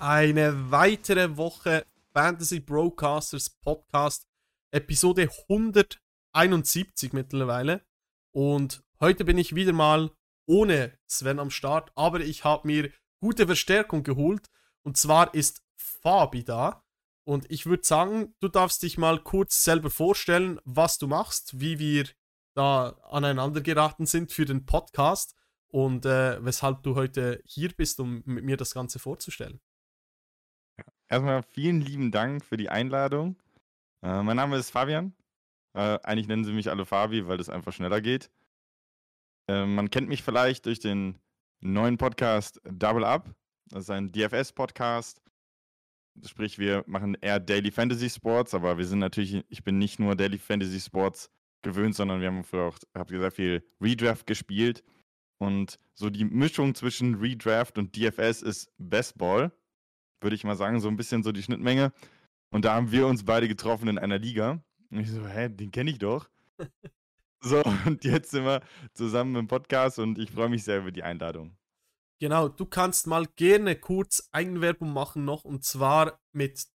eine weitere Woche Fantasy Broadcasters Podcast, Episode 171 mittlerweile. Und heute bin ich wieder mal ohne Sven am Start, aber ich habe mir gute Verstärkung geholt. Und zwar ist Fabi da. Und ich würde sagen, du darfst dich mal kurz selber vorstellen, was du machst, wie wir da aneinander geraten sind für den Podcast und äh, weshalb du heute hier bist, um mit mir das Ganze vorzustellen. Erstmal vielen lieben Dank für die Einladung. Äh, mein Name ist Fabian. Äh, eigentlich nennen sie mich alle Fabi, weil das einfach schneller geht. Äh, man kennt mich vielleicht durch den neuen Podcast Double Up. Das ist ein DFS-Podcast. Sprich, wir machen eher Daily Fantasy Sports, aber wir sind natürlich, ich bin nicht nur Daily Fantasy Sports gewöhnt, sondern wir haben früher auch, ihr sehr viel Redraft gespielt. Und so die Mischung zwischen Redraft und DFS ist Best Ball würde ich mal sagen, so ein bisschen so die Schnittmenge. Und da haben wir uns beide getroffen in einer Liga. Und ich so, hä, den kenne ich doch. so, und jetzt sind wir zusammen im Podcast und ich freue mich sehr über die Einladung. Genau, du kannst mal gerne kurz Eigenwerbung machen noch und zwar mit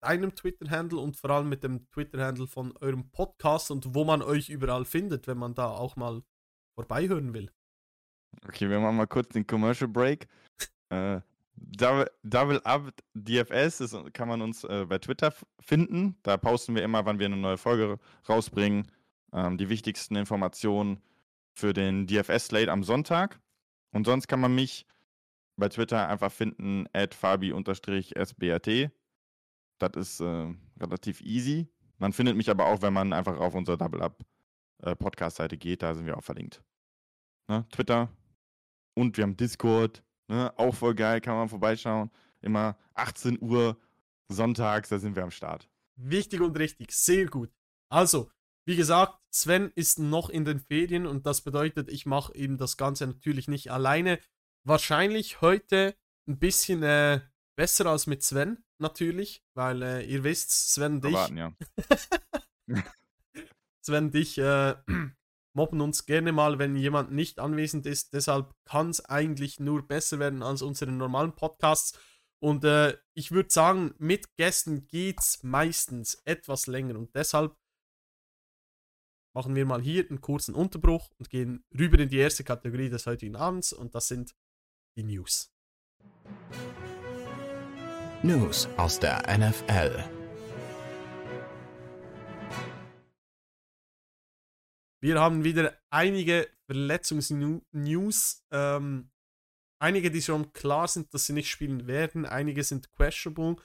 deinem Twitter-Handle und vor allem mit dem Twitter-Handle von eurem Podcast und wo man euch überall findet, wenn man da auch mal vorbeihören will. Okay, wir machen mal kurz den Commercial Break. äh, Double, Double Up DFS das kann man uns äh, bei Twitter finden. Da posten wir immer, wann wir eine neue Folge rausbringen. Ähm, die wichtigsten Informationen für den DFS-Slate am Sonntag. Und sonst kann man mich bei Twitter einfach finden, at fabi-sbrt. Das ist äh, relativ easy. Man findet mich aber auch, wenn man einfach auf unsere Double Up äh, Podcast-Seite geht. Da sind wir auch verlinkt. Ne? Twitter. Und wir haben Discord. Ne? Auch voll geil, kann man vorbeischauen. Immer 18 Uhr sonntags, da sind wir am Start. Wichtig und richtig, sehr gut. Also, wie gesagt, Sven ist noch in den Ferien und das bedeutet, ich mache eben das Ganze natürlich nicht alleine. Wahrscheinlich heute ein bisschen äh, besser als mit Sven, natürlich, weil äh, ihr wisst, Sven dich. Erwarten, ja. Sven dich äh, mobben uns gerne mal, wenn jemand nicht anwesend ist. Deshalb kann es eigentlich nur besser werden als unsere normalen Podcasts. Und äh, ich würde sagen, mit Gästen geht es meistens etwas länger. Und deshalb machen wir mal hier einen kurzen Unterbruch und gehen rüber in die erste Kategorie des heutigen Abends. Und das sind die News. News aus der NFL. Wir haben wieder einige Verletzungsnews. Ähm, einige, die schon klar sind, dass sie nicht spielen werden. Einige sind questionable.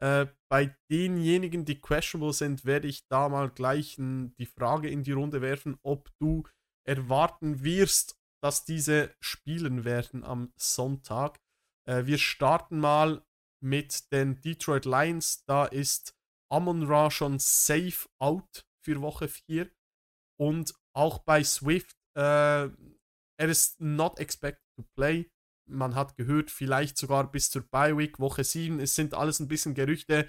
Äh, bei denjenigen, die questionable sind, werde ich da mal gleich die Frage in die Runde werfen, ob du erwarten wirst, dass diese spielen werden am Sonntag. Äh, wir starten mal mit den Detroit Lions. Da ist Amon Ra schon safe out für Woche 4. Und auch bei Swift, äh, er ist not expected to play. Man hat gehört, vielleicht sogar bis zur Bye Week, Woche 7. Es sind alles ein bisschen Gerüchte.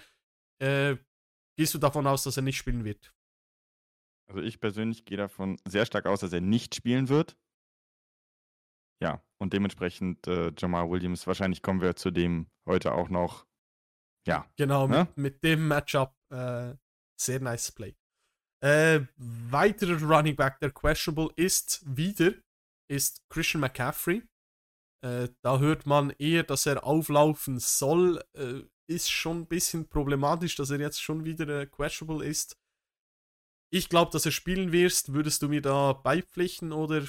Äh, gehst du davon aus, dass er nicht spielen wird? Also ich persönlich gehe davon sehr stark aus, dass er nicht spielen wird. Ja, und dementsprechend äh, Jamal Williams, wahrscheinlich kommen wir zu dem heute auch noch. Ja. Genau, ne? mit, mit, dem Matchup äh, sehr nice Play. Äh, weiterer Running Back, der questionable ist, wieder, ist Christian McCaffrey. Äh, da hört man eher, dass er auflaufen soll. Äh, ist schon ein bisschen problematisch, dass er jetzt schon wieder äh, questionable ist. Ich glaube, dass er spielen wirst. Würdest du mir da beipflichten oder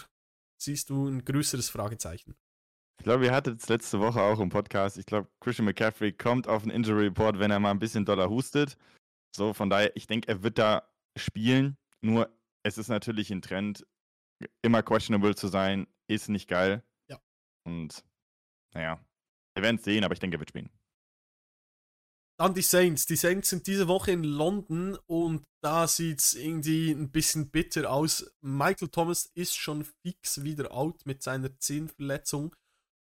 siehst du ein größeres Fragezeichen? Ich glaube, ihr hattet es letzte Woche auch im Podcast. Ich glaube, Christian McCaffrey kommt auf den Injury Report, wenn er mal ein bisschen doller hustet. So, von daher, ich denke, er wird da spielen. Nur es ist natürlich ein Trend, immer questionable zu sein, ist nicht geil. Ja. Und naja, wir werden es sehen, aber ich denke, er wird spielen. Dann die Saints. Die Saints sind diese Woche in London und da sieht es irgendwie ein bisschen bitter aus. Michael Thomas ist schon fix wieder out mit seiner Zehenverletzung.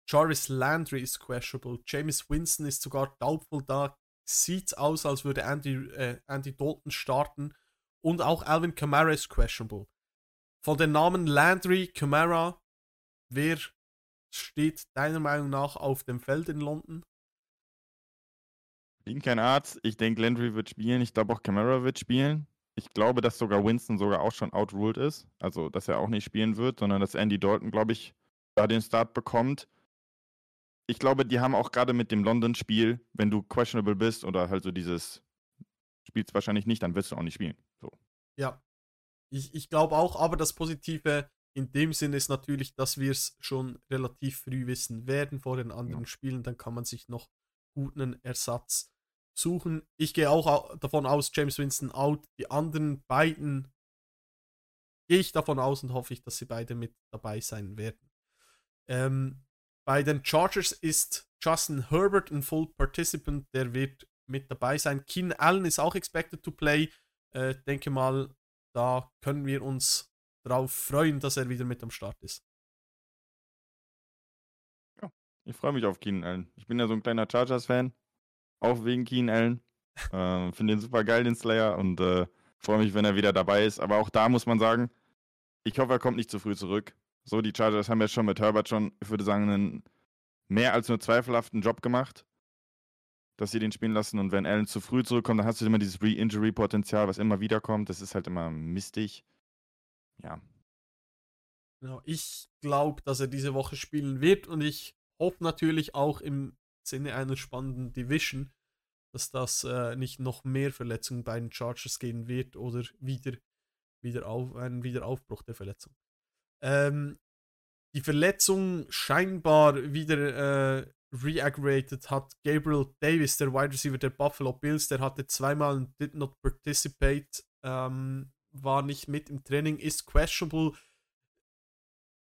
Jarvis Landry ist questionable. James Winston ist sogar doubtful. Da sieht es aus, als würde Andy, äh, Andy Dalton starten. Und auch Alvin Kamara ist questionable. Von den Namen Landry, Kamara, wer steht deiner Meinung nach auf dem Feld in London? Bin kein Arzt. Ich denke, Landry wird spielen. Ich glaube auch Camara wird spielen. Ich glaube, dass sogar Winston sogar auch schon outruled ist. Also, dass er auch nicht spielen wird, sondern dass Andy Dalton, glaube ich, da den Start bekommt. Ich glaube, die haben auch gerade mit dem London-Spiel, wenn du questionable bist oder halt so dieses spielst wahrscheinlich nicht, dann wirst du auch nicht spielen. Ja. Ich, ich glaube auch, aber das Positive in dem Sinne ist natürlich, dass wir es schon relativ früh wissen werden vor den anderen ja. Spielen. Dann kann man sich noch guten Ersatz suchen. Ich gehe auch davon aus, James Winston out. Die anderen beiden gehe ich davon aus und hoffe ich, dass sie beide mit dabei sein werden. Ähm, bei den Chargers ist Justin Herbert ein Full Participant, der wird mit dabei sein. Keen Allen ist auch expected to play. Äh, denke mal, da können wir uns darauf freuen, dass er wieder mit am Start ist. Ja, ich freue mich auf Keen Allen. Ich bin ja so ein kleiner Chargers-Fan. Auch wegen Keen Allen. äh, Finde den super geil, den Slayer. Und äh, freue mich, wenn er wieder dabei ist. Aber auch da muss man sagen, ich hoffe, er kommt nicht zu früh zurück. So, die Chargers haben ja schon mit Herbert schon, ich würde sagen, einen mehr als nur zweifelhaften Job gemacht, dass sie den spielen lassen. Und wenn Allen zu früh zurückkommt, dann hast du immer dieses Re-Injury-Potenzial, was immer wieder kommt. Das ist halt immer mistig. Ja. Genau, ich glaube, dass er diese Woche spielen wird und ich hoffe natürlich auch im Sinne einer spannenden Division, dass das äh, nicht noch mehr Verletzungen bei den Chargers gehen wird oder wieder, wieder auf, ein Wiederaufbruch der Verletzung. Ähm, die Verletzung scheinbar wieder äh, reaggravated hat Gabriel Davis, der Wide Receiver der Buffalo Bills, der hatte zweimal und did not participate, ähm, war nicht mit im Training, ist questionable.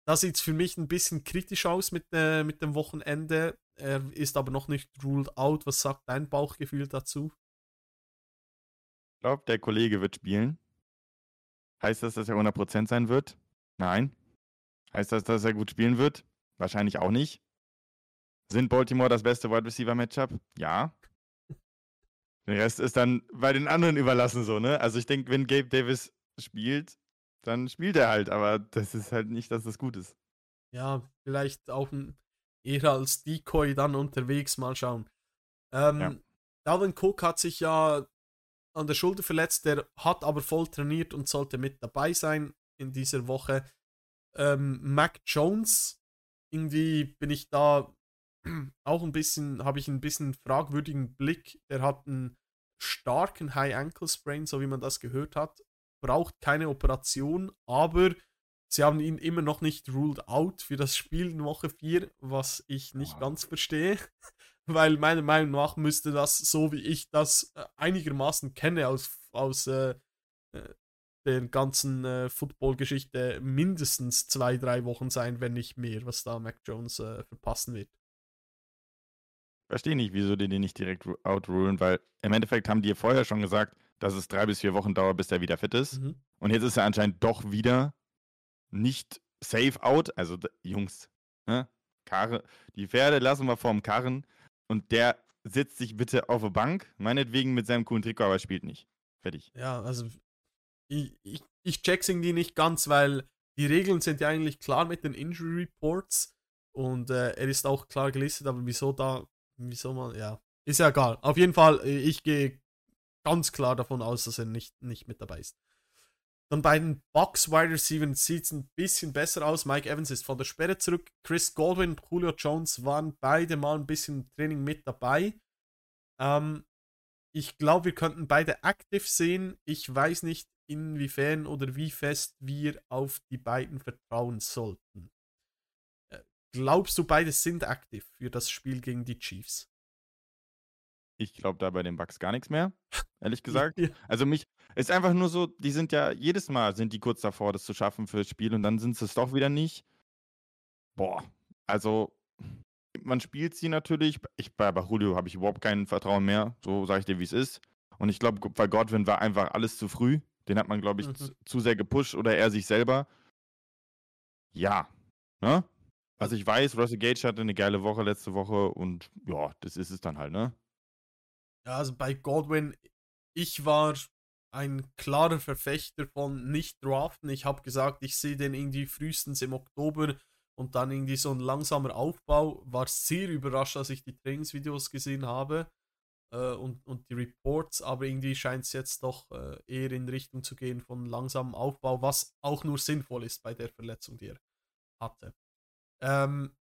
Da sieht es für mich ein bisschen kritisch aus mit, äh, mit dem Wochenende. Er ist aber noch nicht ruled out. Was sagt dein Bauchgefühl dazu? Ich glaube, der Kollege wird spielen. Heißt das, dass er 100% sein wird? Nein. Heißt das, dass er gut spielen wird? Wahrscheinlich auch nicht. Sind Baltimore das beste Wide Receiver Matchup? Ja. Der Rest ist dann bei den anderen überlassen so, ne? Also ich denke, wenn Gabe Davis spielt, dann spielt er halt, aber das ist halt nicht, dass das gut ist. Ja, vielleicht auch eher als Decoy dann unterwegs, mal schauen. Ähm, ja. Dalvin Cook hat sich ja an der Schulter verletzt, der hat aber voll trainiert und sollte mit dabei sein in dieser Woche. Ähm, Mac Jones, irgendwie bin ich da auch ein bisschen, habe ich ein bisschen fragwürdigen Blick. Er hat einen starken High Ankle Sprain, so wie man das gehört hat. Braucht keine Operation, aber sie haben ihn immer noch nicht ruled out für das Spiel in Woche 4, was ich nicht wow. ganz verstehe. Weil meiner Meinung nach müsste das, so wie ich das äh, einigermaßen kenne aus, aus äh, äh der ganzen äh, Football-Geschichte, mindestens zwei, drei Wochen sein, wenn nicht mehr, was da Mac Jones äh, verpassen wird verstehe nicht, wieso die den nicht direkt outrulen, weil im Endeffekt haben die vorher schon gesagt, dass es drei bis vier Wochen dauert, bis der wieder fit ist. Mhm. Und jetzt ist er anscheinend doch wieder nicht safe out. Also, Jungs, ne? Karre, die Pferde lassen wir vorm Karren und der sitzt sich bitte auf der Bank, meinetwegen mit seinem coolen Trikot, aber spielt nicht. Fertig. Ja, also ich, ich, ich check's irgendwie nicht ganz, weil die Regeln sind ja eigentlich klar mit den Injury Reports und äh, er ist auch klar gelistet, aber wieso da Wieso man, ja. Ist ja egal. Auf jeden Fall, äh, ich gehe ganz klar davon aus, dass er nicht, nicht mit dabei ist. Dann bei den Box Wide Receiver sieht es ein bisschen besser aus. Mike Evans ist von der Sperre zurück. Chris Godwin und Julio Jones waren beide mal ein bisschen im Training mit dabei. Ähm, ich glaube, wir könnten beide aktiv sehen. Ich weiß nicht, inwiefern oder wie fest wir auf die beiden vertrauen sollten. Glaubst du, beide sind aktiv für das Spiel gegen die Chiefs? Ich glaube da bei den Bucks gar nichts mehr, ehrlich gesagt. ja. Also mich ist einfach nur so, die sind ja jedes Mal sind die kurz davor, das zu schaffen für das Spiel und dann sind sie es doch wieder nicht. Boah, also man spielt sie natürlich. Ich bei, bei Julio habe ich überhaupt kein Vertrauen mehr. So sage ich dir, wie es ist. Und ich glaube, bei Godwin war einfach alles zu früh. Den hat man, glaube ich, mhm. zu, zu sehr gepusht oder er sich selber. Ja, ne? Also ich weiß, Russell Gage hatte eine geile Woche letzte Woche und ja, das ist es dann halt, ne? Ja, also bei Godwin, ich war ein klarer Verfechter von nicht draften. Ich habe gesagt, ich sehe den irgendwie frühestens im Oktober und dann irgendwie so ein langsamer Aufbau. War sehr überrascht, als ich die Trainingsvideos gesehen habe. äh, und, und die Reports, aber irgendwie scheint es jetzt doch äh, eher in Richtung zu gehen von langsamem Aufbau, was auch nur sinnvoll ist bei der Verletzung, die er hatte. Ähm,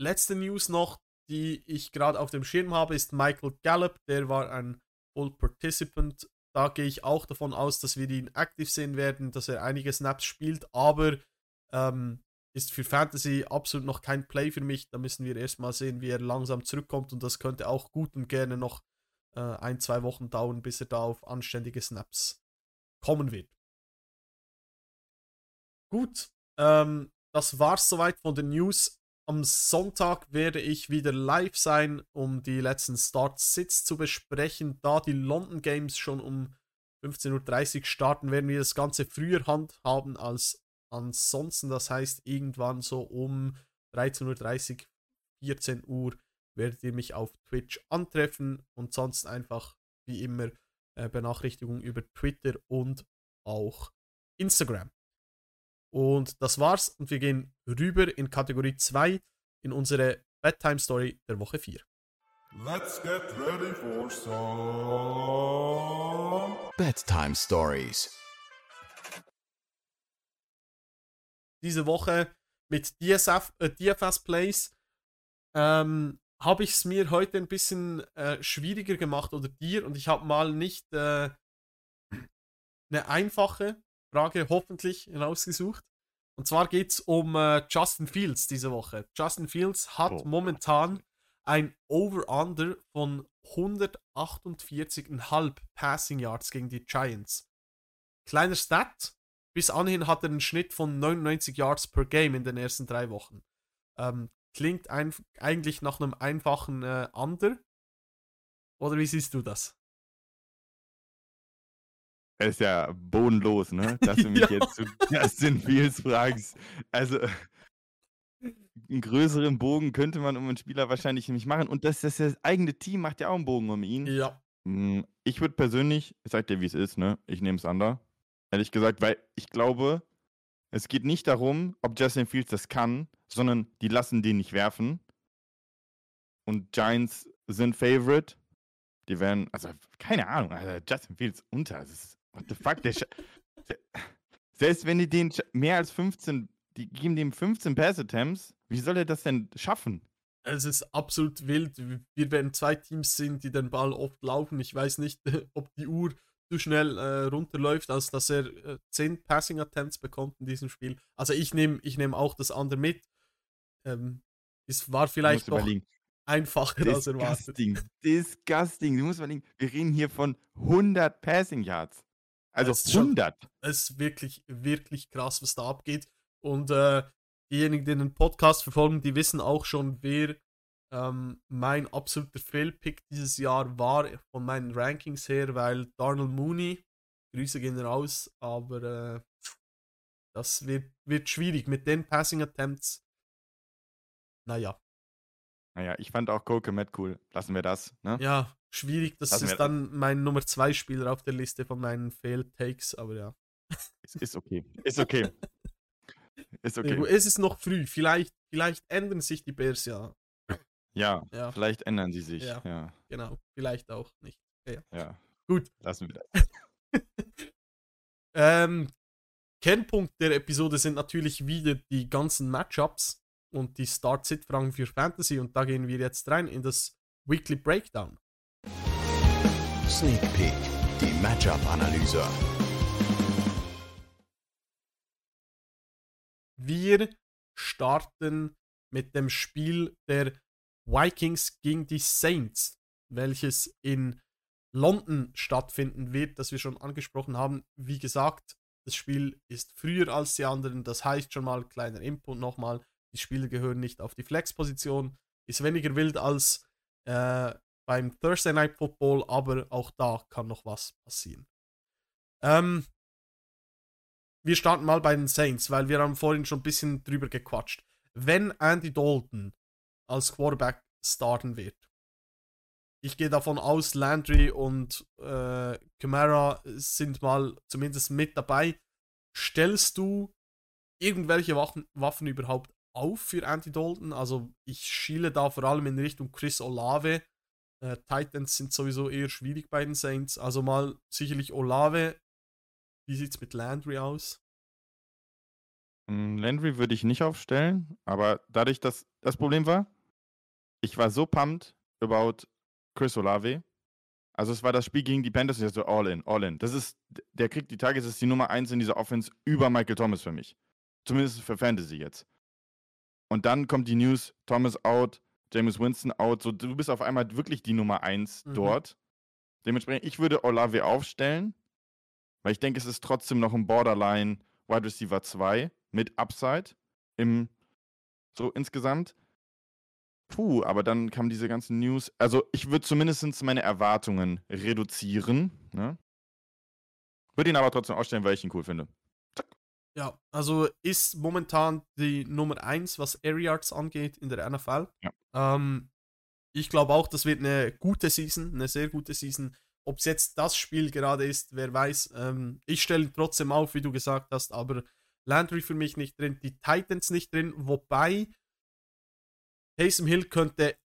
letzte News noch, die ich gerade auf dem Schirm habe, ist Michael Gallup. Der war ein Full Participant. Da gehe ich auch davon aus, dass wir ihn aktiv sehen werden, dass er einige Snaps spielt, aber ähm, ist für Fantasy absolut noch kein Play für mich. Da müssen wir erstmal sehen, wie er langsam zurückkommt und das könnte auch gut und gerne noch äh, ein, zwei Wochen dauern, bis er da auf anständige Snaps kommen wird. Gut, ähm, das war's soweit von den News. Am Sonntag werde ich wieder live sein, um die letzten Start-Sits zu besprechen. Da die London Games schon um 15.30 Uhr starten, werden wir das Ganze früher handhaben als ansonsten. Das heißt, irgendwann so um 13.30 Uhr, 14 Uhr werdet ihr mich auf Twitch antreffen und sonst einfach wie immer äh, Benachrichtigungen über Twitter und auch Instagram. Und das war's und wir gehen rüber in Kategorie 2 in unsere Bedtime Story der Woche 4. Let's get ready for some Bedtime Stories. Diese Woche mit DSF, äh, DFS Plays ähm, habe ich es mir heute ein bisschen äh, schwieriger gemacht oder dir und ich habe mal nicht äh, eine einfache Frage hoffentlich herausgesucht. Und zwar geht es um äh, Justin Fields diese Woche. Justin Fields hat Oh. momentan ein Over-Under von 148,5 Passing Yards gegen die Giants. Kleiner Stat, bis anhin hat er einen Schnitt von 99 Yards per Game in den ersten drei Wochen. Ähm, klingt ein, eigentlich nach einem einfachen äh, Under. Oder wie siehst du das? Er ist ja bodenlos, ne? Dass du mich Ja. jetzt zu Justin Fields fragst. Also, einen größeren Bogen könnte man um einen Spieler wahrscheinlich nicht machen. Und das, das, das eigene Team macht ja auch einen Bogen um ihn. Ja. Mm, Ich würde persönlich, ich sag dir, wie es ist, ne? Ich nehme es under. Ehrlich gesagt, weil ich glaube, es geht nicht darum, ob Justin Fields das kann, sondern die lassen den nicht werfen. Und Giants sind Favorite. Die werden, also keine Ahnung, also Justin Fields unter. Das ist, what the fuck, der, der Selbst wenn die den mehr als 15, die geben dem 15 Pass-Attempts, wie soll er das denn schaffen? Es ist absolut wild. Wir werden zwei Teams sind, die den Ball oft laufen. Ich weiß nicht, ob die Uhr zu schnell äh, runterläuft, als dass er äh, 10 Passing Attempts bekommt in diesem Spiel. Also ich nehme ich nehm auch das andere mit. Ähm, es war vielleicht überlegen. einfacher als erwartet. Disgusting. Disgusting. Du musst überlegen, wir reden hier von 100 Passing Yards. Also schon- 100. Es ist wirklich, wirklich krass, was da abgeht. Und äh, diejenigen, die den Podcast verfolgen, die wissen auch schon, wer ähm, mein absoluter Fail-Pick dieses Jahr war von meinen Rankings her, weil Darnell Mooney, Grüße gehen raus, aber äh, das wird, wird schwierig mit den Passing Attempts. Naja, Naja, ich fand auch Cole Komet cool. Lassen wir das. Ne? ja, schwierig. Das wir- ist dann mein Nummer 2 Spieler auf der Liste von meinen Fail-Takes, aber ja. Ist, ist okay. Ist okay. Ist Ja, okay. Es ist noch früh. Vielleicht, vielleicht ändern sich die Bears ja. Ja, Ja, vielleicht ändern sie sich. Ja. Ja, genau. Vielleicht auch nicht. ja. Gut. Lassen wir das. Ähm, Kernpunkt der Episode sind natürlich wieder die ganzen Matchups und die Start-Sit-Fragen für Fantasy. Und da gehen wir jetzt rein in das Weekly Breakdown. Sneak Peek, die Matchup-Analyse. Wir starten mit dem Spiel der Vikings gegen die Saints, welches in London stattfinden wird, das wir schon angesprochen haben. Wie gesagt, das Spiel ist früher als die anderen, das heißt schon mal, kleiner Input nochmal, die Spieler gehören nicht auf die Flex-Position, ist weniger wild als äh, beim Thursday Night Football, aber auch da kann noch was passieren. Ähm, wir starten mal bei den Saints, weil wir haben vorhin schon ein bisschen drüber gequatscht. Wenn Andy Dalton als Quarterback starten wird, ich gehe davon aus, Landry und äh, Kamara sind mal zumindest mit dabei. Stellst du irgendwelche Waffen, Waffen überhaupt auf für Andy Dalton? Also ich schiele da vor allem in Richtung Chris Olave, Äh, Titans sind sowieso eher schwierig bei den Saints. Also mal sicherlich Olave. Wie sieht es mit Landry aus? Mm, Landry würde ich nicht aufstellen, aber dadurch, dass das Problem war, ich war so pumped about Chris Olave. Also es war das Spiel gegen die Panthers, ich so all in, all in. Das ist, der kriegt die Tages, ist die Nummer 1 in dieser Offense über Michael Thomas für mich. Zumindest für Fantasy jetzt. Und dann kommt die News, Thomas out, James Winston out. So, du bist auf einmal wirklich die Nummer 1 Mhm. dort. Dementsprechend, ich würde Olave aufstellen, weil ich denke, es ist trotzdem noch ein Borderline Wide Receiver 2 mit Upside im so insgesamt. Puh, aber dann kamen diese ganzen News. Also ich würde zumindest meine Erwartungen reduzieren. Ne? Würde ihn aber trotzdem ausstellen, weil ich ihn cool finde. Ja, also ist momentan die Nummer 1, was Air Yards angeht in der NFL. Ja. Ähm, ich glaube auch, das wird eine gute Season, eine sehr gute Season. Ob es jetzt das Spiel gerade ist, wer weiß. Ähm, ich stelle ihn trotzdem auf, wie du gesagt hast, aber Landry für mich nicht drin, die Titans nicht drin, wobei Taysom Hill könnte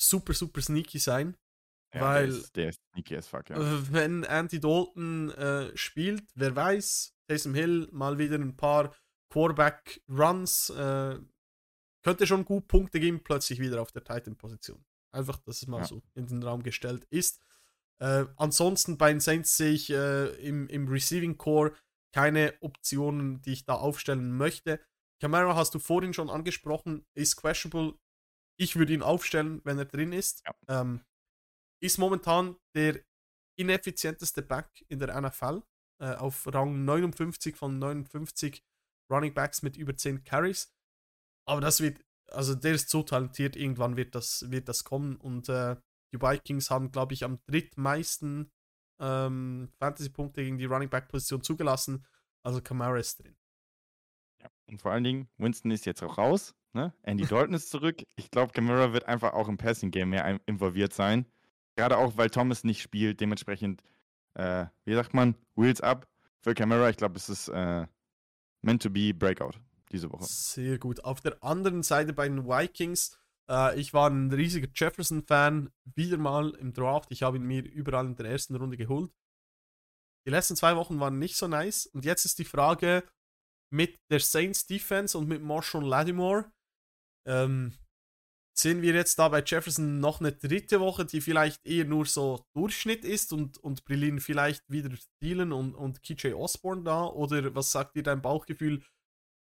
super, super sneaky sein. Ja, Weil- Der ist, der ist sneaky as fuck, ja. Äh, Wenn Andy Dalton äh, spielt, wer weiß, Taysom Hill mal wieder ein paar Quarterback-Runs, äh, könnte schon gut Punkte geben, plötzlich wieder auf der Titan-Position. Einfach, dass es mal Ja. so in den Raum gestellt ist. Äh, ansonsten bei den Saints sehe ich äh, im, im Receiving Core keine Optionen, die ich da aufstellen möchte. Camara hast du vorhin schon angesprochen, ist questionable. Ich würde ihn aufstellen, wenn er drin ist. Ja. Ähm, ist momentan der ineffizienteste Back in der NFL. Äh, auf Rang 59 von 59 Running Backs mit über 10 Carries. Aber das wird, also der ist so talentiert, irgendwann wird das, wird das kommen. Und äh, die Vikings haben, glaube ich, am drittmeisten ähm, Fantasy-Punkte gegen die Running Back-Position zugelassen. Also Kamara ist drin. Ja. Und vor allen Dingen, Winston ist jetzt auch raus. Ne? Andy Dalton ist zurück. Ich glaube, Camara wird einfach auch im Passing-Game mehr involviert sein. Gerade auch, weil Thomas nicht spielt. Dementsprechend, äh, wie sagt man, Wheels up für Camara. Ich glaube, es ist äh, meant to be Breakout diese Woche. Sehr gut. Auf der anderen Seite bei den Vikings, äh, ich war ein riesiger Jefferson-Fan, wieder mal im Draft. Ich habe ihn mir überall in der ersten Runde geholt. Die letzten zwei Wochen waren nicht so nice. Und jetzt ist die Frage mit der Saints Defense und mit Marshall Lattimore. Ähm, sehen wir jetzt da bei Jefferson noch eine dritte Woche, die vielleicht eher nur so Durchschnitt ist und, und brillieren vielleicht wieder Thielen und, und KJ Osborne da? Oder was sagt dir dein Bauchgefühl?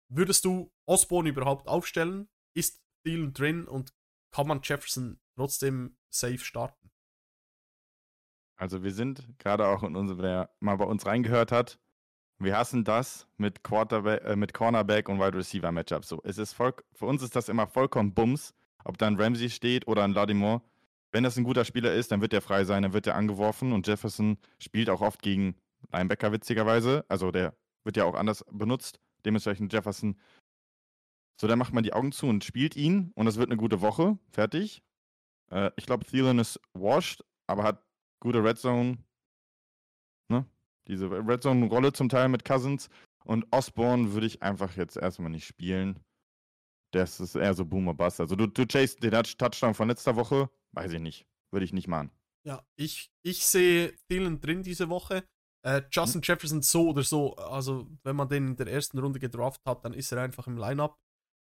Würdest du Osborne überhaupt aufstellen? Ist Thielen drin und kann man Jefferson trotzdem safe starten? Also wir sind gerade auch in unserem, wer mal bei uns reingehört hat, wir hassen das mit Quarterback, äh, mit Cornerback und Wide Receiver Matchups. So, es ist voll, für uns ist das immer vollkommen Bums, ob da ein Ramsey steht oder ein Ladimore. Wenn das ein guter Spieler ist, dann wird der frei sein, dann wird er angeworfen und Jefferson spielt auch oft gegen Linebacker witzigerweise. Also der wird ja auch anders benutzt. Dementsprechend Jefferson. So, dann macht man die Augen zu und spielt ihn und es wird eine gute Woche. Fertig. Äh, ich glaube, Thielen ist washed, aber hat gute Red Zone, ne? Diese Red Zone-Rolle zum Teil mit Cousins. Und Osborne würde ich einfach jetzt erstmal nicht spielen. Das ist eher so Boomer Bust. Also du, du chase den Touch- Touchdown von letzter Woche, weiß ich nicht. Würde ich nicht machen. Ja, ich, ich sehe Thielen drin diese Woche. Äh, Justin Jefferson so oder so, also wenn man den in der ersten Runde gedraft hat, dann ist er einfach im Lineup.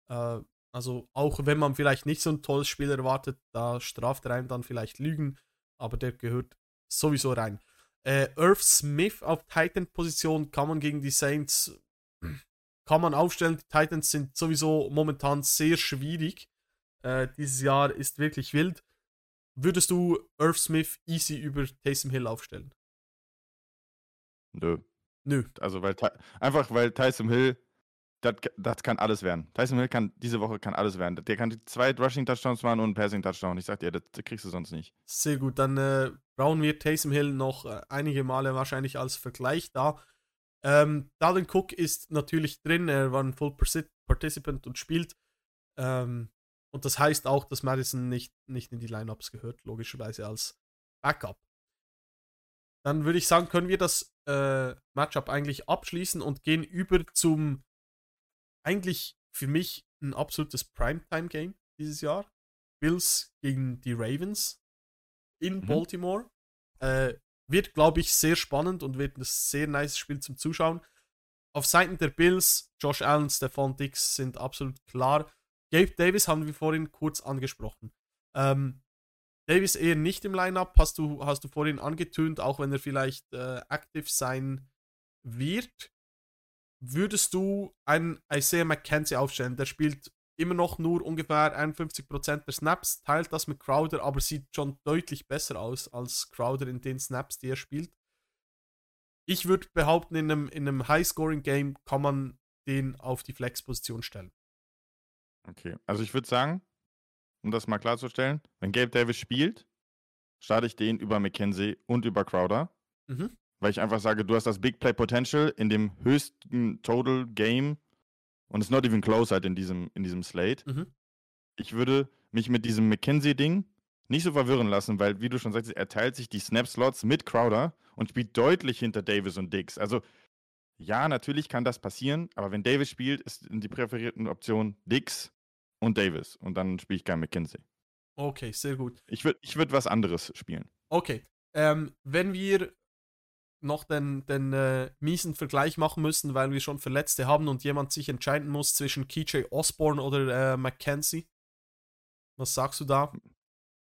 Äh, also auch wenn man vielleicht nicht so ein tolles Spiel erwartet, da straft er einen dann vielleicht Lügen, aber der gehört sowieso rein. Äh, Irv Smith auf Titan-Position kann man gegen die Saints kann man aufstellen. Die Titans sind sowieso momentan sehr schwierig. Äh, dieses Jahr ist wirklich wild. Würdest du Irv Smith easy über Taysom Hill aufstellen? Nö. Nö. Also weil einfach weil Tyson Hill, das kann alles werden. Tyson Hill kann diese Woche kann alles werden. Der kann zwei Rushing Touchdowns machen und einen Passing Touchdown. Ich sag dir, das, das kriegst du sonst nicht. Sehr gut. Dann äh, brauchen wir Taysom Hill noch äh, einige Male wahrscheinlich als Vergleich da. Ähm, Dalvin Cook ist natürlich drin. Er war ein Full Particip- Participant und spielt. Ähm, und das heißt auch, dass Madison nicht, nicht in die Lineups gehört, logischerweise als Backup. Dann würde ich sagen, können wir das äh, Matchup eigentlich abschließen und gehen über zum eigentlich für mich ein absolutes Primetime-Game dieses Jahr. Bills gegen die Ravens. in Mhm. Baltimore. Äh, wird, glaube ich, sehr spannend und wird ein sehr nice Spiel zum Zuschauen. Auf Seiten der Bills, Josh Allen, Stefan Dix sind absolut klar. Gabe Davis haben wir vorhin kurz angesprochen. Ähm, Davis eher nicht im Lineup, hast du, hast du vorhin angetönt, auch wenn er vielleicht äh, aktiv sein wird. Würdest du einen Isaiah McKenzie aufstellen? Der spielt immer noch nur ungefähr 51% der Snaps, teilt das mit Crowder, aber sieht schon deutlich besser aus als Crowder in den Snaps, die er spielt. Ich würde behaupten, in einem, in einem High-Scoring-Game kann man den auf die Flex-Position stellen. Okay, also ich würde sagen, um das mal klarzustellen, wenn Gabe Davis spielt, starte ich den über McKenzie und über Crowder, Mhm. weil ich einfach sage, du hast das Big Play Potential in dem höchsten Total Game und it's not even close halt in diesem, in diesem Slate. Mhm. Ich würde mich mit diesem McKenzie-Ding nicht so verwirren lassen, weil, wie du schon sagst, er teilt sich die Snap-Slots mit Crowder und spielt deutlich hinter Davis und Diggs. Also, ja, natürlich kann das passieren, aber wenn Davis spielt, ist die präferierten Optionen Diggs und Davis. Und dann spiele ich kein McKenzie. Okay, sehr gut. Ich würde ich würd was anderes spielen. Okay, ähm, wenn wir noch den, den äh, miesen Vergleich machen müssen, weil wir schon Verletzte haben und jemand sich entscheiden muss zwischen KJ Osborne oder äh, Mackenzie. Was sagst du da?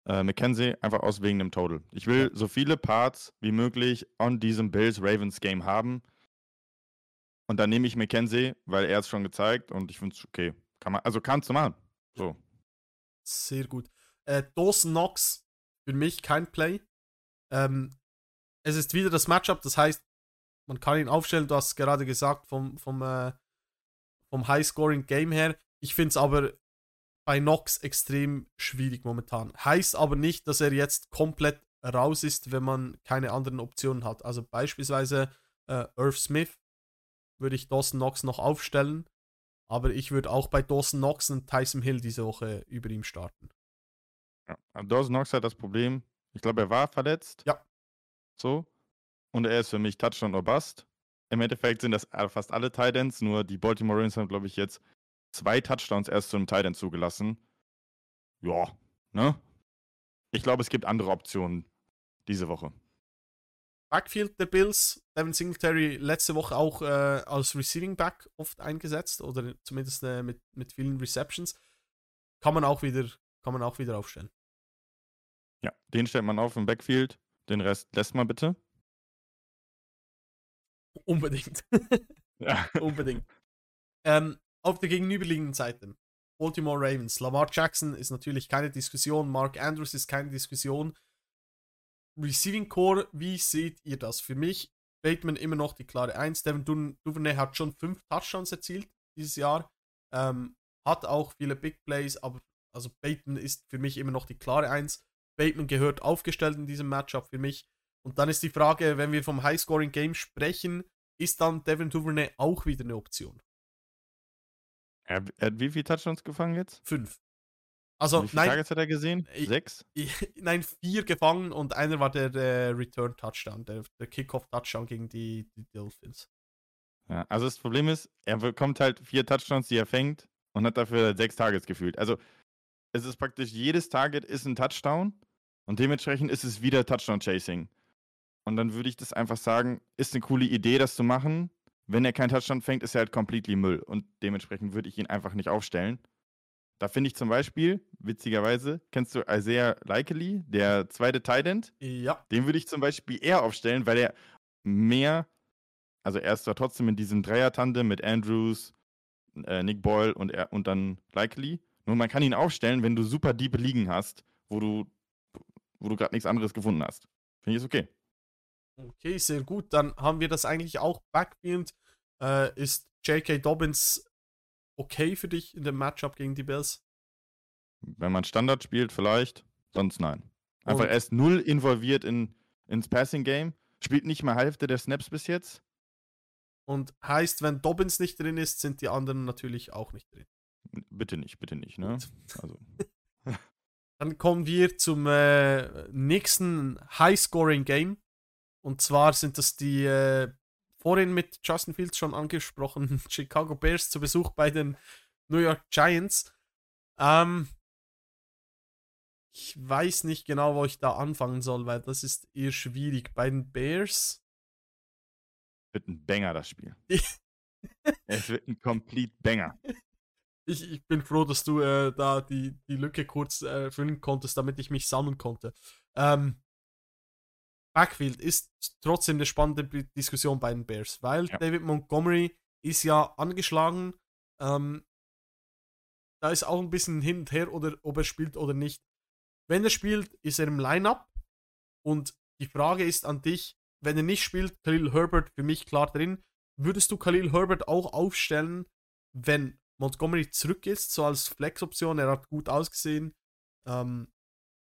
Äh, McKenzie einfach aus wegen dem Total. Ich will so viele Parts wie möglich on diesem Bills-Ravens-Game haben. Und dann nehme ich McKenzie, weil er es schon gezeigt und ich finde es okay. Kann man, also kannst du machen. So. Sehr gut. Äh, Dawson Knox, für mich kein Play. Ähm, es ist wieder das Matchup, das heißt, man kann ihn aufstellen, du hast es gerade gesagt, vom, vom, äh, vom High-Scoring-Game her. Ich finde es aber bei Knox extrem schwierig momentan. Heißt aber nicht, dass er jetzt komplett raus ist, wenn man keine anderen Optionen hat. Also beispielsweise äh, Irv Smith würde ich Dawson Knox noch aufstellen. Aber ich würde auch bei Dawson Knox und Tyson Hill diese Woche über ihm starten. Ja. Aber Dawson Knox hat das Problem, ich glaube, er war verletzt. Ja. So. Und er ist für mich Touchdown or Bust. Im Endeffekt sind das äh, fast alle Titans, nur die Baltimore Ravens haben, glaube ich, jetzt zwei Touchdowns erst zu einem Titan zugelassen. Ja, ne? Ich glaube, es gibt andere Optionen diese Woche. Backfield der Bills, Devin Singletary letzte Woche auch äh, als Receiving Back oft eingesetzt oder zumindest äh, mit, mit vielen Receptions. Kann man auch wieder, kann man auch wieder aufstellen. Ja, den stellt man auf im Backfield. Den Rest lässt man bitte. Unbedingt. Ja. Unbedingt. Ähm, auf der gegenüberliegenden Seite. Baltimore Ravens. Lamar Jackson ist natürlich keine Diskussion. Mark Andrews ist keine Diskussion. Receiving Core, wie seht ihr das? Für mich Bateman immer noch die klare 1. Devin Du- Duvernay hat schon fünf Touchdowns erzielt dieses Jahr. Ähm, hat auch viele Big Plays, aber also Bateman ist für mich immer noch die klare 1. Bateman gehört aufgestellt in diesem Matchup für mich. Und dann ist die Frage, wenn wir vom High-Scoring-Game sprechen, ist dann Devin Duvernay auch wieder eine Option? Er, er hat wie viele Touchdowns gefangen jetzt? Fünf. Also, wie viele nein, Targets hat er gesehen? Sechs? nein, vier gefangen und einer war der, der Return-Touchdown, der, der Kickoff-Touchdown gegen die, die Dolphins. Ja, also das Problem ist, er bekommt halt vier Touchdowns, die er fängt und hat dafür sechs Targets gefühlt. Also es ist praktisch, jedes Target ist ein Touchdown und dementsprechend ist es wieder Touchdown-Chasing. Und dann würde ich das einfach sagen, ist eine coole Idee, das zu machen. Wenn er keinen Touchdown fängt, ist er halt completely Müll und dementsprechend würde ich ihn einfach nicht aufstellen. Da finde ich zum Beispiel, witzigerweise, kennst du Isaiah Likely, der zweite Tight End? Ja, Den würde ich zum Beispiel eher aufstellen, weil er mehr, also er ist zwar trotzdem in diesem Dreier-Tandem mit Andrews, äh, Nick Boyle und, er, und dann Likely. Nur man kann ihn aufstellen, wenn du super deep Ligen hast, wo du, wo du gerade nichts anderes gefunden hast. Finde ich es okay. okay, sehr gut. Dann haben wir das eigentlich auch Backfield. Äh, ist J.K. Dobbins okay für dich in dem Matchup gegen die Bills? Wenn man Standard spielt, vielleicht, sonst nein. Einfach Und- er ist null involviert in, ins Passing-Game, spielt nicht mal Hälfte der Snaps bis jetzt. Und heißt, wenn Dobbins nicht drin ist, sind die anderen natürlich auch nicht drin. Bitte nicht, bitte nicht, ne? Also, Dann kommen wir zum äh, nächsten High-Scoring-Game. Und zwar sind das die äh, vorhin mit Justin Fields schon angesprochenen Chicago Bears zu Besuch bei den New York Giants. Ähm, ich weiß nicht genau, wo ich da anfangen soll, weil das ist eher schwierig. Bei den Bears. Wird ein Banger, das Spiel. es wird ein Complete Banger. Ich, ich bin froh, dass du äh, da die, die Lücke kurz äh, füllen konntest, damit ich mich sammeln konnte. Ähm, Backfield ist trotzdem eine spannende B- Diskussion bei den Bears, weil Ja. David Montgomery ist ja angeschlagen. Ähm, da ist auch ein bisschen hin und her, oder, ob er spielt oder nicht. Wenn er spielt, ist er im Lineup. Und die Frage ist an dich, wenn er nicht spielt, Khalil Herbert für mich klar drin. Würdest du Khalil Herbert auch aufstellen, wenn Montgomery zurück ist, so als Flex-Option? Er hat gut ausgesehen. Ähm,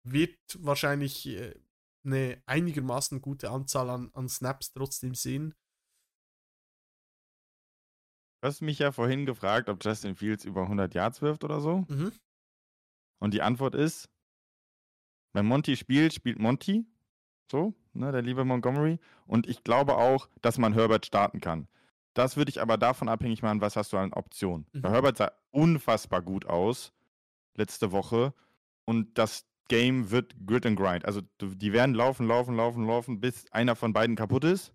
wird wahrscheinlich äh, eine einigermaßen gute Anzahl an, an Snaps trotzdem sehen. Du hast mich ja vorhin gefragt, ob Justin Fields über 100 Yards wirft oder so. Mhm. Und die Antwort ist, wenn Monty spielt, spielt Monty. So, ne, der liebe Montgomery. Und ich glaube auch, dass man Herbert starten kann. Das würde ich aber davon abhängig machen, was hast du an Optionen. Mhm. Weil Herbert sah unfassbar gut aus letzte Woche. Und das Game wird Grit and Grind. Also die werden laufen, laufen, laufen, laufen, bis einer von beiden kaputt ist.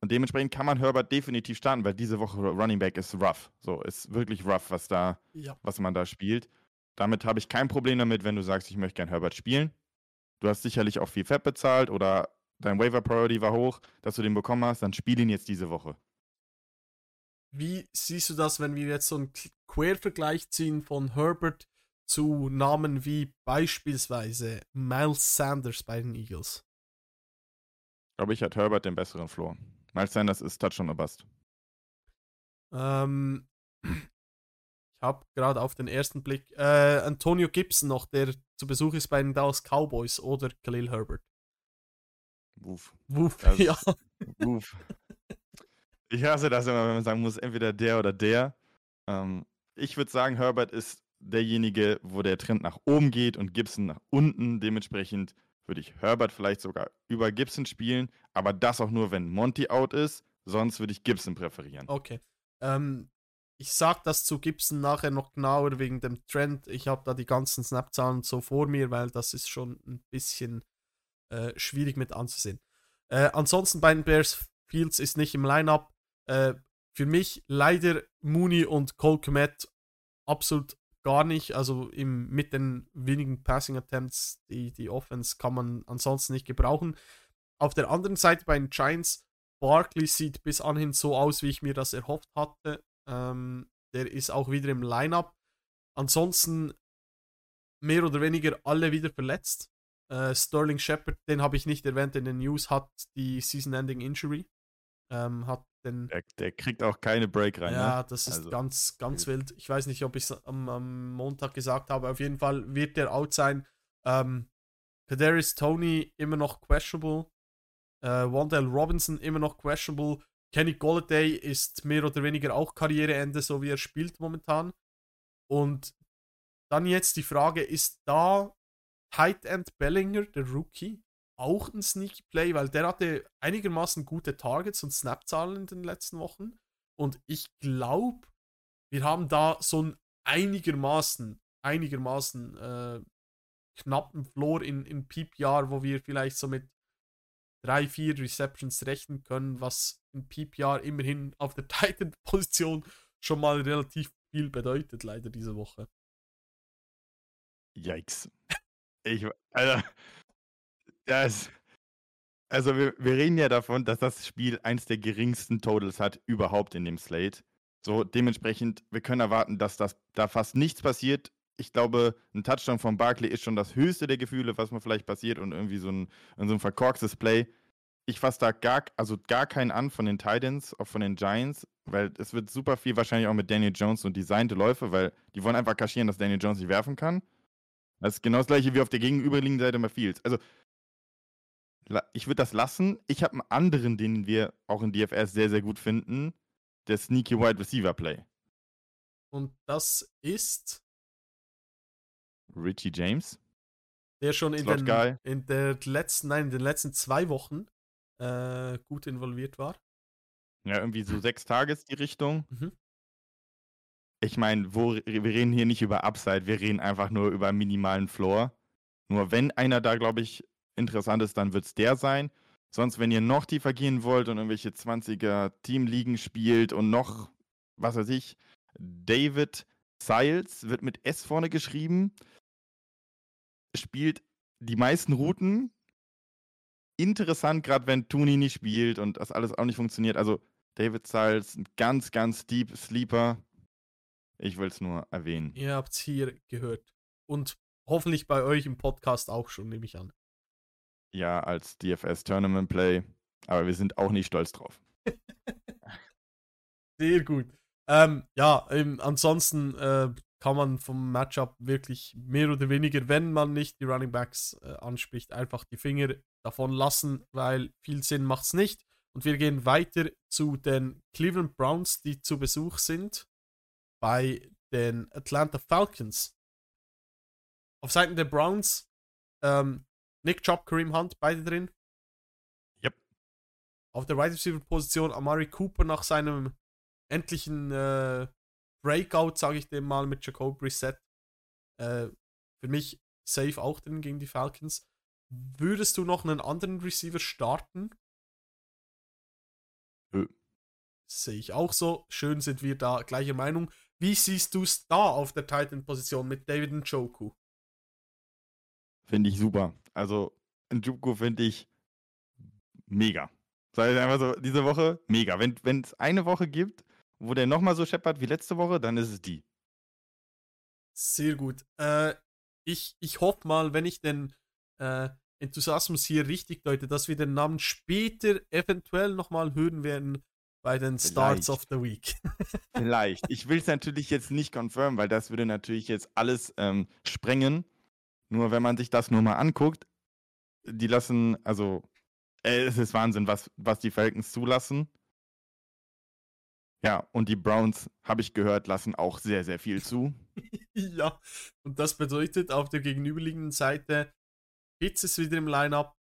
Und dementsprechend kann man Herbert definitiv starten, weil diese Woche Running Back ist rough. So, ist wirklich rough, was da Ja. was man da spielt. Damit habe ich kein Problem damit, wenn du sagst, ich möchte gern Herbert spielen. Du hast sicherlich auch viel Fett bezahlt oder dein Waiver Priority war hoch, dass du den bekommen hast, dann spiel ihn jetzt diese Woche. Wie siehst du das, wenn wir jetzt so einen Quervergleich ziehen von Herbert zu Namen wie beispielsweise Miles Sanders bei den Eagles? Glaube ich, hat Herbert den besseren Floor. Miles Sanders ist Touchdown or Bust. Ähm, ich habe gerade auf den ersten Blick äh, Antonio Gibson noch, der zu Besuch ist bei den Dallas Cowboys oder Khalil Herbert. Wuff. Wuff, Das- ja. Wuff. Ich hasse das immer, wenn man sagen muss, entweder der oder der. Ähm, ich würde sagen, Herbert ist derjenige, wo der Trend nach oben geht und Gibson nach unten. Dementsprechend würde ich Herbert vielleicht sogar über Gibson spielen, aber das auch nur, wenn Monty out ist. Sonst würde ich Gibson präferieren. Okay. Ähm, ich sag das zu Gibson nachher noch genauer wegen dem Trend. Ich habe da die ganzen Snap-Zahlen so vor mir, weil das ist schon ein bisschen äh, schwierig mit anzusehen. Äh, ansonsten bei den Bears, Fields ist nicht im Lineup. Äh, für mich leider Mooney und Cole Komet absolut gar nicht. Also im, mit den wenigen Passing Attempts, die, die Offense kann man ansonsten nicht gebrauchen. Auf der anderen Seite bei den Giants, Barkley sieht bis anhin so aus, wie ich mir das erhofft hatte. Ähm, der ist auch wieder im Lineup. Ansonsten mehr oder weniger alle wieder verletzt. Äh, Sterling Shepard, den habe ich nicht erwähnt in den News, hat die Season-Ending Injury. Ähm, hat den Der, der kriegt auch keine Break rein. ja, ne? das ist Also, ganz, ganz wild. Ich weiß nicht, ob ich es am, am Montag gesagt habe. Auf jeden Fall wird der out sein. Ähm, Kadarius Tony immer noch questionable. Äh, Wandale Robinson immer noch questionable. Kenny Golladay ist mehr oder weniger auch Karriereende, so wie er spielt momentan. Und dann jetzt die Frage, ist da Tight End Bellinger, der Rookie, auch ein Sneaky Play, weil der hatte einigermaßen gute Targets und Snap-Zahlen in den letzten Wochen. Und ich glaube, wir haben da so ein einigermaßen, einigermaßen äh, knappen Floor in, in PPR, wo wir vielleicht so mit drei, vier Receptions rechnen können, was in PPR immerhin auf der Titan-Position schon mal relativ viel bedeutet, leider diese Woche. Yikes. Ich, also, das, also wir, wir reden ja davon, dass das Spiel eins der geringsten Totals hat überhaupt in dem Slate. So, dementsprechend, wir können erwarten, dass das da fast nichts passiert. Ich glaube, ein Touchdown von Barkley ist schon das höchste der Gefühle, was mir vielleicht passiert und irgendwie so ein, so ein verkorkstes Play. Ich fasse da gar, also gar keinen an von den Titans, auch von den Giants, weil es wird super viel wahrscheinlich auch mit Daniel Jones und designte Läufe, weil die wollen einfach kaschieren, dass Daniel Jones nicht werfen kann. Das ist genau das gleiche wie auf der gegenüberliegenden Seite bei Fields. Also, ich würde das lassen. Ich habe einen anderen, den wir auch in DFS sehr, sehr gut finden. Der Sneaky Wide Receiver Play. Und das ist Richie James. der schon in, den, in der letzten, nein, in den letzten zwei Wochen äh, gut involviert war. Ja, irgendwie so sechs Tages die Richtung. Mhm. Ich meine, wir reden hier nicht über Upside, wir reden einfach nur über minimalen Floor. Nur wenn einer da, glaube ich, interessant ist, dann wird es der sein. Sonst, wenn ihr noch tiefer gehen wollt und irgendwelche 20er Teamligen spielt und noch, was weiß ich, David Siles wird mit S vorne geschrieben, spielt die meisten Routen. Interessant, gerade wenn Tooney nicht spielt und das alles auch nicht funktioniert. Also David Siles, ein ganz, ganz deep Sleeper. Ich will es nur erwähnen. Ihr habt es hier gehört. Und hoffentlich bei euch im Podcast auch schon, nehme ich an. Ja, als DFS Tournament Play. Aber wir sind auch nicht stolz drauf. Sehr gut. Ähm, ja, ähm, ansonsten äh, kann man vom Matchup wirklich mehr oder weniger, wenn man nicht die Running Backs äh, anspricht, einfach die Finger davon lassen, weil viel Sinn macht es nicht. Und wir gehen weiter zu den Cleveland Browns, die zu Besuch sind bei den Atlanta Falcons. Auf Seiten der Browns ähm, Nick Chubb, Kareem Hunt, beide drin. Yep. Auf der Wide Receiver Position Amari Cooper nach seinem endlichen äh, Breakout, sage ich dem mal, mit Jacob Reset. Äh, für mich safe auch drin gegen die Falcons. Würdest du noch einen anderen Receiver starten? Nö. Sehe ich auch so. Schön sind wir da gleicher Meinung. Wie siehst du es da auf der Titan-Position mit David Njoku? Finde ich super. Also, Njoku finde ich mega. Sag ich einfach so, diese Woche mega. Wenn es eine Woche gibt, wo der nochmal so scheppert wie letzte Woche, dann ist es die. Sehr gut. Äh, ich, ich hoffe mal, wenn ich den äh, Enthusiasmus hier richtig deute, dass wir den Namen später eventuell nochmal hören werden bei den Starts Vielleicht. of the Week. Vielleicht. Ich will es natürlich jetzt nicht confirmen, weil das würde natürlich jetzt alles ähm, sprengen. Nur wenn man sich das nur mal anguckt, die lassen, also äh, es ist Wahnsinn, was, was die Falcons zulassen. Ja, und die Browns, habe ich gehört, lassen auch sehr, sehr viel zu. ja, und das bedeutet auf der gegenüberliegenden Seite Hitz ist wieder im Lineup.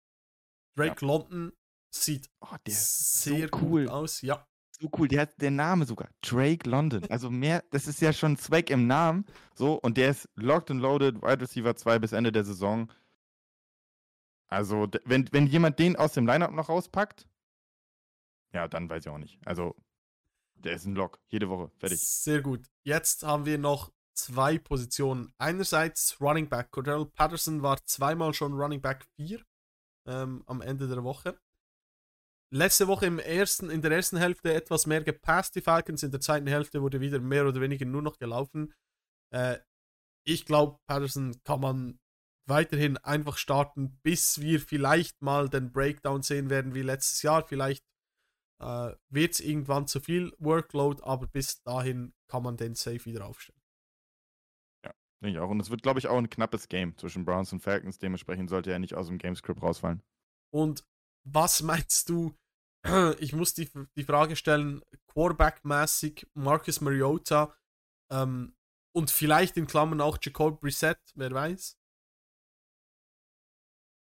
Drake London sieht Oh, sehr so cool. aus. Ja, so cool. Der hat der Name sogar. Drake London. Also mehr, das ist ja schon Zweck im Namen. So, und der ist locked and loaded, Wide Receiver 2 bis Ende der Saison. Also, wenn, wenn jemand den aus dem Lineup noch rauspackt, ja, dann weiß ich auch nicht. Also, der ist ein Lock. Jede Woche. Fertig. Sehr gut. Jetzt haben wir noch zwei Positionen. Einerseits Running Back. Cordell Patterson war zweimal schon Running Back 4 ähm, am Ende der Woche. Letzte Woche im ersten, in der ersten Hälfte etwas mehr gepasst, die Falcons. In der zweiten Hälfte wurde wieder mehr oder weniger nur noch gelaufen. Äh, ich glaube, Patterson kann man weiterhin einfach starten, bis wir vielleicht mal den Breakdown sehen werden wie letztes Jahr. Vielleicht äh, wird es irgendwann zu viel Workload, aber bis dahin kann man den safe wieder aufstellen. Denke ich auch. Und es wird, glaube ich, auch ein knappes Game zwischen Browns und Falcons. Dementsprechend sollte er nicht aus dem Gamescript rausfallen. Und was meinst du? Ich muss die, die Frage stellen, Quarterback-mäßig Marcus Mariota ähm, und vielleicht in Klammern auch Jacob Brissett, wer weiß.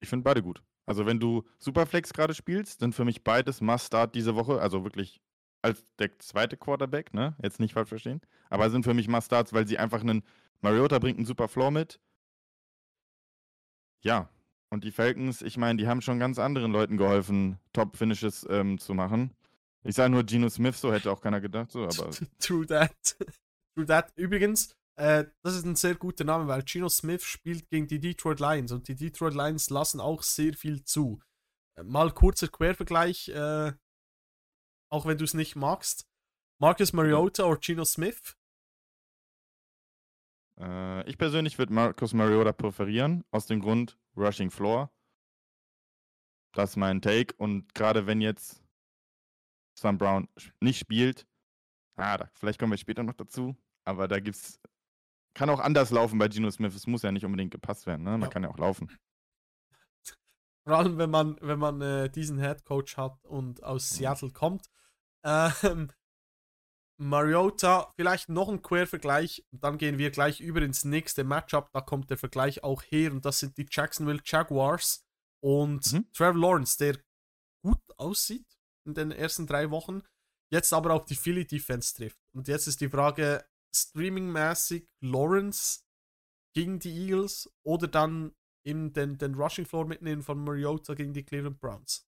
Ich finde beide gut. Also, wenn du Superflex gerade spielst, sind für mich beides Must-Start diese Woche. Also wirklich als der zweite Quarterback, ne? Jetzt nicht falsch verstehen. Aber sind für mich Must-Starts, weil sie einfach einen. Mariota bringt einen super Floor mit. Ja. Und die Falcons, ich meine, die haben schon ganz anderen Leuten geholfen, Top-Finishes ähm, zu machen. Ich sage nur Geno Smith, so hätte auch keiner gedacht, so, aber True that. True that. Übrigens, äh, das ist ein sehr guter Name, weil Geno Smith spielt gegen die Detroit Lions und die Detroit Lions lassen auch sehr viel zu. Äh, Mal kurzer Quervergleich, äh, auch wenn du es nicht magst. Marcus Mariota oder Geno Smith? Äh, ich persönlich würde Marcus Mariota präferieren, aus dem Grund Rushing Floor. Das ist mein Take. Und gerade wenn jetzt Sam Brown nicht spielt, ah, da, vielleicht kommen wir später noch dazu, aber da gibt's. Kann auch anders laufen bei Geno Smith. Es muss ja nicht unbedingt gepasst werden, ne? Man Ja. kann ja auch laufen. Vor allem, wenn man, wenn man äh, diesen Head Coach hat und aus Seattle kommt. Ähm, Mariota, vielleicht noch ein Quervergleich, dann gehen wir gleich über ins nächste Matchup. Da kommt der Vergleich auch her und das sind die Jacksonville Jaguars und Mhm. Trevor Lawrence, der gut aussieht in den ersten drei Wochen, jetzt aber auch die Philly Defense trifft. Und jetzt ist die Frage, streamingmäßig Lawrence gegen die Eagles oder dann in den, den Rushing Floor mitnehmen von Mariota gegen die Cleveland Browns?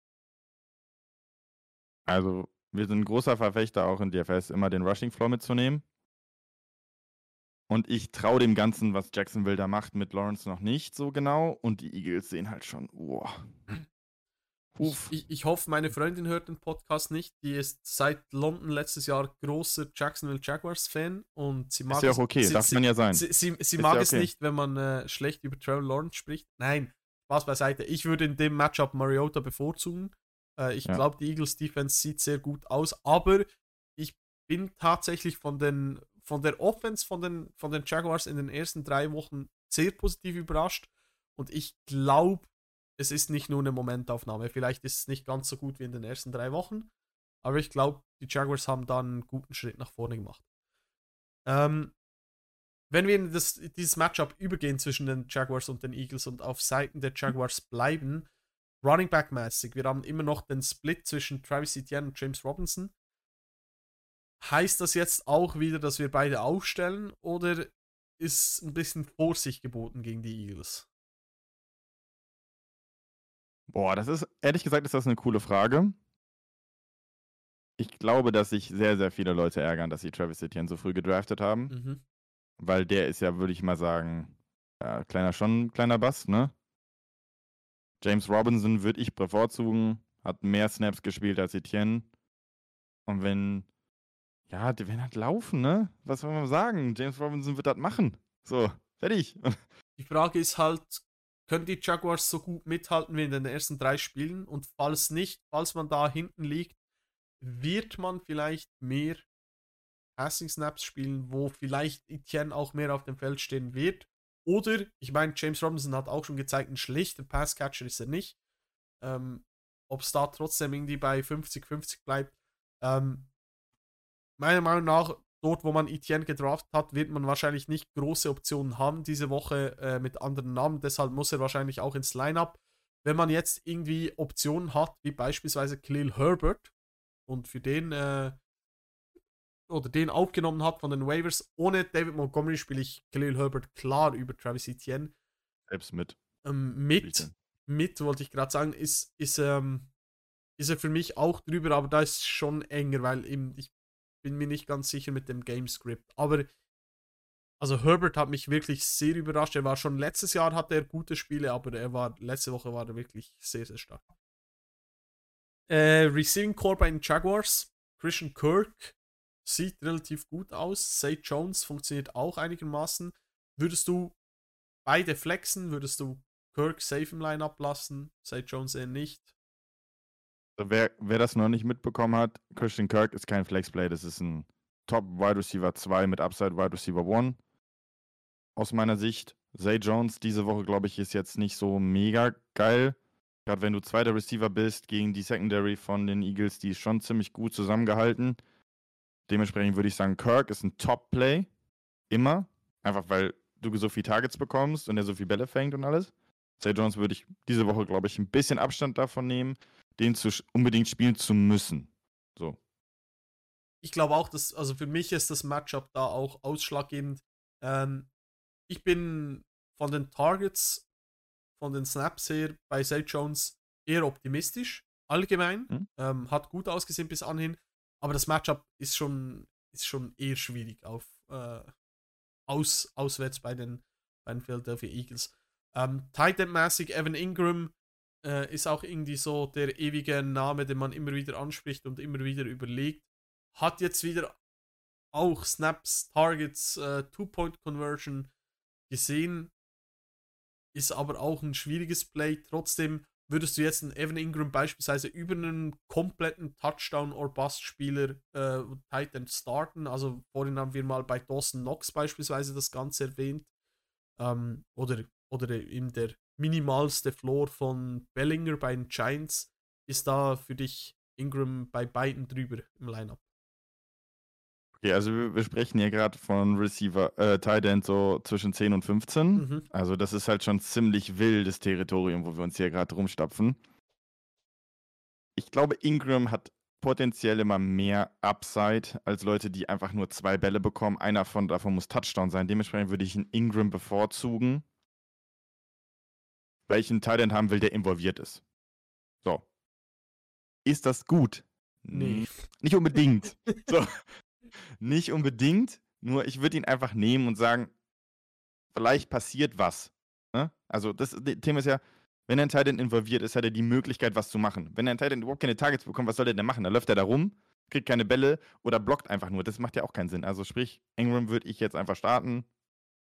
Also, wir sind ein großer Verfechter auch in DFS, immer den Rushing Floor mitzunehmen. Und ich traue dem Ganzen, was Jacksonville da macht, mit Lawrence noch nicht so genau. Und die Eagles sehen halt schon, wow. Ich, ich, ich, hoffe, meine Freundin hört den Podcast nicht. Die ist seit London letztes Jahr großer Jacksonville Jaguars-Fan und sie mag ist ja auch okay, es, darf sie, man ja sein. Sie, sie, sie mag ja es okay. nicht, wenn man äh, schlecht über Trevor Lawrence spricht. Nein, Spaß beiseite. Ich würde in dem Matchup Mariota bevorzugen. Äh, ich Ja. glaube, die Eagles Defense sieht sehr gut aus, aber ich bin tatsächlich von den von der Offense von den, von den Jaguars in den ersten drei Wochen sehr positiv überrascht und ich glaube, es ist nicht nur eine Momentaufnahme. Vielleicht ist es nicht ganz so gut wie in den ersten drei Wochen, aber ich glaube, die Jaguars haben da einen guten Schritt nach vorne gemacht. Ähm, wenn wir in das, dieses Matchup übergehen zwischen den Jaguars und den Eagles und auf Seiten der Jaguars bleiben, Running Back mäßig, wir haben immer noch den Split zwischen Travis Etienne und James Robinson. Heißt das jetzt auch wieder, dass wir beide aufstellen oder ist ein bisschen Vorsicht geboten gegen die Eagles? Boah, das ist, ehrlich gesagt, ist das eine coole Frage. Ich glaube, dass sich sehr, sehr viele Leute ärgern, dass sie Travis Etienne so früh gedraftet haben. Mhm. Weil der ist ja, würde ich mal sagen, ja, kleiner schon ein kleiner Bass, ne? James Robinson würde ich bevorzugen, hat mehr Snaps gespielt als Etienne. Und wenn, ja, die werden halt laufen, ne? Was soll man sagen? James Robinson wird das machen. So, fertig. Die Frage ist halt, können die Jaguars so gut mithalten wie in den ersten drei Spielen? Und falls nicht, falls man da hinten liegt, wird man vielleicht mehr Passing Snaps spielen, wo vielleicht Etienne auch mehr auf dem Feld stehen wird. Oder, ich meine, James Robinson hat auch schon gezeigt, ein schlechter Passcatcher ist er nicht. Ähm, Ob es da trotzdem irgendwie bei 50-50 bleibt. Ähm, meiner Meinung nach, dort, wo man Etienne gedraftet hat, wird man wahrscheinlich nicht große Optionen haben diese Woche äh, mit anderen Namen. Deshalb muss er wahrscheinlich auch ins Lineup. Wenn man jetzt irgendwie Optionen hat, wie beispielsweise Khalil Herbert und für den äh, oder den aufgenommen hat von den Waivers, ohne David Montgomery spiele ich Khalil Herbert klar über Travis Etienne. Selbst mit. Ähm, mit, mit, wollte ich gerade sagen, ist, ist, ähm, ist er für mich auch drüber, aber da ist es schon enger, weil eben ich bin mir nicht ganz sicher mit dem Gamescript. Aber also Herbert hat mich wirklich sehr überrascht. Er war schon letztes Jahr hatte er gute Spiele, aber er war letzte Woche war er wirklich sehr sehr stark. Äh, Receiving Core bei den Jaguars, Christian Kirk sieht relativ gut aus. Say Jones funktioniert auch einigermaßen. Würdest du beide flexen? Würdest du Kirk safe im Line-Up lassen? Say Jones eher nicht? Also wer, wer das noch nicht mitbekommen hat, Christian Kirk ist kein Flexplay, das ist ein Top Wide Receiver 2 mit Upside Wide Receiver 1. Aus meiner Sicht, Zay Jones diese Woche, glaube ich, ist jetzt nicht so mega geil. Gerade wenn du zweiter Receiver bist gegen die Secondary von den Eagles, die ist schon ziemlich gut zusammengehalten. Dementsprechend würde ich sagen, Kirk ist ein Top-Play. Immer. Einfach weil du so viele Targets bekommst und er so viele Bälle fängt und alles. Zay Jones würde ich diese Woche, glaube ich, ein bisschen Abstand davon nehmen, den zu unbedingt spielen zu müssen. So. Ich glaube auch, dass, also für mich ist das Matchup da auch ausschlaggebend. Ähm, ich bin von den Targets, von den Snaps her bei Zay Jones eher optimistisch, allgemein. Hm? Ähm, hat gut ausgesehen bis anhin, aber das Matchup ist schon, ist schon eher schwierig auf äh, aus, auswärts bei den, bei den Philadelphia Eagles. Ähm, Tight End-mäßig, Evan Ingram äh, ist auch irgendwie so der ewige Name, den man immer wieder anspricht und immer wieder überlegt. Hat jetzt wieder auch Snaps, Targets, äh, Two-Point-Conversion gesehen. Ist aber auch ein schwieriges Play. Trotzdem würdest du jetzt einen Evan Ingram beispielsweise über einen kompletten Touchdown- or Bust-Spieler äh, Tight End starten. Also vorhin haben wir mal bei Dawson Knox beispielsweise das Ganze erwähnt. Ähm, oder, oder eben der minimalste Floor von Bellinger bei den Giants. Ist da für dich Ingram bei beiden drüber im Lineup? Okay, also wir, wir sprechen hier gerade von Receiver, äh, Tight End so zwischen 10 und 15. Mhm. Also das ist halt schon ziemlich wildes Territorium, wo wir uns hier gerade rumstapfen. Ich glaube, Ingram hat potenziell immer mehr Upside als Leute, die einfach nur zwei Bälle bekommen. Einer von, davon muss Touchdown sein. Dementsprechend würde ich einen Ingram bevorzugen, weil ich einen Tight haben will, der involviert ist. So. Ist das gut? Nee. Nicht unbedingt. so. Nicht unbedingt, nur ich würde ihn einfach nehmen und sagen, vielleicht passiert was. Ne? Also das, das Thema ist ja, wenn ein Titan involviert ist, hat er die Möglichkeit, was zu machen. Wenn ein Titan überhaupt keine Targets bekommt, was soll er denn machen? Da läuft er da rum, kriegt keine Bälle oder blockt einfach nur. Das macht ja auch keinen Sinn. Also sprich, Ingram würde ich jetzt einfach starten.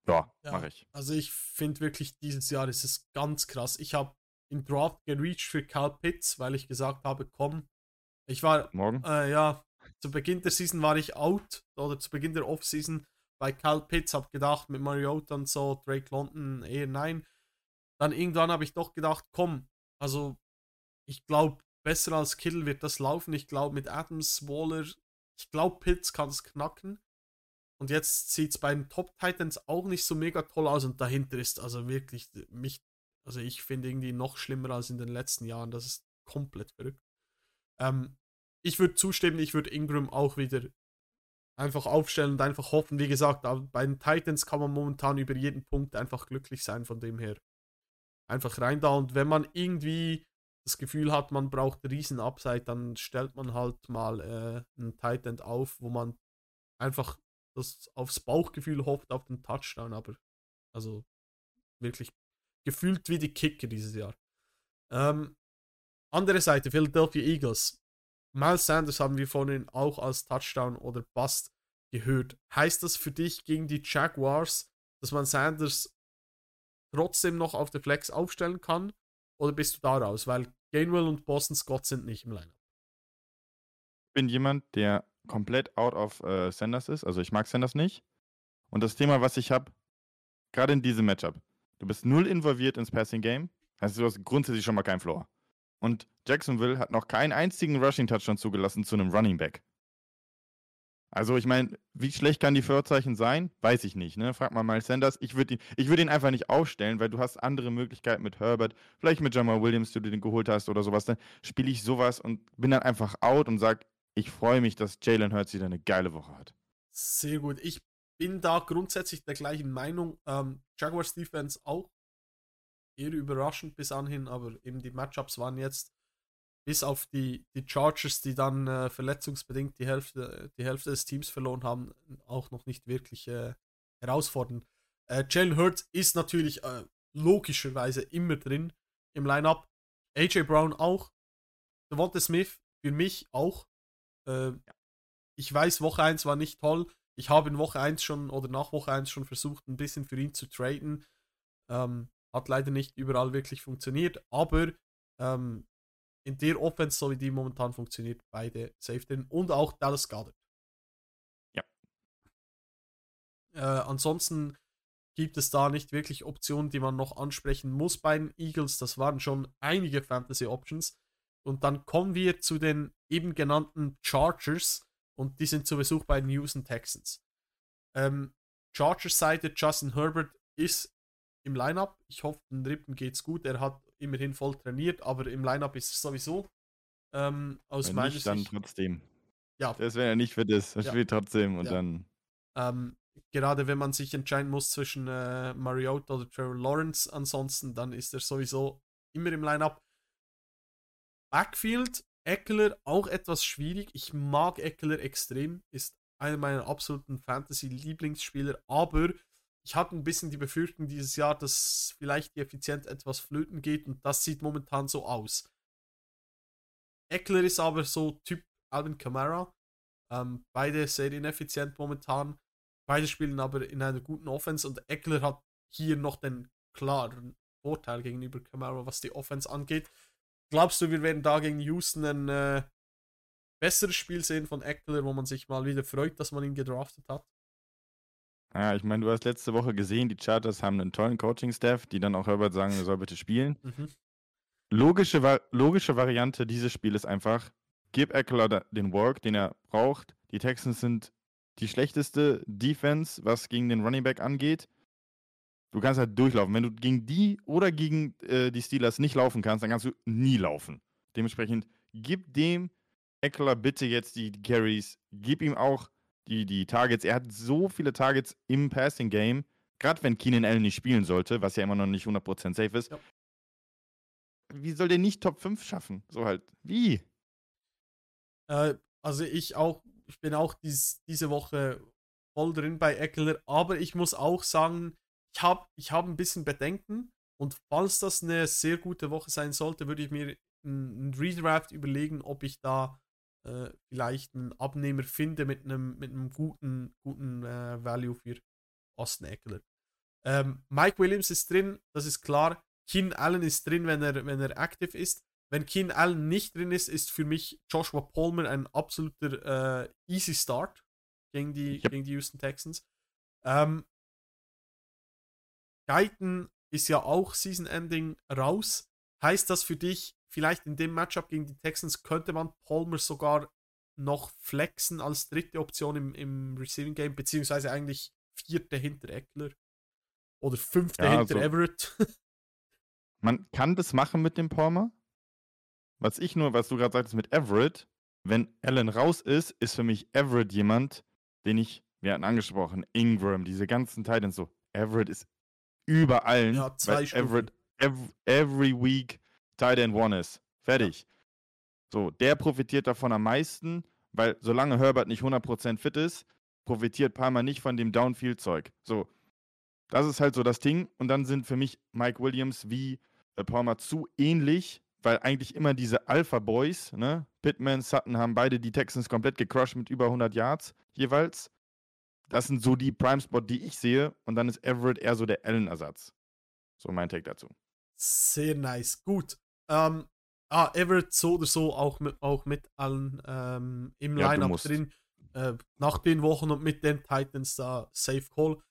Ja, Ja. mache ich. Also ich finde wirklich, dieses Jahr ist es ganz krass. Ich habe im Draft gereached für Cal Pitts, weil ich gesagt habe, komm, ich war, Morgen? äh, ja, zu Beginn der Season war ich out oder zu Beginn der Offseason bei Cal Pitts, habe gedacht, mit Mariota und so, Drake London eher nein. Dann irgendwann habe ich doch gedacht, komm, also ich glaube, besser als Kittle wird das laufen. Ich glaube, mit Adams, Waller, ich glaube, Pitts kann es knacken. Und jetzt sieht es bei den Top Titans auch nicht so mega toll aus und dahinter ist also wirklich mich, also ich finde irgendwie noch schlimmer als in den letzten Jahren. Das ist komplett verrückt. Ähm, ich würde zustimmen, ich würde Ingram auch wieder einfach aufstellen und einfach hoffen. Wie gesagt, bei den Titans kann man momentan über jeden Punkt einfach glücklich sein, von dem her. Einfach rein da und wenn man irgendwie das Gefühl hat, man braucht riesen Upside, dann stellt man halt mal äh, einen Titan auf, wo man einfach das aufs Bauchgefühl hofft auf den Touchdown, aber also wirklich gefühlt wie die Kicker dieses Jahr. Ähm, andere Seite, Philadelphia Eagles. Miles Sanders haben wir vorhin auch als Touchdown oder Bust gehört. Heißt das für dich gegen die Jaguars, dass man Sanders trotzdem noch auf der Flex aufstellen kann? Oder bist du da raus? Weil Gainwell und Boston Scott sind nicht im Lineup. Ich bin jemand, der komplett out of äh, Sanders ist. Also ich mag Sanders nicht. Und das Thema, was ich habe, gerade in diesem Matchup, du bist null involviert ins Passing Game, heißt du hast grundsätzlich schon mal keinen Floor. Und Jacksonville hat noch keinen einzigen Rushing-Touchdown zugelassen zu einem Running Back. Also ich meine, wie schlecht kann die Vorzeichen sein? Weiß ich nicht. Ne? Frag mal Miles Sanders. Ich würde ihn, würd ihn einfach nicht aufstellen, weil du hast andere Möglichkeiten mit Herbert, vielleicht mit Jamal Williams, die du den geholt hast oder sowas. Dann spiele ich sowas und bin dann einfach out und sage, ich freue mich, dass Jalen Hurts wieder eine geile Woche hat. Sehr gut. Ich bin da grundsätzlich der gleichen Meinung. Ähm, Jaguars Defense auch eher überraschend bis anhin, aber eben die Matchups waren jetzt bis auf die, die Chargers, die dann äh, verletzungsbedingt die Hälfte, die Hälfte des Teams verloren haben, auch noch nicht wirklich äh, herausfordernd. Äh, Jalen Hurts ist natürlich äh, logischerweise immer drin im Lineup. AJ Brown auch. Devonta Smith für mich auch. Äh, ich weiß, Woche 1 war nicht toll. Ich habe in Woche 1 schon oder nach Woche 1 schon versucht, ein bisschen für ihn zu traden. Ähm, hat leider nicht überall wirklich funktioniert, aber ähm, in der Offense, so wie die momentan funktioniert, beide safe drin und auch Dallas Goddard. Ja. Äh, ansonsten gibt es da nicht wirklich Optionen, die man noch ansprechen muss bei den Eagles. Das waren schon einige Fantasy Options. Und dann kommen wir zu den eben genannten Chargers und die sind zu Besuch bei den Houston Texans. Ähm, Chargers Seite Justin Herbert ist im Lineup. Ich hoffe, den Rippen geht's gut. Er hat immerhin voll trainiert, aber im Lineup ist es sowieso. Ähm, aus Wenn meiner nicht, dann Sicht. trotzdem. Ja, Das wäre ja nicht für das. Das Ja. spielt trotzdem und Ja. dann. ähm, gerade wenn man sich entscheiden muss zwischen äh, Mariota oder Trevor Lawrence, ansonsten, dann ist er sowieso immer im Lineup. Backfield, Eckler auch etwas schwierig. Ich mag Eckler extrem, ist einer meiner absoluten Fantasy-Lieblingsspieler, aber ich hatte ein bisschen die Befürchtung dieses Jahr, dass vielleicht die Effizienz etwas flöten geht und das sieht momentan so aus. Eckler ist aber so Typ Alvin Kamara. Ähm, beide sehr ineffizient momentan. Beide spielen aber in einer guten Offense und Eckler hat hier noch den klaren Vorteil gegenüber Kamara, was die Offense angeht. Glaubst du, wir werden da gegen Houston ein äh, besseres Spiel sehen von Eckler, wo man sich mal wieder freut, dass man ihn gedraftet hat? Ja, ich meine, du hast letzte Woche gesehen, die Chargers haben einen tollen Coaching-Staff, die dann auch Herbert sagen, er soll bitte spielen. Mhm. Logische, Va logische Variante dieses Spiels ist einfach, gib Eckler den Work, den er braucht. Die Texans sind die schlechteste Defense, was gegen den Running Back angeht. Du kannst halt durchlaufen. Wenn du gegen die oder gegen äh, die Steelers nicht laufen kannst, dann kannst du nie laufen. Dementsprechend gib dem Eckler bitte jetzt die Carries, gib ihm auch die, die Targets. Er hat so viele Targets im Passing Game, gerade wenn Keenan Allen nicht spielen sollte, was ja immer noch nicht 100% safe ist. Ja. Wie soll der nicht Top 5 schaffen? So halt. Wie? Äh, also ich auch, ich bin auch dies, diese Woche voll drin bei Eckler, aber ich muss auch sagen, ich habe ich hab ein bisschen Bedenken und falls das eine sehr gute Woche sein sollte, würde ich mir einen Redraft überlegen, ob ich da äh, vielleicht einen Abnehmer finde mit einem, mit einem guten, guten äh, Value für Austin Eckler. Ähm, Mike Williams ist drin, das ist klar. Keen Allen ist drin, wenn er, wenn er aktiv ist. Wenn Keen Allen nicht drin ist, ist für mich Joshua Palmer ein absoluter äh, Easy Start gegen die, Yep. gegen die Houston Texans. Ähm, Guyton ist ja auch Season Ending raus. Heißt das für dich, vielleicht in dem Matchup gegen die Texans könnte man Palmer sogar noch flexen als dritte Option im, im Receiving Game, beziehungsweise eigentlich vierte hinter Eckler oder fünfte Ja, hinter also- Everett. Man kann das machen mit dem Palmer. Was ich nur, was du gerade sagtest mit Everett, wenn Allen raus ist, ist für mich Everett jemand, den ich, wir hatten angesprochen, Ingram, diese ganzen Titans so. Everett ist über allen, Ja, zwei Stufen. Everett ev every week Titan One ist. Fertig. So, der profitiert davon am meisten, weil solange Herbert nicht 100% fit ist, profitiert Palmer nicht von dem Downfield-Zeug. So, das ist halt so das Ding. Und dann sind für mich Mike Williams wie äh, Palmer zu ähnlich, weil eigentlich immer diese Alpha-Boys, ne, Pittman, Sutton haben beide die Texans komplett gecrushed mit über 100 Yards jeweils. Das sind so die Prime-Spot, die ich sehe. Und dann ist Everett eher so der Allen-Ersatz. So mein Take dazu. Sehr nice. Gut. Ähm, ah, Everett so oder so auch mit, auch mit allen ähm, im Ja, Lineup drin. Äh, nach den Wochen und mit den Titans da Safe Call.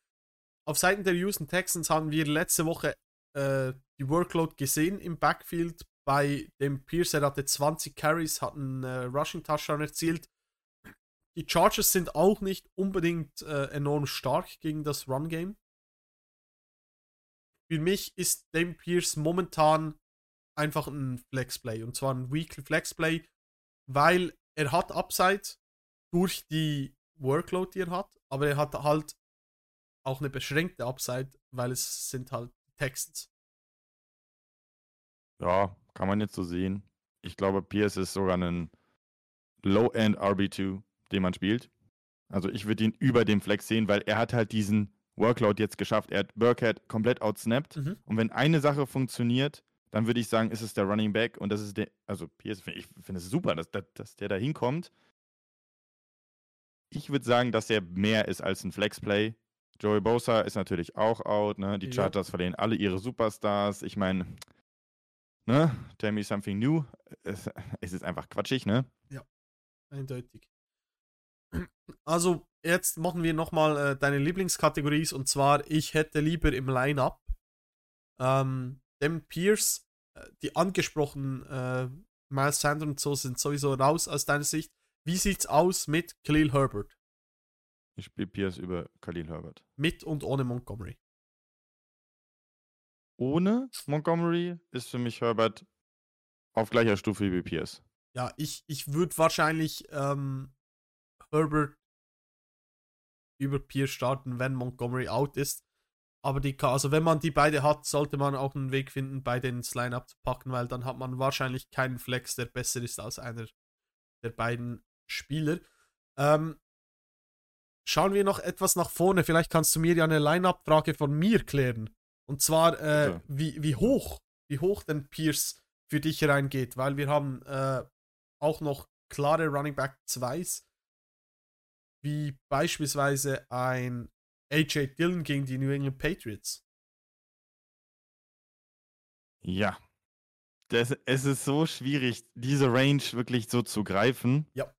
Auf Seiten der Houston Texans haben wir letzte Woche äh, die Workload gesehen im Backfield bei dem Pierce. Er hatte 20 Carries, hat einen äh, Rushing Touchdown erzielt. Die Chargers sind auch nicht unbedingt äh, enorm stark gegen das Run Game. Für mich ist Dame Pierce momentan einfach ein Flexplay. Und zwar ein Weekly Flexplay, weil er hat Upside durch die Workload, die er hat, aber er hat halt auch eine beschränkte Upside, weil es sind halt Texans. Ja, kann man jetzt so sehen. Ich glaube, Pierce ist sogar ein Low-End RB2, den man spielt. Also ich würde ihn über dem Flex sehen, weil er hat halt diesen Workload jetzt geschafft. Er hat Burkhead komplett outsnapped. Mhm. Und wenn eine Sache funktioniert, dann würde ich sagen, ist es der Running Back und das ist der, also Pierce, ich finde es super, dass, dass, dass der da hinkommt. Ich würde sagen, dass er mehr ist als ein Flex-Play. Joey Bosa ist natürlich auch out, ne? Die Ja. Chargers verlieren alle ihre Superstars. Ich meine, ne? Tell me something new. Es, es ist einfach quatschig, ne? Eindeutig. Also, jetzt machen wir nochmal äh, deine Lieblingskategories und zwar, ich hätte lieber im Line-Up ähm, dem Pierce, äh, die angesprochenen äh, Miles Sanders und so sind sowieso raus aus deiner Sicht. Wie sieht's aus mit Khalil Herbert? Ich spiele Pierce über Khalil Herbert. Mit und ohne Montgomery. Ohne Montgomery ist für mich Herbert auf gleicher Stufe wie Pierce. Ja, ich, ich würde wahrscheinlich ähm, Herbert über Pierce starten, wenn Montgomery out ist. Aber die, also wenn man die beide hat, sollte man auch einen Weg finden, beide ins Line-Up zu packen, weil dann hat man wahrscheinlich keinen Flex, der besser ist als einer der beiden Spieler. Ähm, schauen wir noch etwas nach vorne. Vielleicht kannst du mir ja eine Line-Up-Frage von mir klären. Und zwar, äh, Bitte. wie, wie hoch, wie hoch denn Pierce für dich reingeht, weil wir haben äh, auch noch klare Running Back 2s, wie beispielsweise ein AJ Dillon gegen die New England Patriots. Ja. Das, es ist so schwierig, diese Range wirklich so zu greifen. Ja.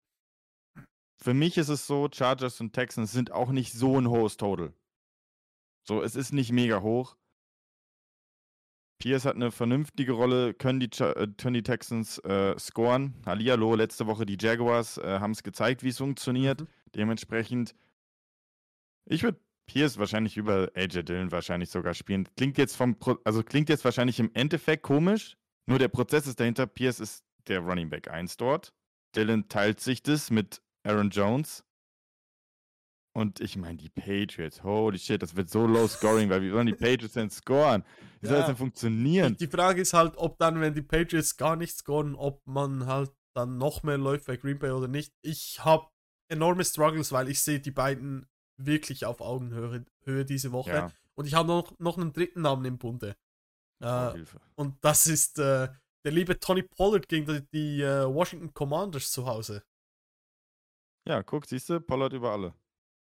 Für mich ist es so, Chargers und Texans sind auch nicht so ein hohes Total. So, es ist nicht mega hoch. Pierce hat eine vernünftige Rolle, können die, äh, können die Texans äh, scoren. Hallihallo, letzte Woche die Jaguars äh, haben es gezeigt, wie es funktioniert. Mhm. Dementsprechend, ich würde Pierce wahrscheinlich über AJ Dillon wahrscheinlich sogar spielen. Klingt jetzt vom, Pro also klingt jetzt wahrscheinlich im Endeffekt komisch, nur der Prozess ist dahinter. Pierce ist der Running Back 1 dort. Dylan teilt sich das mit Aaron Jones. Und ich meine, die Patriots, holy shit, das wird so low scoring, weil wie sollen die Patriots denn scoren? Wie soll Ja. das denn funktionieren? Die Frage ist halt, ob dann, wenn die Patriots gar nicht scoren, ob man halt dann noch mehr läuft bei Green Bay oder nicht. Ich habe enorme Struggles, weil ich sehe die beiden wirklich auf Augenhöhe Höhe diese Woche. Ja, Und ich habe noch, noch einen dritten Namen im Bunde. Äh, und das ist äh, der liebe Tony Pollard gegen die, die äh, Washington Commanders zu Hause. Ja, guck, siehst du, Pollard über alle.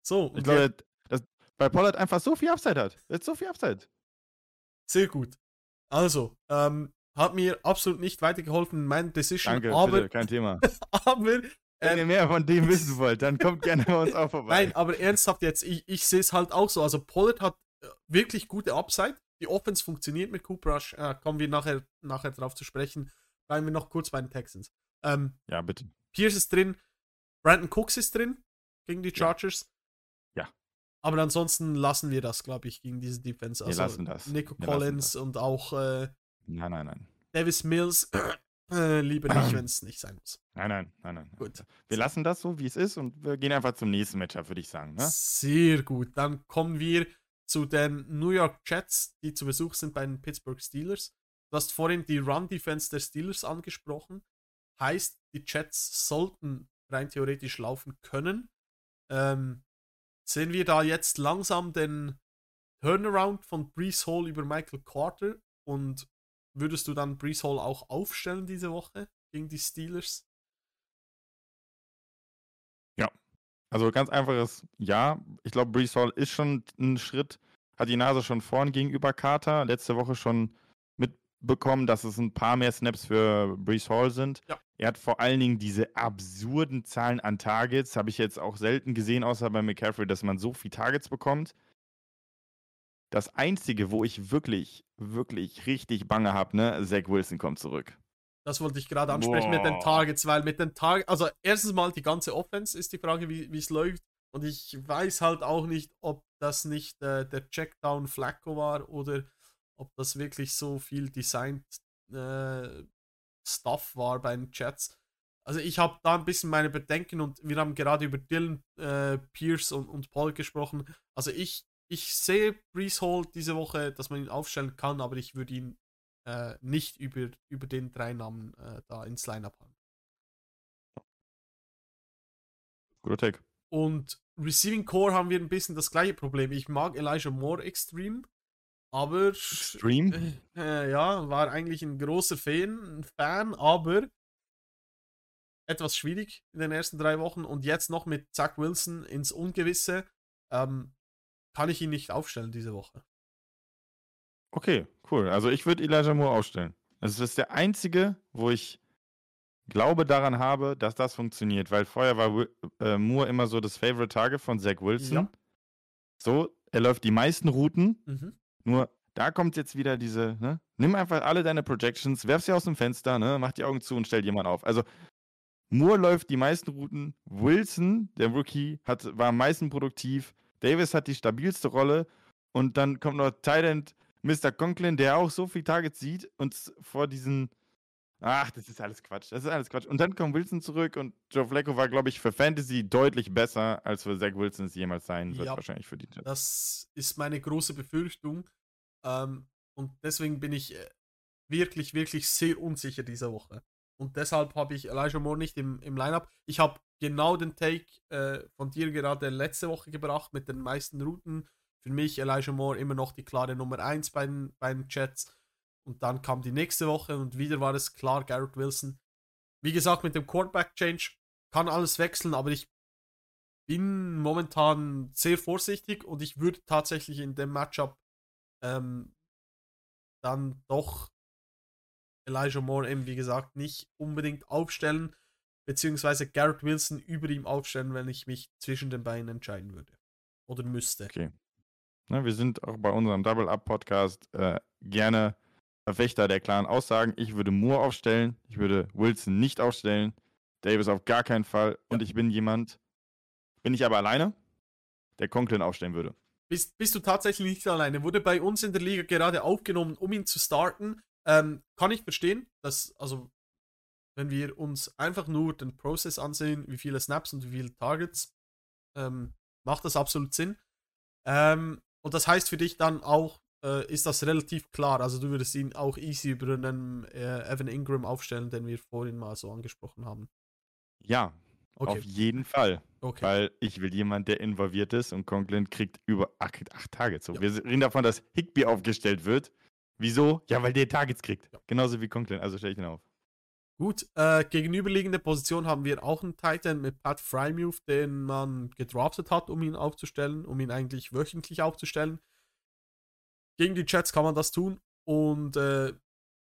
So, Ich glaube, jetzt- dass, weil Pollard einfach so viel Upside hat. Hat so viel Upside. sehr gut. Also, ähm, hat mir absolut nicht weitergeholfen in meiner Decision, Danke, aber, bitte, kein Thema. aber Wenn ähm, ihr mehr von dem wissen wollt, dann kommt gerne bei uns auch vorbei. Nein, aber ernsthaft jetzt, ich, ich sehe es halt auch so. Also Pollard hat äh, wirklich gute Upside. Die Offense funktioniert mit Cooper Rush. Äh, kommen wir nachher, nachher drauf zu sprechen. Bleiben wir noch kurz bei den Texans. Ähm, Ja, bitte. Pierce ist drin. Brandon Cooks ist drin gegen die Chargers. Ja. Aber ansonsten lassen wir das, glaube ich, gegen diese Defense. Wir Also lassen das. Nico Wir Collins und auch äh, Nein, nein, nein. Davis Mills. Äh, lieber nicht, wenn es nicht sein muss. Nein, nein, nein, nein. Gut. Wir lassen das so, wie es ist und wir gehen einfach zum nächsten Matchup, würde ich sagen. Ne? Sehr gut. Dann kommen wir zu den New York Jets, die zu Besuch sind bei den Pittsburgh Steelers. Du hast vorhin die Run-Defense der Steelers angesprochen. Heißt, die Jets sollten rein theoretisch laufen können. Ähm, sehen wir da jetzt langsam den Turnaround von Brees Hall über Michael Carter und würdest du dann Brees Hall auch aufstellen diese Woche gegen die Steelers? Also ganz einfaches Ja. Ich glaube, Brees Hall ist schon ein Schritt, hat die Nase schon vorn gegenüber Carter. Letzte Woche schon mitbekommen, dass es ein paar mehr Snaps für Brees Hall sind. Ja. Er hat vor allen Dingen diese absurden Zahlen an Targets. Habe ich jetzt auch selten gesehen, außer bei McCaffrey, dass man so viel Targets bekommt. Das Einzige, wo ich wirklich, wirklich richtig Bange habe, ne, Zach Wilson kommt zurück. Das wollte ich gerade ansprechen mit den Boah. Targets, weil mit den Targets, also erstens mal die ganze Offense ist die Frage, wie es läuft. Und ich weiß halt auch nicht, ob das nicht äh, der Checkdown Flacco war oder ob das wirklich so viel Designed äh, Stuff war bei den Jets. Also ich habe da ein bisschen meine Bedenken und wir haben gerade über Dylan äh, Pierce und, und Paul gesprochen. Also ich, ich sehe Brees Hall diese Woche, dass man ihn aufstellen kann, aber ich würde ihn äh, nicht über, über den drei Namen äh, da ins Line-Up haben. Guter Take. Und Receiving Core haben wir ein bisschen das gleiche Problem. Ich mag Elijah Moore extrem, aber Stream? äh, ja, war eigentlich ein großer Fan, Fan, aber etwas schwierig in den ersten drei Wochen und jetzt noch mit Zach Wilson ins Ungewisse. Ähm, kann ich ihn nicht aufstellen diese Woche. Okay, cool. Also ich würde Elijah Moore aufstellen. Das ist der einzige, wo ich glaube daran habe, dass das funktioniert, weil vorher war äh, Moore immer so das Favorite Target von Zach Wilson. Ja. So, er läuft die meisten Routen, Mhm. nur da kommt jetzt wieder diese, ne? Nimm einfach alle deine Projections, werf sie aus dem Fenster, ne? Mach die Augen zu und stell jemand auf. Also Moore läuft die meisten Routen, Wilson, der Rookie, hat, war am meisten produktiv, Davis hat die stabilste Rolle und dann kommt noch Tident Mr. Conklin, der auch so viel Targets sieht und vor diesen. Ach, das ist alles Quatsch. Das ist alles Quatsch. Und dann kommt Wilson zurück und Joe Flacco war, glaube ich, für Fantasy deutlich besser, als für Zach Wilson es jemals sein wird, Ja. wahrscheinlich für die Jets. Das ist meine große Befürchtung. Ähm, und deswegen bin ich äh, wirklich, wirklich sehr unsicher diese Woche. Und deshalb habe ich Elijah Moore nicht im, im Lineup. Ich habe genau den Take äh, von dir gerade letzte Woche gebracht mit den meisten Routen. Für mich Elijah Moore immer noch die klare Nummer 1 bei den, bei den Jets. Und dann kam die nächste Woche und wieder war es klar Garrett Wilson. Wie gesagt, mit dem Quarterback-Change kann alles wechseln, aber ich bin momentan sehr vorsichtig und ich würde tatsächlich in dem Matchup ähm, dann doch Elijah Moore eben, wie gesagt, nicht unbedingt aufstellen, beziehungsweise Garrett Wilson über ihm aufstellen, wenn ich mich zwischen den beiden entscheiden würde. Oder müsste. Okay. Ne, wir sind auch bei unserem Double Up Podcast äh, gerne Verfechter der klaren Aussagen. Ich würde Moore aufstellen, ich würde Wilson nicht aufstellen, Davis auf gar keinen Fall. Und ich bin jemand, bin ich aber alleine, der Conklin aufstellen würde. Bist, bist du tatsächlich nicht alleine? Wurde bei uns in der Liga gerade aufgenommen, um ihn zu starten. Ähm, kann ich verstehen, dass, also, wenn wir uns einfach nur den Prozess ansehen, wie viele Snaps und wie viele Targets, ähm, macht das absolut Sinn. Ähm, und das heißt für dich dann auch, äh, ist das relativ klar. Also du würdest ihn auch easy über einen äh, Evan Ingram aufstellen, den wir vorhin mal so angesprochen haben. Ja, Okay. auf jeden Fall. Okay. Weil ich will jemand, der involviert ist und Conklin kriegt über acht, acht Targets. So. Ja. Wir reden davon, dass Higby aufgestellt wird. Wieso? Ja, weil der Targets kriegt. Ja. Genauso wie Conklin. Also stelle ich ihn auf. Gut, äh, gegenüberliegende Position haben wir auch einen Titan mit Pat Frymuth, den man gedraftet hat, um ihn aufzustellen, um ihn eigentlich wöchentlich aufzustellen. Gegen die Jets kann man das tun und äh,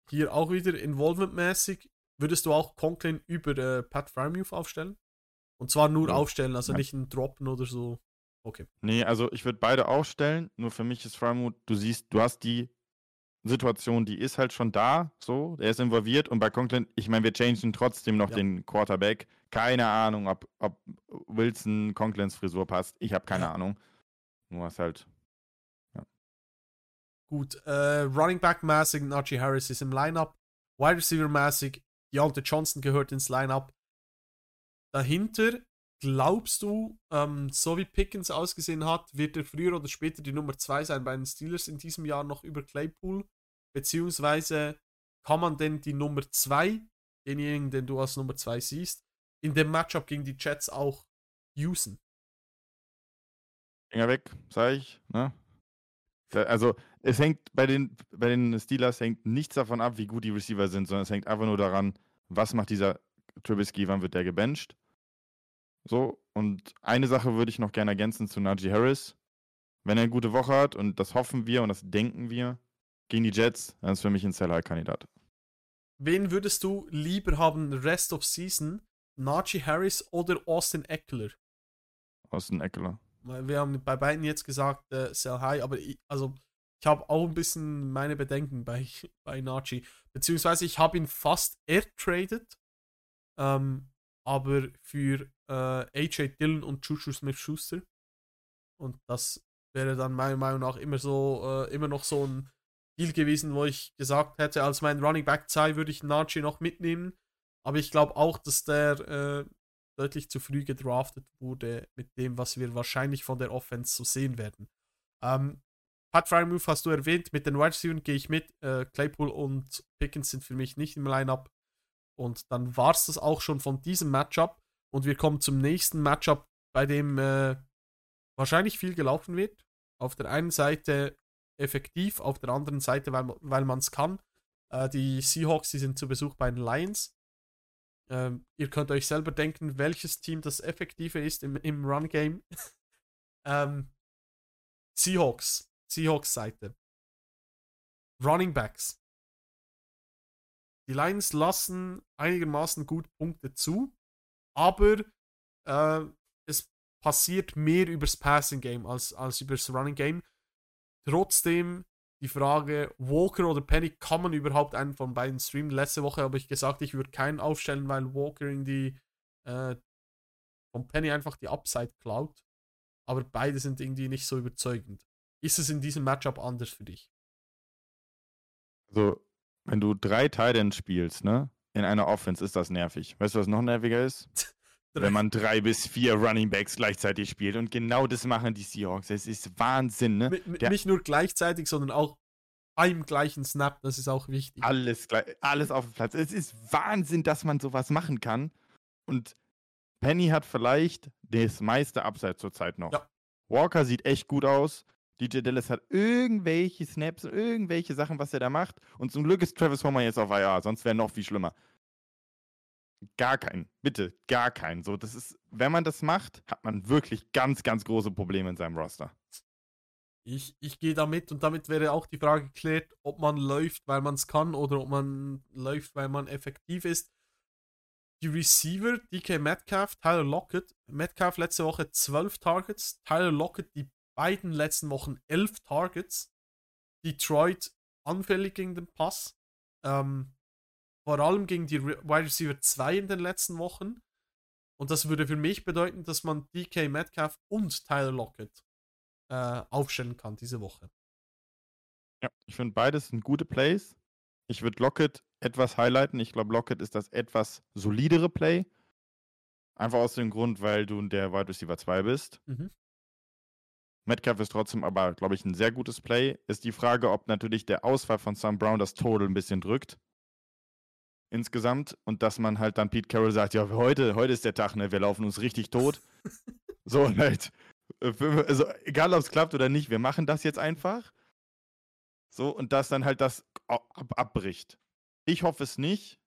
hier auch wieder involvementmäßig würdest du auch Conklin über äh, Pat Frymuth aufstellen? Und zwar nur Ja. aufstellen, also Ja. nicht einen Droppen oder so. Okay. Nee, also ich würde beide aufstellen. Nur für mich ist Frymuth, du siehst, du hast die Situation, die ist halt schon da. So, der ist involviert. Und bei Conklin, ich meine, wir changen trotzdem noch Ja. den Quarterback. Keine Ahnung, ob, ob Wilson Conklins Frisur passt. Ich habe keine Ja. Ahnung. Nur was halt. Gut, äh, Running Back mäßig Najee Harris ist im Lineup. Wide Receiver mäßig Deontay Johnson gehört ins Lineup. Dahinter glaubst du, ähm, so wie Pickens ausgesehen hat, wird er früher oder später die Nummer 2 sein bei den Steelers in diesem Jahr noch über Claypool? Beziehungsweise kann man denn die Nummer 2, denjenigen, den du als Nummer 2 siehst, in dem Matchup gegen die Jets auch usen? Finger weg, sag ich. Ne? Also, es hängt bei den, bei den Steelers hängt nichts davon ab, wie gut die Receiver sind, sondern es hängt einfach nur daran, was macht dieser Trubisky, wann wird der gebencht. So, und eine Sache würde ich noch gerne ergänzen zu Najee Harris. Wenn er eine gute Woche hat, und das hoffen wir und das denken wir, gegen die Jets, dann ist für mich ein Sell-High-Kandidat. Wen würdest du lieber haben Rest of Season? Najee Harris oder Austin Eckler? Austin Eckler. Wir haben bei beiden jetzt gesagt, äh, sell high, aber ich, also ich habe auch ein bisschen meine Bedenken bei, bei Najee. Beziehungsweise ich habe ihn fast airtraded, ähm, aber für äh, AJ Dillon und Juju Smith Schuster. Und das wäre dann meiner Meinung nach immer so, äh, immer noch so ein Deal gewesen, wo ich gesagt hätte, als mein Running Back 2 würde ich Najee noch mitnehmen. Aber ich glaube auch, dass der äh, deutlich zu früh gedraftet wurde mit dem, was wir wahrscheinlich von der Offense so sehen werden. Ähm, Pat Frymouth hast du erwähnt, mit den Wide Receivers gehe ich mit. Äh, Claypool und Pickens sind für mich nicht im Lineup. Und dann war es das auch schon von diesem Matchup. Und wir kommen zum nächsten Matchup, bei dem äh, wahrscheinlich viel gelaufen wird. Auf der einen Seite effektiv, auf der anderen Seite, weil, weil man es kann. Äh, die Seahawks, die sind zu Besuch bei den Lions. Ähm, ihr könnt euch selber denken, welches Team das effektive ist im, im Run-Game. ähm, Seahawks. Seahawks-Seite. Running Backs. Die Lions lassen einigermaßen gut Punkte zu, aber äh, es passiert mehr übers Passing Game als, als übers Running Game. Trotzdem die Frage, Walker oder Penny, kann man überhaupt einen von beiden streamen? Letzte Woche habe ich gesagt, ich würde keinen aufstellen, weil Walker in die äh, von Penny einfach die Upside klaut. Aber beide sind irgendwie nicht so überzeugend. Ist es in diesem Matchup anders für dich? Also, wenn du drei Titans spielst, ne, in einer Offense, ist das nervig. Weißt du, was noch nerviger ist? Wenn man drei bis vier Running Backs gleichzeitig spielt. Und genau das machen die Seahawks. Es ist Wahnsinn, ne? Der- nicht nur gleichzeitig, sondern auch beim gleichen Snap, das ist auch wichtig. Alles, gleich- alles auf dem Platz. Es ist Wahnsinn, dass man sowas machen kann. Und Penny hat vielleicht das meiste Upside zurzeit noch. Ja. Walker sieht echt gut aus. DJ Dallas hat irgendwelche Snaps, irgendwelche Sachen, was er da macht. Und zum Glück ist Travis Homer jetzt auf IR, sonst wäre noch viel schlimmer. Gar keinen. Bitte, gar keinen. So, das ist, wenn man das macht, hat man wirklich ganz, ganz große Probleme in seinem Roster. Ich, ich gehe damit und damit wäre auch die Frage geklärt, ob man läuft, weil man es kann oder ob man läuft, weil man effektiv ist. Die Receiver, DK Metcalf, Tyler Lockett. Metcalf letzte Woche 12 Targets, Tyler Lockett die beiden letzten Wochen 11 Targets. Detroit anfällig gegen den Pass. Ähm, vor allem gegen die Wide Receiver 2 in den letzten Wochen. Und das würde für mich bedeuten, dass man DK Metcalf und Tyler Lockett äh, aufstellen kann diese Woche. Ja, ich finde beides sind gute Plays. Ich würde Lockett etwas highlighten. Ich glaube, Lockett ist das etwas solidere Play. Einfach aus dem Grund, weil du der Wide Receiver 2 bist. Mhm. Metcalf ist trotzdem aber, glaube ich, ein sehr gutes Play. Ist die Frage, ob natürlich der Ausfall von Sam Brown das Total ein bisschen drückt. Insgesamt. Und dass man halt dann Pete Carroll sagt, ja, heute, heute ist der Tag, ne? Wir laufen uns richtig tot. so, halt. Also, egal ob es klappt oder nicht, wir machen das jetzt einfach. So, und dass dann halt das ab abbricht. Ich hoffe es nicht.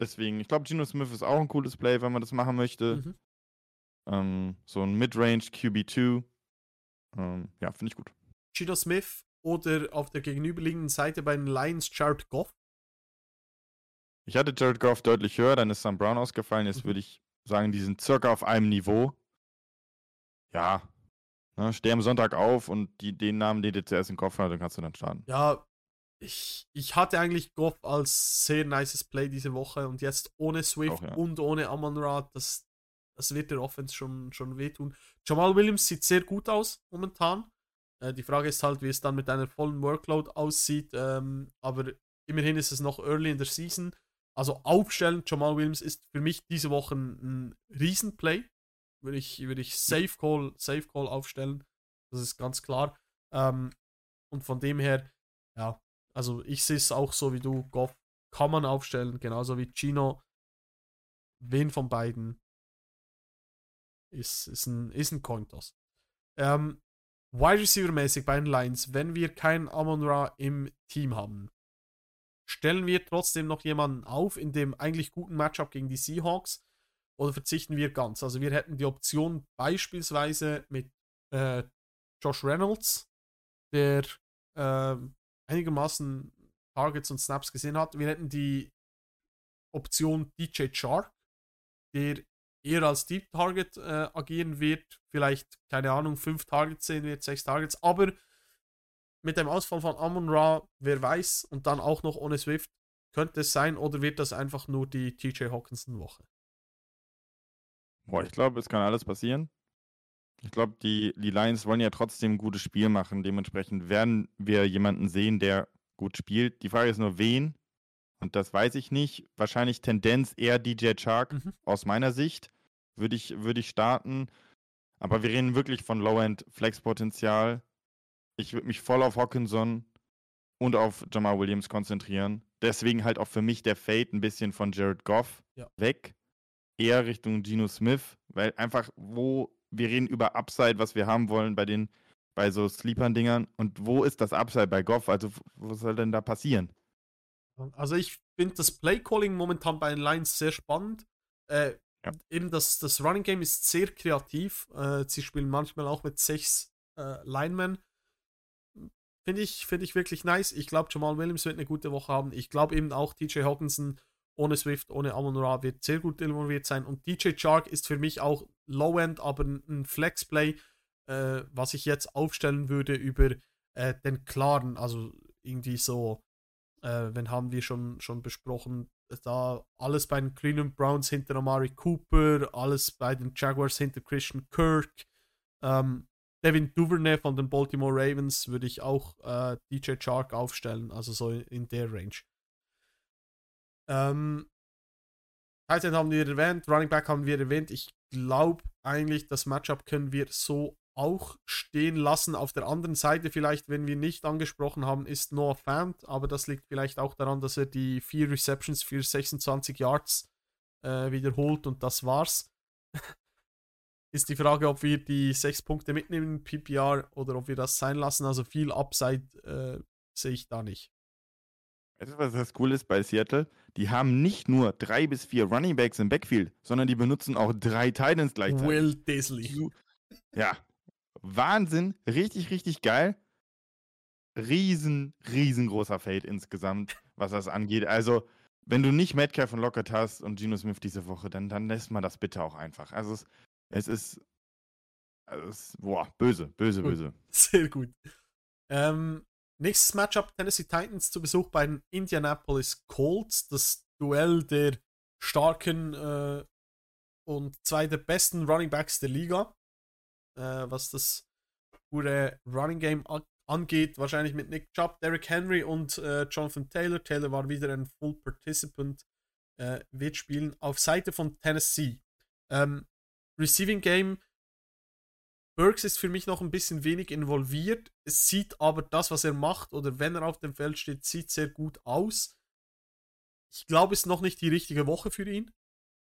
Deswegen, ich glaube, Geno Smith ist auch ein cooles Play, wenn man das machen möchte. Mhm. Ähm, so ein Midrange QB2. Ähm, ja, finde ich gut. Gino Smith oder auf der gegenüberliegenden Seite bei den Lions Jared Goff. Ich hatte Jared Goff deutlich höher, dann ist Sam Brown ausgefallen. Jetzt Mhm. würde ich sagen, die sind circa auf einem Niveau. Ja. Ne, steh am Sonntag auf und die, den Namen, den du zuerst im Kopf hast, dann kannst du dann starten. Ja, ich, ich hatte eigentlich Goff als sehr nices Play diese Woche und jetzt ohne Swift Auch, ja. und ohne Amon das, das wird der Offense schon, schon wehtun. Jamal Williams sieht sehr gut aus momentan. Äh, die Frage ist halt, wie es dann mit einer vollen Workload aussieht. Ähm, aber immerhin ist es noch early in der Season. Also aufstellen, Jamal Williams ist für mich diese Woche ein, Riesenplay. Würde ich, würde ich Safe Call, Safe Call aufstellen. Das ist ganz klar. Ähm, und von dem her, ja, also ich sehe es auch so wie du, Goff kann man aufstellen, genauso wie Gino. Wen von beiden ist, ist ein, ist ein Cointoss. Ähm, Wide Receiver mäßig bei den Lions, wenn wir keinen Amon Ra im Team haben, stellen wir trotzdem noch jemanden auf in dem eigentlich guten Matchup gegen die Seahawks oder verzichten wir ganz? Also wir hätten die Option beispielsweise mit äh, Josh Reynolds, der äh, einigermaßen Targets und Snaps gesehen hat. Wir hätten die Option DJ Shark, der eher als Deep Target äh, agieren wird, vielleicht, keine Ahnung, fünf Targets sehen wird, sechs Targets, aber mit dem Ausfall von Amon Ra, wer weiß, und dann auch noch ohne Swift, könnte es sein, oder wird das einfach nur die TJ Hawkinson-Woche? Boah, ich glaube, es kann alles passieren. Ich glaube, die, die Lions wollen ja trotzdem ein gutes Spiel machen. Dementsprechend werden wir jemanden sehen, der gut spielt. Die Frage ist nur, wen? Und das weiß ich nicht. Wahrscheinlich Tendenz eher DJ Chark Mhm. aus meiner Sicht. Würde ich, würde ich starten. Aber wir reden wirklich von Low-End Flex-Potenzial. Ich würde mich voll auf Hawkinson und auf Jamal Williams konzentrieren. Deswegen halt auch für mich der Fade ein bisschen von Jared Goff Ja. weg. Eher Richtung Geno Smith, weil einfach, wo wir reden über Upside, was wir haben wollen bei den, bei so Sleepern-Dingern. Und wo ist das Upside bei Goff? Also, was soll denn da passieren? Also ich finde das Playcalling momentan bei den Lions sehr spannend. Äh, Ja. Eben das, das Running Game ist sehr kreativ. Äh, sie spielen manchmal auch mit sechs äh, Linemen. Finde ich, find ich wirklich nice. Ich glaube, Jamal Williams wird eine gute Woche haben. Ich glaube eben auch TJ Hawkinson ohne Swift, ohne Amon Ra wird sehr gut involviert sein. Und DJ Chark ist für mich auch Low-End, aber ein ein Flex-Play, äh, was ich jetzt aufstellen würde über äh, den klaren, also irgendwie so äh, wenn haben wir schon, schon besprochen, da alles bei den Cleveland Browns hinter Amari Cooper, alles bei den Jaguars hinter Christian Kirk. Ähm, Devin Duvernay von den Baltimore Ravens würde ich auch äh, DJ Chark aufstellen, also so in der Range. Ähm, Tight End haben wir erwähnt, Running Back haben wir erwähnt. Ich glaube eigentlich, das Matchup können wir so auch stehen lassen. Auf der anderen Seite vielleicht, wenn wir nicht angesprochen haben, ist Noah Fant, aber das liegt vielleicht auch daran, dass er die vier Receptions für 26 Yards äh, wiederholt und das war's. Ist die Frage, ob wir die sechs Punkte mitnehmen in PPR oder ob wir das sein lassen. Also viel Upside äh, sehe ich da nicht. Weißt du, was das cool ist bei Seattle? Die haben nicht nur drei bis vier Running Backs im Backfield, sondern die benutzen auch drei Titans gleichzeitig. Will Disley. Ja, Wahnsinn, richtig, richtig geil. Riesen, riesengroßer Fade insgesamt, was das angeht. Also, wenn du nicht Metcalf und Lockett hast und Geno Smith diese Woche, dann, dann lässt man das bitte auch einfach. Also, es, es ist, also es, boah, böse, böse, Gut. böse. Sehr gut. Ähm, nächstes Matchup: Tennessee Titans zu Besuch bei den Indianapolis Colts. Das Duell der starken äh, und zwei der besten Running Backs der Liga, äh, was das pure Running Game angeht, wahrscheinlich mit Nick Chubb, Derrick Henry und äh, Jonathan Taylor. Taylor war wieder ein Full Participant, äh, wird spielen. Auf Seite von Tennessee. Ähm, Receiving Game. Burks ist für mich noch ein bisschen wenig involviert. Es sieht aber das, was er macht oder wenn er auf dem Feld steht, sieht sehr gut aus. Ich glaube, es ist noch nicht die richtige Woche für ihn.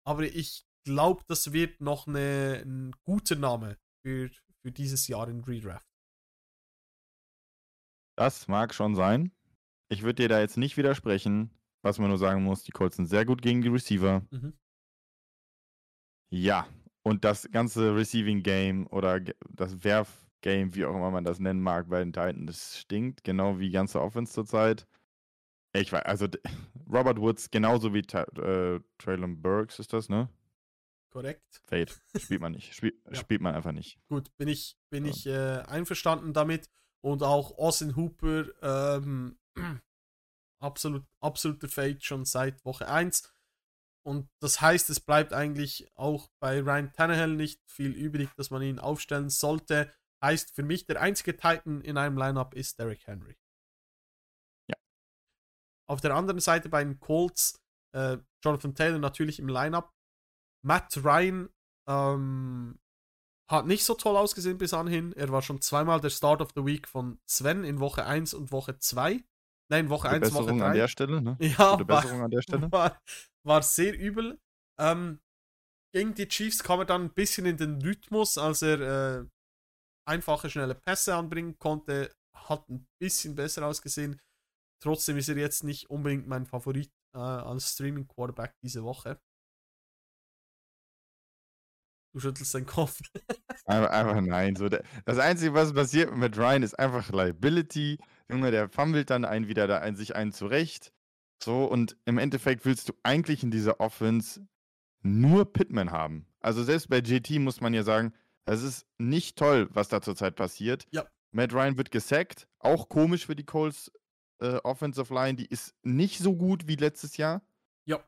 Aber ich glaube, das wird noch eine, ein guter Name für, für dieses Jahr in Redraft. Das mag schon sein. Ich würde dir da jetzt nicht widersprechen. Was man nur sagen muss, die Colts sind sehr gut gegen die Receiver. Mhm. Ja, und das ganze Receiving Game oder das Werf Game, wie auch immer man das nennen mag, bei den Titans, das stinkt, genau wie ganze Offense zurzeit. Ich weiß, also Robert Woods, genauso wie äh, Traylon Burks ist das, ne? Korrekt. Fade. Spielt man nicht. Spiel, Ja. Spielt man einfach nicht. Gut, bin ich, bin Ja. ich äh, einverstanden damit. Und auch Austin Hooper, ähm, absolut, absoluter Fade schon seit Woche 1. Und das heißt, es bleibt eigentlich auch bei Ryan Tannehill nicht viel übrig, dass man ihn aufstellen sollte. Heißt für mich, der einzige Titan in einem Lineup ist Derrick Henry. Ja. Auf der anderen Seite bei den Colts, äh, Jonathan Taylor natürlich im Lineup. Matt Ryan ähm, hat nicht so toll ausgesehen bis anhin. Er war schon zweimal der Start of the Week von Sven in Woche 1 und Woche 2. Nein, Woche Gute 1, Woche Besserung an 3. der Stelle, ne? Ja, Gute war, Besserung an der Stelle. war, war sehr übel. Ähm, gegen die Chiefs kam er dann ein bisschen in den Rhythmus, als er äh, einfache, schnelle Pässe anbringen konnte. Hat ein bisschen besser ausgesehen. Trotzdem ist er jetzt nicht unbedingt mein Favorit äh, als Streaming Quarterback diese Woche. Du schüttelst deinen Kopf. Einfach, einfach nein. So, das Einzige, was passiert mit Ryan, ist einfach Liability. Junge, der fummelt dann einen wieder da ein, sich einen zurecht. So, und im Endeffekt willst du eigentlich in dieser Offense nur Pittman haben. Also selbst bei JT muss man ja sagen, es ist nicht toll, was da zurzeit passiert. Ja. Matt Ryan wird gesackt. Auch komisch für die Colts äh, Offensive Line. Die ist nicht so gut wie letztes Jahr. Ja.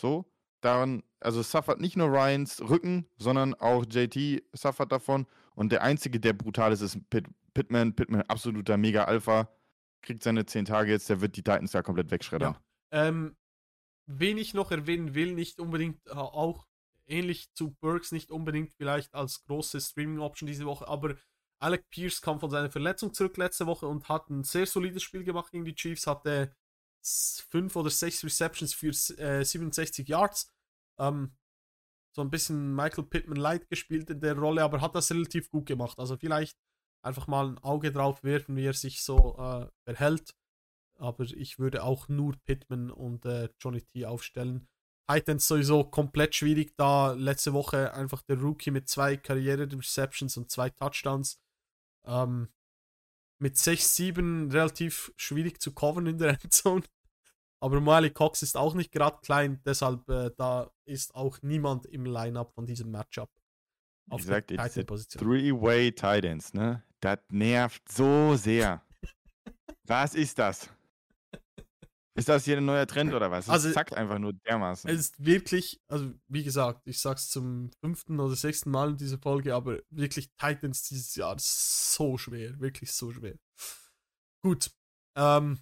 So, daran, also suffert nicht nur Ryans Rücken, sondern auch JT suffert davon. Und der Einzige, der brutal ist, ist Pitt, Pittman. Pittman, absoluter Mega-Alpha. Kriegt seine 10 Tage jetzt, der wird die Titans ja komplett wegschreddern. Ja. Ähm, wen ich noch erwähnen will, nicht unbedingt äh, auch ähnlich zu Burks, nicht unbedingt vielleicht als große Streaming-Option diese Woche, aber Alec Pierce kam von seiner Verletzung zurück letzte Woche und hat ein sehr solides Spiel gemacht gegen die Chiefs, hatte s- fünf oder sechs Receptions für äh, 67 Yards. Ähm, so ein bisschen Michael Pittman Light gespielt in der Rolle, aber hat das relativ gut gemacht. Also vielleicht einfach mal ein Auge drauf werfen, wie er sich so äh, verhält. Aber ich würde auch nur Pittman und äh, Johnny T aufstellen. Titans sowieso komplett schwierig, da letzte Woche einfach der Rookie mit zwei Karriere-Receptions und zwei Touchdowns. Ähm, mit 6-7 relativ schwierig zu covern in der Endzone. Aber Miley Cox ist auch nicht gerade klein, deshalb äh, da ist auch niemand im Lineup von diesem Matchup. Auf Ich sag der Titan-Position. Three-Way Titans, ne? Das nervt so sehr. was ist das? Ist das hier ein neuer Trend oder was? Es Also- zackt einfach nur dermaßen. Es ist wirklich, also wie gesagt, ich sag's zum fünften oder sechsten Mal in dieser Folge, aber wirklich Titans dieses Jahr so schwer, wirklich so schwer. Gut, ähm,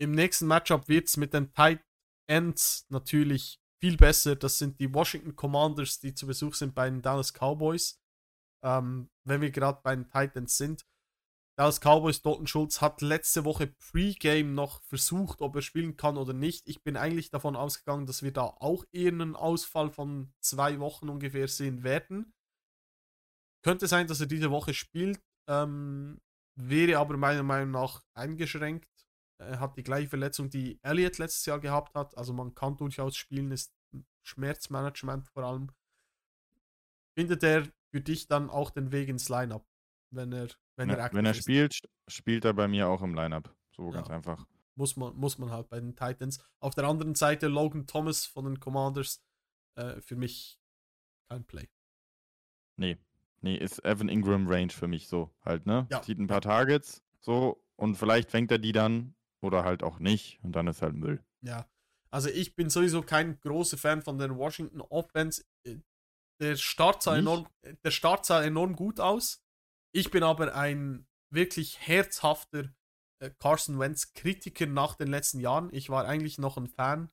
im nächsten Matchup wird's mit den Tight Ends natürlich viel besser. Das sind die Washington Commanders, die zu Besuch sind bei den Dallas Cowboys. Ähm, wenn wir gerade bei den Titans sind. Dallas Cowboys, Dalton Schulz hat letzte Woche Pre-Game noch versucht, ob er spielen kann oder nicht. Ich bin eigentlich davon ausgegangen, dass wir da auch eher einen Ausfall von zwei Wochen ungefähr sehen werden. Könnte sein, dass er diese Woche spielt, ähm, wäre aber meiner Meinung nach eingeschränkt. Er hat die gleiche Verletzung, die Elliott letztes Jahr gehabt hat. Also man kann durchaus spielen, ist Schmerzmanagement vor allem. Findet er für dich dann auch den Weg ins Lineup, wenn er, wenn er Ja, aktiv wenn er ist? spielt, st- spielt er bei mir auch im Lineup. So ganz Ja. einfach. muss man, muss man halt bei den Titans. Auf der anderen Seite Logan Thomas von den Commanders. Äh, für mich kein Play. Nee. Nee, ist Evan Ingram Range für mich so halt, ne? Ja. Zieht ein paar Targets, so, und vielleicht fängt er die dann oder halt auch nicht und dann ist halt Müll. Ja. Also ich bin sowieso kein großer Fan von der Washington Offense. Der Start sah, Nicht? enorm, der Start sah enorm gut aus. Ich bin aber ein wirklich herzhafter äh, Carson Wentz Kritiker nach den letzten Jahren. Ich war eigentlich noch ein Fan.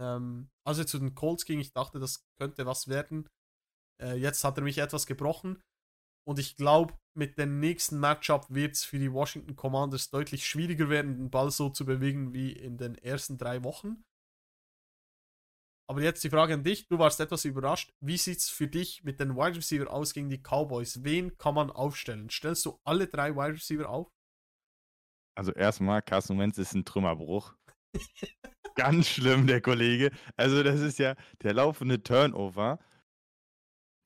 Ähm, als er zu den Colts ging, ich dachte, das könnte was werden. Äh, jetzt hat er mich etwas gebrochen. Und ich glaube, mit dem nächsten Matchup wird es für die Washington Commanders deutlich schwieriger werden, den Ball so zu bewegen wie in den ersten drei Wochen. Aber jetzt die Frage an dich. Du warst etwas überrascht. Wie sieht es für dich mit den Wide Receiver aus gegen die Cowboys? Wen kann man aufstellen? Stellst du alle drei Wide Receiver auf? Also erstmal, Carson Wentz ist ein Trümmerbruch. Ganz schlimm, der Kollege. Also das ist ja der laufende Turnover.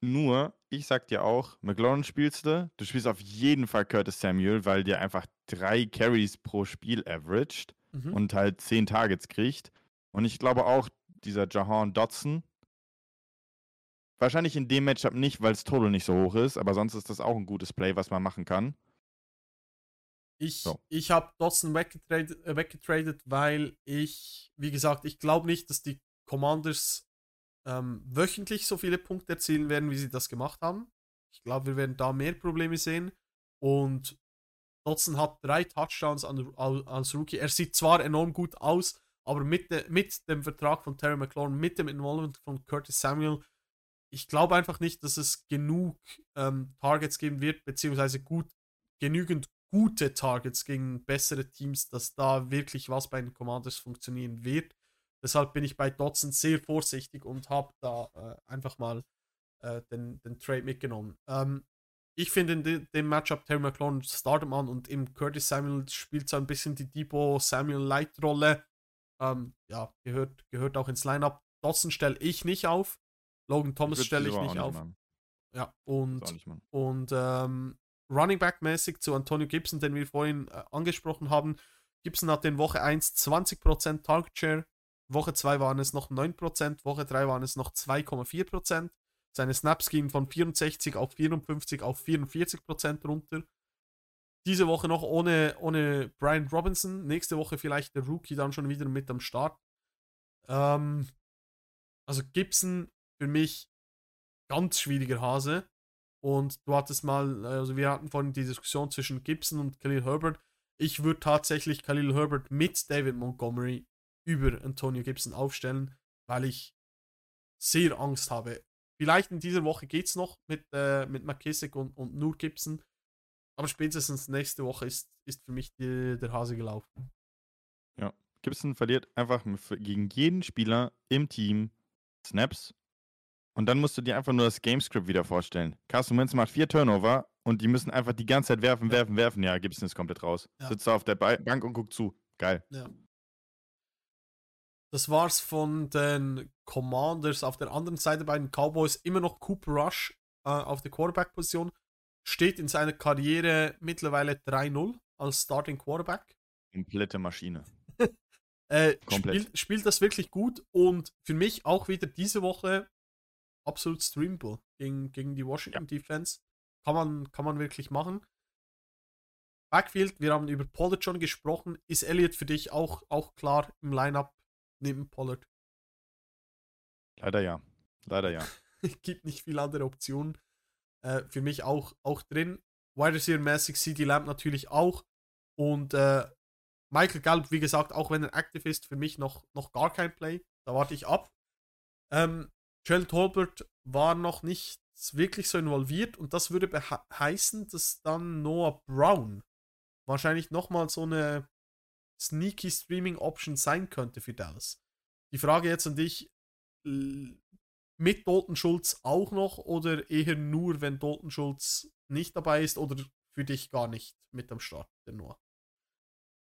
Nur, ich sag dir auch, McLaurin spielst du, du spielst auf jeden Fall Curtis Samuel, weil der einfach drei Carries pro Spiel averaged Mhm. und halt zehn Targets kriegt. Und ich glaube auch, dieser Jahan Dotson, wahrscheinlich in dem Matchup nicht, weil es Total nicht so hoch ist, aber sonst ist das auch ein gutes Play, was man machen kann. Ich, So. ich habe Dotson weggetradet, äh, weggetradet, weil ich, wie gesagt, ich glaube nicht, dass die Commanders ähm, wöchentlich so viele Punkte erzielen werden, wie sie das gemacht haben. Ich glaube, wir werden da mehr Probleme sehen. Und Dotson hat drei Touchdowns an, als Rookie. Er sieht zwar enorm gut aus, aber mit, de, mit dem Vertrag von Terry McLaurin, mit dem Involvement von Curtis Samuel, ich glaube einfach nicht, dass es genug ähm, Targets geben wird, beziehungsweise gut, genügend gute Targets gegen bessere Teams, dass da wirklich was bei den Commanders funktionieren wird. Deshalb bin ich bei Dotson sehr vorsichtig und habe da äh, einfach mal äh, den, den Trade mitgenommen. Ähm, ich finde in de, dem Matchup Terry McLaurin startet man und im Curtis Samuel spielt so ein bisschen die Debo Samuel Light Rolle. Ähm, ja, gehört, gehört auch ins Lineup. Dotson stelle ich nicht auf. Logan Thomas stelle ich nicht auf. machen. Ja, und und ähm, Running Back mäßig zu Antonio Gibson, den wir vorhin äh, angesprochen haben. Gibson hat in Woche 1 20% Target Share, Woche 2 waren es noch 9%, Woche 3 waren es noch 2,4%. Seine Snaps gingen von 64 auf 54 auf 44% runter. Diese Woche noch ohne, ohne Brian Robinson. Nächste Woche vielleicht der Rookie dann schon wieder mit am Start. Ähm, also Gibson für mich ganz schwieriger Hase. Und du hattest mal, also wir hatten vorhin die Diskussion zwischen Gibson und Khalil Herbert. Ich würde tatsächlich Khalil Herbert mit David Montgomery über Antonio Gibson aufstellen, weil ich sehr Angst habe. Vielleicht in dieser Woche geht es noch mit, äh, mit McKissick und, und nur Gibson. Aber spätestens nächste Woche ist, ist für mich die, der Hase gelaufen. Gibson verliert einfach gegen jeden Spieler im Team Snaps. Und dann musst du dir einfach nur das Gamescript wieder vorstellen. Carson Wentz macht vier Turnover und die müssen einfach die ganze Zeit werfen, Ja. werfen, werfen. Ja, Gibson ist komplett raus. Ja. Sitzt da auf der Ba- Bank und guckt zu. Geil. Das war's von den Commanders. Auf der anderen Seite bei den Cowboys immer noch Cooper Rush äh, auf der Quarterback-Position. Steht in seiner Karriere mittlerweile 3-0 als Starting Quarterback. Komplette Maschine. Äh, Komplett. Spielt, spielt das wirklich gut und für mich auch wieder diese Woche absolut streamable gegen, gegen die Washington Defense. Kann man, kann man wirklich machen. Backfield, wir haben über Pollard schon gesprochen. Ist Elliott für dich auch, auch klar im Lineup neben Pollard? Leider ja. Leider ja. gibt nicht viel andere Optionen. Äh, für mich auch, auch drin. Wide Receiver mäßig CD Lamb natürlich auch. Und äh, Michael Gallup, wie gesagt, auch wenn er aktiv ist, für mich noch, noch gar kein Play. Da warte ich ab. Ähm, Joel Tolbert war noch nicht wirklich so involviert und das würde heißen, dass dann Noah Brown wahrscheinlich nochmal so eine sneaky Streaming Option sein könnte für Dallas. Die Frage jetzt an dich, mit Dalton Schulz auch noch oder eher nur, wenn Dalton Schulz nicht dabei ist oder für dich gar nicht mit am Start, der Noah?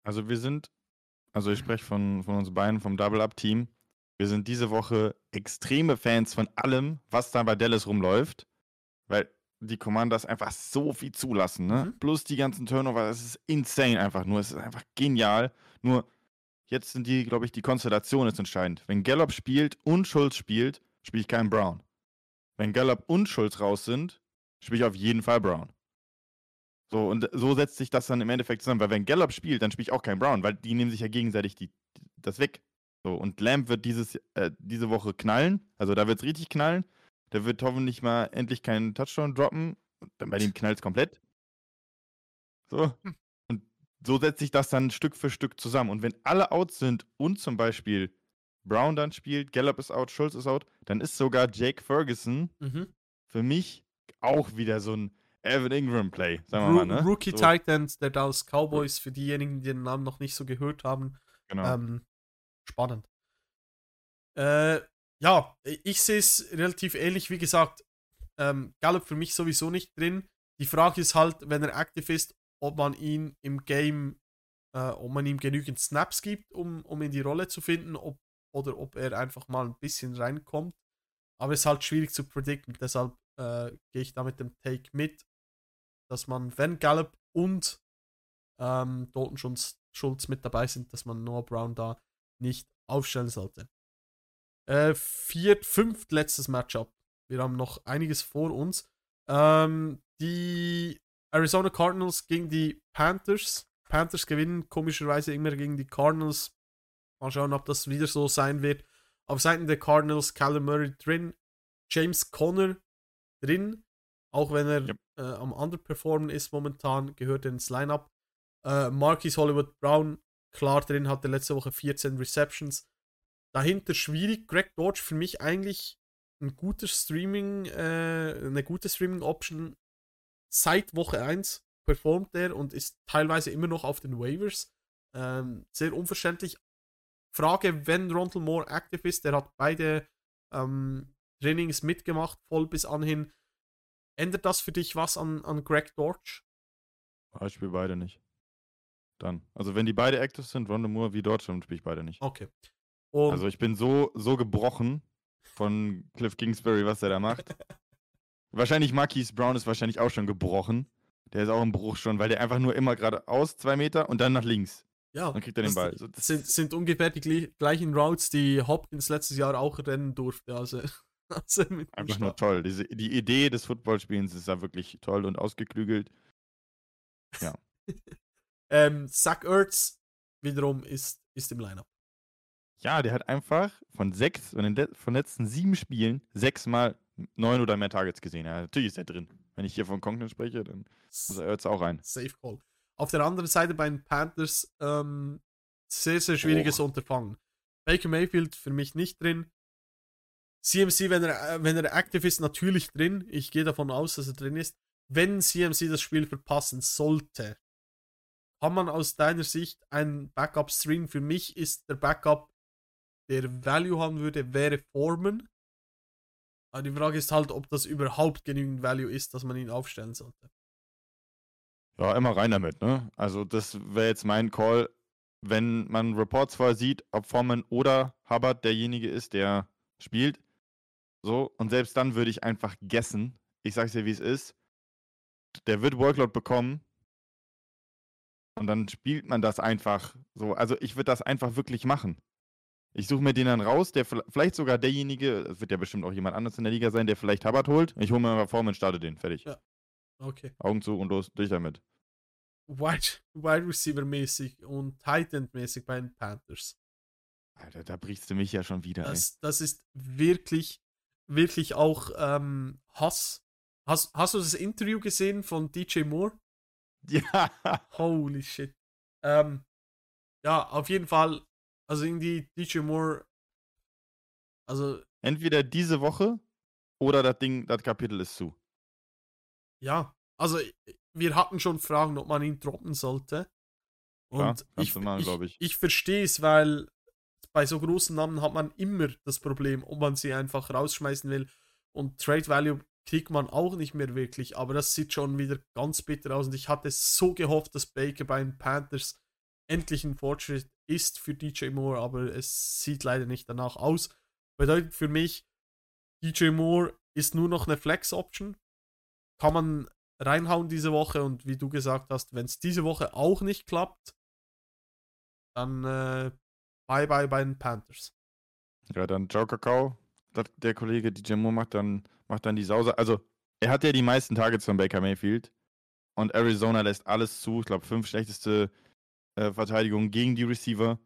Also wir sind, also ich spreche von, von uns beiden, vom Double-Up-Team. Wir sind diese Woche extreme Fans von allem, was da bei Dallas rumläuft, weil die Commanders einfach so viel zulassen, ne? Mhm. Plus die ganzen Turnover, das ist insane einfach nur. Es ist einfach genial. Nur jetzt sind die, glaube ich, die Konstellation ist entscheidend. Wenn Gallup spielt und Schulz spielt, spiele ich keinen Brown. Wenn Gallup und Schulz raus sind, spiele ich auf jeden Fall Brown. So, und so setzt sich das dann im Endeffekt zusammen, weil wenn Gallup spielt, dann spiele ich auch keinen Brown, weil die nehmen sich ja gegenseitig die, das weg. So, und Lamb wird dieses, äh, diese Woche knallen, also da wird es richtig knallen. Der wird hoffentlich mal endlich keinen Touchdown droppen. Dann bei dem knallt es komplett. So. Hm. Und so setzt sich das dann Stück für Stück zusammen. Und wenn alle out sind und zum Beispiel Brown dann spielt, Gallup ist out, Schulz ist out, dann ist sogar Jake Ferguson Mhm. für mich auch wieder so ein Evan Ingram Play, sagen wir Ru mal, ne? Rookie so, Titans der Dallas Cowboys, für diejenigen, die den Namen noch nicht so gehört haben. Genau. Ähm, spannend. Äh, ja, ich sehe es relativ ähnlich. Wie gesagt, ähm, Gallup für mich sowieso nicht drin. Die Frage ist halt, wenn er aktiv ist, ob man ihn im Game, äh, ob man ihm genügend Snaps gibt, um, um in die Rolle zu finden, ob, oder ob er einfach mal ein bisschen reinkommt. Aber es ist halt schwierig zu predikten. Deshalb äh, gehe ich da mit dem Take mit, dass man, wenn Gallup und ähm, Dalton Schulz, Schulz mit dabei sind, dass man Noah Brown da nicht aufstellen sollte. Äh, viert, fünft letztes Matchup. Wir haben noch einiges vor uns. Ähm, die Arizona Cardinals gegen die Panthers. Panthers gewinnen komischerweise immer gegen die Cardinals. Mal schauen, ob das wieder so sein wird. Auf Seiten der Cardinals Kyler Murray drin, James Conner drin, auch wenn er Yep. äh, am Underperformen ist momentan, gehört er ins Lineup. Äh, Marquis Hollywood Brown, klar drin, hatte letzte Woche 14 Receptions. Dahinter schwierig. Greg Dodge für mich eigentlich ein gutes Streaming, äh, eine gute Streaming-Option. Seit Woche 1 performt er und ist teilweise immer noch auf den Waivers. Ähm, sehr unverständlich. Frage, wenn Rondell Moore aktiv ist, der hat beide ähm, Trainings mitgemacht, voll bis anhin. Ändert das für dich was an, an Greg Dortch? Ah, Ich spiele beide nicht. Dann. Also wenn die beide active sind, Ronda Moore wie Deutschland, spiele ich beide nicht. Okay. Und Also ich bin so, so gebrochen von Cliff Kingsbury, was er da macht. wahrscheinlich Marquise Brown ist wahrscheinlich auch schon gebrochen. Der ist auch im Bruch schon, weil der einfach nur immer geradeaus zwei Meter und dann nach links. Ja, Dann kriegt er den das Ball. So, das sind, sind ungefähr die gleich- gleichen Routes, die Hopkins letztes Jahr auch rennen durfte. Also, also einfach nur toll. Diese, die Idee des Footballspielens ist da wirklich toll und ausgeklügelt. Ähm, Zach Ertz wiederum ist, ist im Lineup. Ja, der hat einfach von sechs, von den le- von letzten sieben Spielen sechsmal neun oder mehr Targets gesehen. Ja, natürlich ist er drin. Wenn ich hier von Conklin spreche, dann muss er auch rein. Safe Call. Auf der anderen Seite bei den Panthers ähm, sehr, sehr schwieriges Och. Unterfangen. Baker Mayfield für mich nicht drin. CMC, wenn er, äh, wenn er aktiv ist, natürlich drin. Ich gehe davon aus, dass er drin ist. Wenn CMC das Spiel verpassen sollte, kann man aus deiner Sicht einen Backup streamen? Für mich ist der Backup, der Value haben würde, wäre Foreman. Aber die Frage ist halt, ob das überhaupt genügend Value ist, dass man ihn aufstellen sollte. Ja, immer rein damit, ne? Also, das wäre jetzt mein Call, wenn man Reports vorher sieht, ob Foreman oder Hubbard derjenige ist, der spielt. So, und selbst dann würde ich einfach guessen. Ich sag's dir, wie es ist. Der wird Workload bekommen. Und dann spielt man das einfach so. Also, ich würde das einfach wirklich machen. Ich suche mir den dann raus, der vi- vielleicht sogar derjenige, es wird ja bestimmt auch jemand anderes in der Liga sein, der vielleicht Hubbard holt. Ich hole mir mal Foreman, starte den. Fertig. Ja. Okay. Augen zu und los, durch damit. Wide, Wide Receiver mäßig und Tight End mäßig bei den Panthers. Alter, da brichst du mich ja schon wieder, Das, das ist wirklich, wirklich auch ähm, Hass. Hast, hast du das Interview gesehen von DJ Moore? Ja. Holy shit. Ähm, ja, auf jeden Fall. Also irgendwie DJ Moore. Also, Entweder diese Woche oder das Ding, das Kapitel ist zu. Ja. Also, wir hatten schon Fragen, ob man ihn droppen sollte. Und kannst ich, machen, ich, ich. ich verstehe es, weil bei so großen Namen hat man immer das Problem, ob man sie einfach rausschmeißen will. Und Trade Value kriegt man auch nicht mehr wirklich. Aber das sieht schon wieder ganz bitter aus. Und ich hatte so gehofft, dass Baker bei den Panthers endlich ein Fortschritt ist für DJ Moore, aber es sieht leider nicht danach aus. Bedeutet für mich, DJ Moore ist nur noch eine Flex-Option. Kann man reinhauen diese Woche und wie du gesagt hast, wenn es diese Woche auch nicht klappt, dann äh, bye bye bei den Panthers. Ja, dann Ciao Kakao. Der Kollege DJ Moore macht dann, macht dann die Sause. Also, er hat ja die meisten Targets von Baker Mayfield. Und Arizona lässt alles zu. Ich glaube, fünf schlechteste äh, Verteidigungen gegen die Receiver.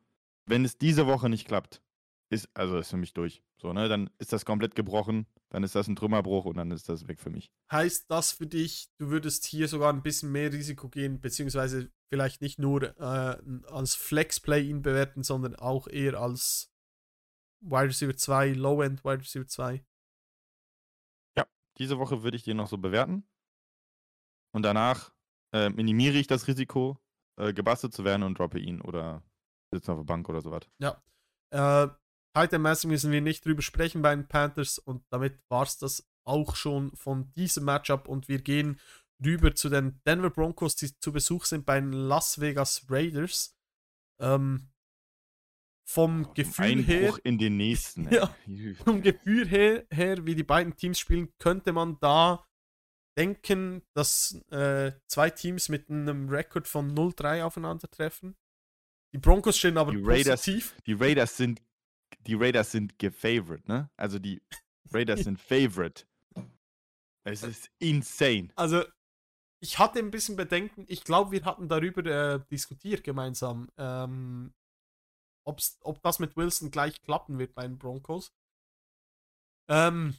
Wenn es diese Woche nicht klappt, ist, also ist für mich durch. So. Ne? Dann ist das komplett gebrochen, dann ist das ein Trümmerbruch und dann ist das weg für mich. Heißt das für dich, du würdest hier sogar ein bisschen mehr Risiko gehen, beziehungsweise vielleicht nicht nur äh, als Flex-Play ihn bewerten, sondern auch eher als Wide Receiver 2, Low-End Wide Receiver 2? Diese Woche würde ich den noch so bewerten. Und danach äh, minimiere ich das Risiko, äh, gebastelt zu werden und droppe ihn oder sitze auf der Bank oder sowas. Ja. Äh, Titan-mäßig müssen wir nicht drüber sprechen bei den Panthers und damit war es das auch schon von diesem Matchup und wir gehen rüber zu den Denver Broncos, die zu Besuch sind bei den Las Vegas Raiders. Ähm, vom Gefühl Einbruch her, in den nächsten. Ja. vom Gefühl her, her, wie die beiden Teams spielen, könnte man da denken, dass äh, zwei Teams mit einem Rekord von 0-3 aufeinandertreffen. Die Broncos stehen aber Die Raiders- positiv. Die Raiders sind, die Raiders sind gefavorite, ne? Also die Raiders sind favorite. Es ist insane. Also, ich hatte ein bisschen Bedenken. Ich glaube, wir hatten darüber äh, diskutiert gemeinsam, ähm, ob das mit Wilson gleich klappen wird bei den Broncos. Ähm,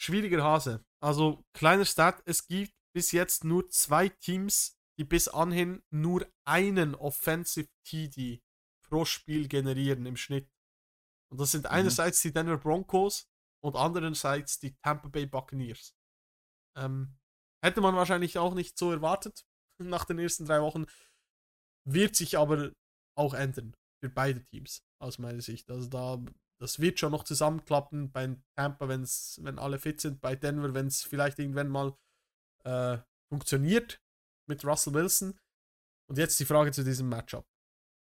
schwieriger Hase. Also, kleiner Stat: Es gibt bis jetzt nur zwei Teams, die bis anhin nur einen Offensive TD pro Spiel generieren im Schnitt. Und das sind einerseits die Denver Broncos und andererseits die Tampa Bay Buccaneers. Ähm, hätte man wahrscheinlich auch nicht so erwartet nach den ersten drei Wochen. Wird sich aber auch ändern für beide Teams, aus meiner Sicht. Also da, das wird schon noch zusammenklappen. Bei Tampa, wenn's, wenn alle fit sind, bei Denver, wenn es vielleicht irgendwann mal äh, funktioniert mit Russell Wilson. Und jetzt die Frage zu diesem Matchup.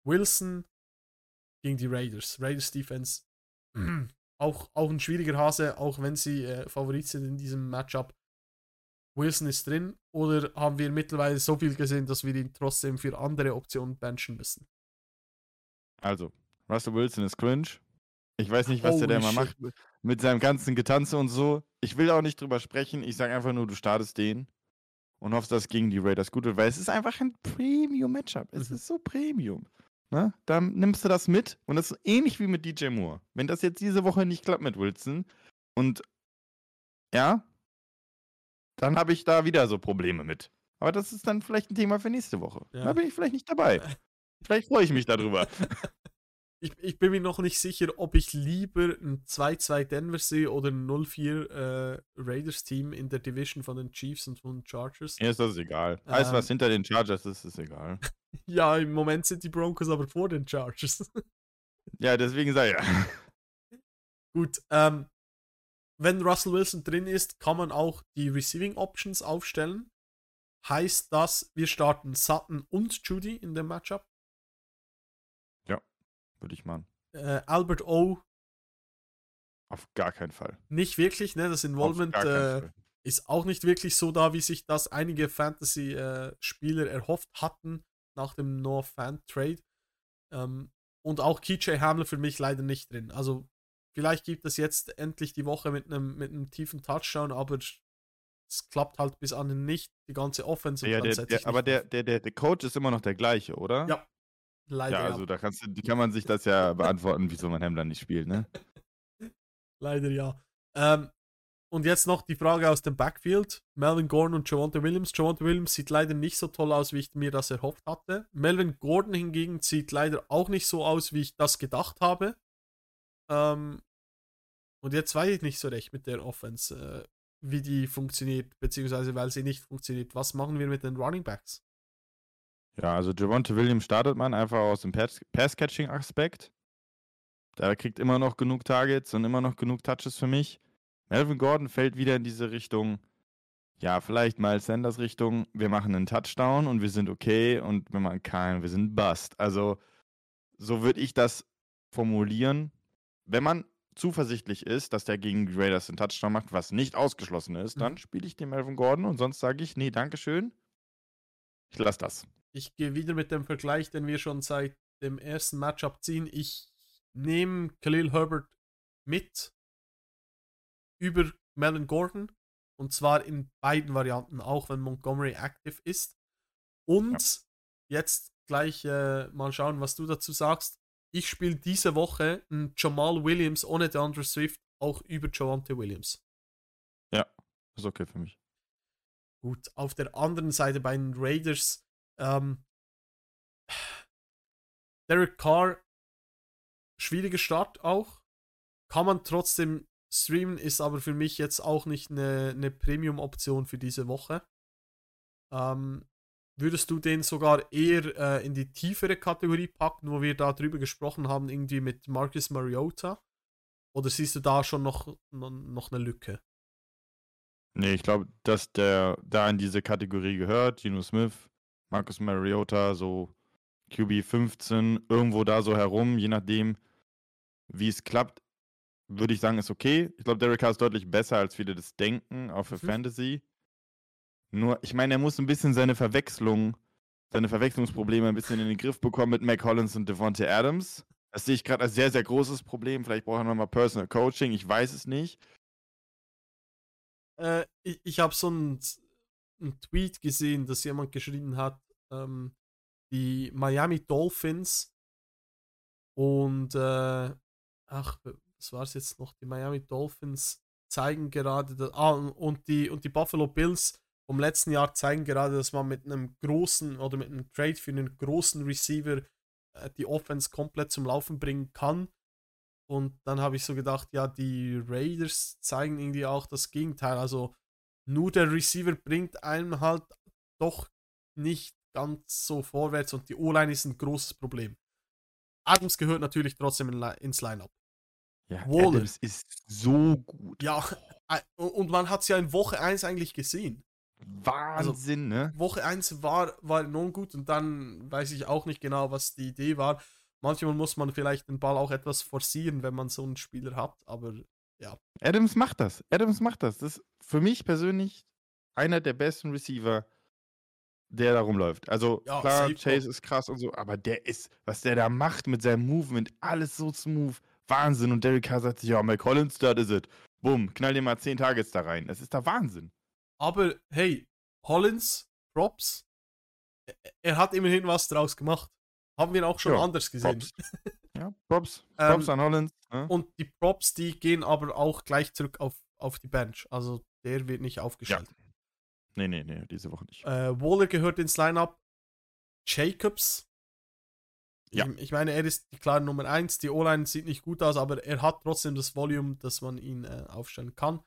Wilson gegen die Raiders. Raiders Defense auch, auch ein schwieriger Hase, auch wenn sie äh, Favorit sind in diesem Matchup. Wilson ist drin oder haben wir mittlerweile so viel gesehen, dass wir ihn trotzdem für andere Optionen benchen müssen? Also, Russell Wilson ist cringe. Ich weiß nicht, was der da Holy shit. macht mit seinem ganzen Getanze und so. Ich will auch nicht drüber sprechen. Ich sage einfach nur, du startest den und hoffst, dass es gegen die Raiders gut wird, weil es ist einfach ein Premium-Matchup. Es Mhm. ist so Premium. Ne? Dann nimmst du das mit und das ist ähnlich wie mit DJ Moore. Wenn das jetzt diese Woche nicht klappt mit Wilson und ja, dann habe ich da wieder so Probleme mit. Aber das ist dann vielleicht ein Thema für nächste Woche. Ja. Da bin ich vielleicht nicht dabei. Vielleicht freue ich mich darüber. Ich, ich bin mir noch nicht sicher, ob ich lieber ein 2-2 Denver sehe oder ein 0-4 äh, Raiders-Team in der Division von den Chiefs und von den Chargers. Mir ist das egal. Alles, was Ähm. hinter den Chargers ist, ist egal. Ja, im Moment sind die Broncos aber vor den Chargers. Ja, deswegen sei ja. Gut, ähm, wenn Russell Wilson drin ist, kann man auch die Receiving Options aufstellen. Heißt das, wir starten Sutton und Judy in dem Matchup. Würde ich machen. Äh, Albert O. Auf gar keinen Fall. nicht wirklich, ne? Das Involvement äh, ist auch nicht wirklich so da, wie sich das einige Fantasy-Spieler erhofft hatten nach dem Noah Fan Trade. Ähm, und auch KJ Hamler für mich leider nicht drin. Also vielleicht gibt es jetzt endlich die Woche mit einem mit einem tiefen Touchdown, aber es klappt halt bis anhin nicht. Die ganze Offense. und Ja, der, der, aber der, der, der, der Coach ist immer noch der gleiche, oder? Ja, leider Ja, also da kannst du, die kann man sich das ja beantworten, wieso man Hemmler nicht spielt, ne? Leider ja. Ähm, und jetzt noch die Frage aus dem Backfield. Melvin Gordon und Javante Williams. Javante Williams sieht leider nicht so toll aus, wie ich mir das erhofft hatte. Melvin Gordon hingegen sieht leider auch nicht so aus, wie ich das gedacht habe. Ähm, und jetzt weiß ich nicht so recht mit der Offense, äh, wie die funktioniert, beziehungsweise weil sie nicht funktioniert. Was machen wir mit den Running Backs? Ja, also Javonte Williams startet man einfach aus dem Pass- Pass-Catching-Aspekt. Da kriegt immer noch genug Targets und immer noch genug Touches für mich. Melvin Gordon fällt wieder in diese Richtung, ja, vielleicht Miles Sanders Richtung, wir machen einen Touchdown und wir sind okay und wenn man keinen, wir sind Bust. Also, so würde ich das formulieren. Wenn man zuversichtlich ist, dass der gegen die Raiders einen Touchdown macht, was nicht ausgeschlossen ist, dann Mhm. spiele ich den Melvin Gordon und sonst sage ich, nee, Dankeschön. Ich lasse das. Ich gehe wieder mit dem Vergleich, den wir schon seit dem ersten Matchup ziehen. Ich nehme Khalil Herbert mit über Melvin Gordon. Und zwar in beiden Varianten, auch wenn Montgomery aktiv ist. Und jetzt gleich äh, mal schauen, was du dazu sagst. ich spiele diese Woche einen Jamal Williams ohne DeAndre Swift auch über Javante Williams. Ist okay für mich. Gut, auf der anderen Seite bei den Raiders, ähm, Derek Carr, schwieriger Start auch. Kann man trotzdem streamen, ist aber für mich jetzt auch nicht eine, eine Premium-Option für diese Woche. Ähm, würdest du den sogar eher äh, in die tiefere Kategorie packen, wo wir da drüber gesprochen haben, irgendwie mit Marcus Mariota? Oder siehst du da schon noch, noch, eine Lücke? Nee, ich glaube, dass der da in diese Kategorie gehört. Geno Smith, Marcus Mariota, so QB 15, irgendwo da so herum, je nachdem, wie es klappt, würde ich sagen, ist okay. Ich glaube, Derek Carr ist deutlich besser, als viele das denken, auch für Mhm. Fantasy. Nur, ich meine, er muss ein bisschen seine Verwechslung, seine Verwechslungsprobleme ein bisschen in den Griff bekommen mit Mac Hollins und Devontae Adams. Das sehe ich gerade als sehr, sehr großes Problem. Vielleicht braucht er nochmal Personal Coaching, ich weiß es nicht. Äh, ich ich habe so einen, einen Tweet gesehen, dass jemand geschrieben hat, ähm, die Miami Dolphins und äh, ach, was war es jetzt noch? Die Miami Dolphins zeigen gerade, dass, ah, und die, und die Buffalo Bills vom letzten Jahr zeigen gerade, dass man mit einem großen oder mit einem Trade für einen großen Receiver äh, die Offense komplett zum Laufen bringen kann. Und dann habe ich so gedacht, ja, die Raiders zeigen irgendwie auch das Gegenteil. Also nur der Receiver bringt einem halt doch nicht ganz so vorwärts und die O-Line ist ein großes Problem. Adams gehört natürlich trotzdem in, ins Lineup. Ja, Waller. Adams ist so gut. Ja, äh, und man hat es ja in Woche 1 eigentlich gesehen. Wahnsinn, ne? Woche 1 war, war enorm gut und dann weiß ich auch nicht genau, was die Idee war. Manchmal muss man vielleicht den Ball auch etwas forcieren, wenn man so einen Spieler hat, aber Adams macht das. Adams macht das. Das ist für mich persönlich einer der besten Receiver, der da rumläuft. Also Ja, klar, Chase ist krass und so, aber der ist, was der da macht mit seinem Movement, alles so smooth. Wahnsinn. Und Derek Carr sagt sich, ja, Mike Collins, das is it. Bumm, knall dir mal 10 Targets da rein. Das ist da Wahnsinn. Aber hey, Hollins, Props, er- hat immerhin was draus gemacht. Haben wir auch schon Ja, anders gesehen. Ja, Props. Ähm, Props an Hollins. Ne? Und die Props, die gehen aber auch gleich zurück auf, auf die Bench. Also der wird nicht aufgestellt. Nee, nee, nee, diese Woche nicht. Äh, Waller gehört ins Lineup. Jacobs. Ja. Ich, ich meine, er ist die klare Nummer 1. Die O-Line sieht nicht gut aus, aber er hat trotzdem das Volume, dass man ihn äh, aufstellen kann.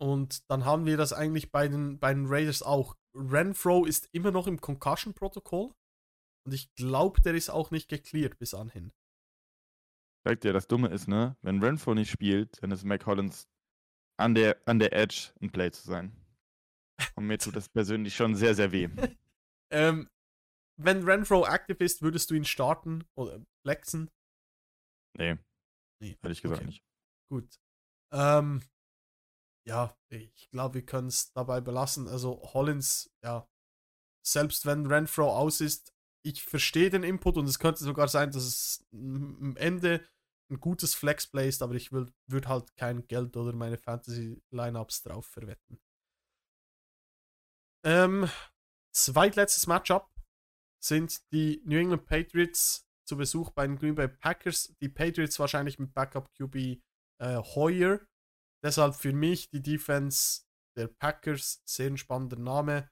Und dann haben wir das eigentlich bei den, bei den Raiders auch. Renfro ist immer noch im Concussion-Protokoll. Und ich glaube, der ist auch nicht gecleared bis anhin. Sag dir, das Dumme ist, ne? Wenn Renfro nicht spielt, dann ist Mac Hollins an der, an der Edge ein Play zu sein. Und mir tut das persönlich schon sehr, sehr weh. Ähm, wenn Renfro aktiv ist, würdest du ihn starten oder flexen? Nee, Nee. ehrlich gesagt Okay. nicht. Gut. Ähm, ja, ich glaube, wir können es dabei belassen. Also Hollins, ja, selbst wenn Renfro aus ist, ich verstehe den Input und es könnte sogar sein, dass es am Ende ein gutes Flexplay ist, aber ich würde halt kein Geld oder meine Fantasy-Lineups drauf verwetten. Ähm, zweitletztes Matchup sind die New England Patriots zu Besuch bei den Green Bay Packers. Die Patriots wahrscheinlich mit Backup QB äh, Hoyer. Deshalb für mich die Defense der Packers sehr ein spannender Name.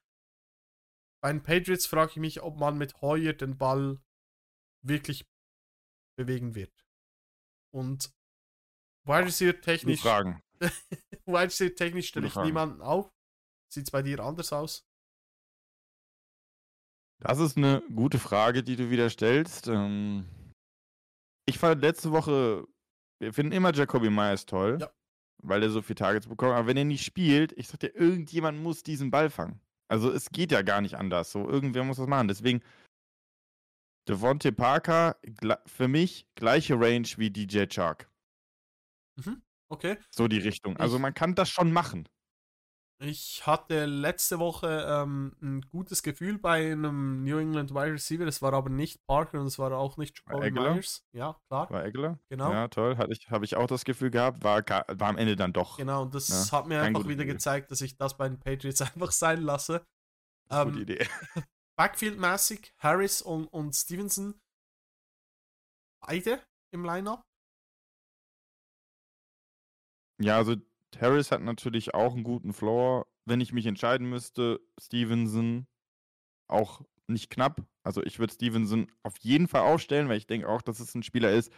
Bei den Patriots frage ich mich, ob man mit Hoyer den Ball wirklich bewegen wird. Und Wide Receiver technisch, Fragen. Wide Receiver technisch stelle ich niemanden auf. Sieht es bei dir anders aus? Das ist eine gute Frage, die du wieder stellst. Ähm, ich fand letzte Woche, wir finden immer Jacoby Myers toll, Ja. weil er so viele Targets bekommt. Aber wenn er nicht spielt, ich sag dir, irgendjemand muss diesen Ball fangen. Also es geht ja gar nicht anders. So, irgendwer muss das machen. Deswegen, Devontae Parker, für mich gleiche Range wie DJ Chark. Okay. So die Richtung. Also man kann das schon machen. Ich hatte letzte Woche ähm, ein gutes Gefühl bei einem New England Wide Receiver. Es war aber nicht Parker und es war auch nicht Jacoby? Myers. Ja, klar. War Eggler? Genau. Ja, toll. Hatte ich, Habe ich auch das Gefühl gehabt. War, war am Ende dann doch. Genau, und das Ja, hat mir einfach wieder Gefühl. gezeigt, dass ich das bei den Patriots einfach sein lasse. Gute Ähm, Idee. Backfield-mäßig, Harris und, und Stevenson. beide im Lineup? Ja, also Harris hat natürlich auch einen guten Floor. Wenn ich mich entscheiden müsste, Stevenson auch nicht knapp. Also ich würde Stevenson auf jeden Fall aufstellen, weil ich denke auch, dass es ein Spieler ist.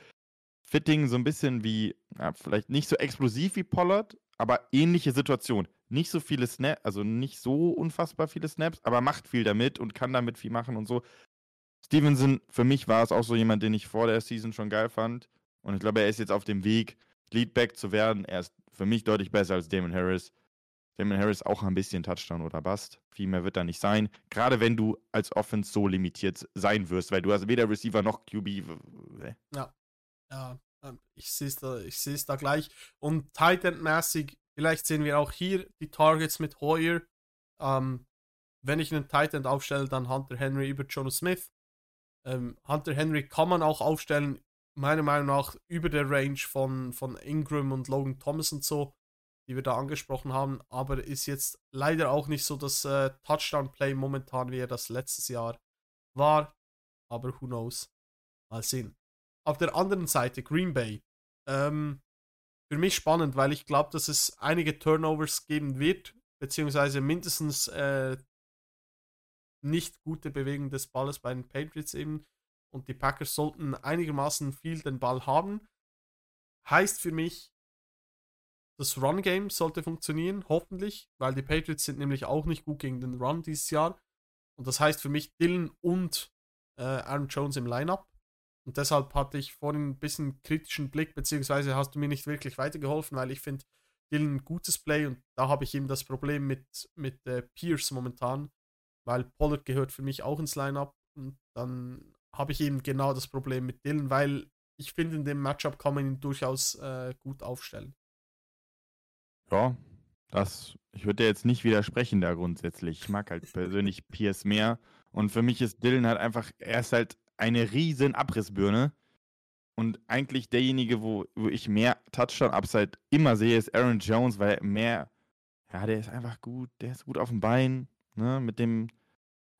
Fitting so ein bisschen wie, ja, vielleicht nicht so explosiv wie Pollard, aber ähnliche Situation. Nicht so viele Snaps, also nicht so unfassbar viele Snaps, aber macht viel damit und kann damit viel machen und so. Stevenson, für mich war es auch so jemand, den ich vor der Season schon geil fand. Und ich glaube, er ist jetzt auf dem Weg, Leadback zu werden. Er ist für mich deutlich besser als Damon Harris. Damon Harris auch ein bisschen Touchdown oder Bust. Viel mehr wird da nicht sein. Gerade wenn du als Offense so limitiert sein wirst, weil du hast weder Receiver noch QB. Ja, ja ähm, ich sehe es da, da gleich. Und Titan-mäßig, vielleicht sehen wir auch hier die Targets mit Hoyer. Ähm, wenn ich einen Titan aufstelle, dann Hunter Henry über Jonas Smith. Ähm, Hunter Henry kann man auch aufstellen meiner Meinung nach über der Range von, von Ingram und Logan Thomas und so, die wir da angesprochen haben, aber ist jetzt leider auch nicht so das äh, Touchdown-Play momentan, wie er das letztes Jahr war. Aber who knows? Mal sehen. Auf der anderen Seite, Green Bay. Ähm, für mich spannend, weil ich glaube, dass es einige Turnovers geben wird, beziehungsweise mindestens äh, nicht gute Bewegung des Balles bei den Patriots eben und die Packers sollten einigermaßen viel den Ball haben. Heißt für mich, das Run-Game sollte funktionieren, hoffentlich, weil die Patriots sind nämlich auch nicht gut gegen den Run dieses Jahr. Und das heißt für mich Dylan und äh, Aaron Jones im Lineup. Und deshalb hatte ich vorhin ein bisschen kritischen Blick, beziehungsweise hast du mir nicht wirklich weitergeholfen, weil ich finde Dylan ein gutes Play und da habe ich eben das Problem mit, mit äh, Pierce momentan, weil Pollard gehört für mich auch ins Lineup und dann habe ich eben genau das Problem mit Dylan, weil ich finde, in dem Matchup kann man ihn durchaus äh, gut aufstellen. Ja, das, ich würde jetzt nicht widersprechen da grundsätzlich. Ich mag halt persönlich Pierce mehr. Und für mich ist Dylan halt einfach, er ist halt eine riesen Abrissbirne. Und eigentlich derjenige, wo, wo ich mehr Touchdown-Upside immer sehe, ist Aaron Jones, weil er mehr, ja, der ist einfach gut, der ist gut auf dem Bein, ne, mit dem,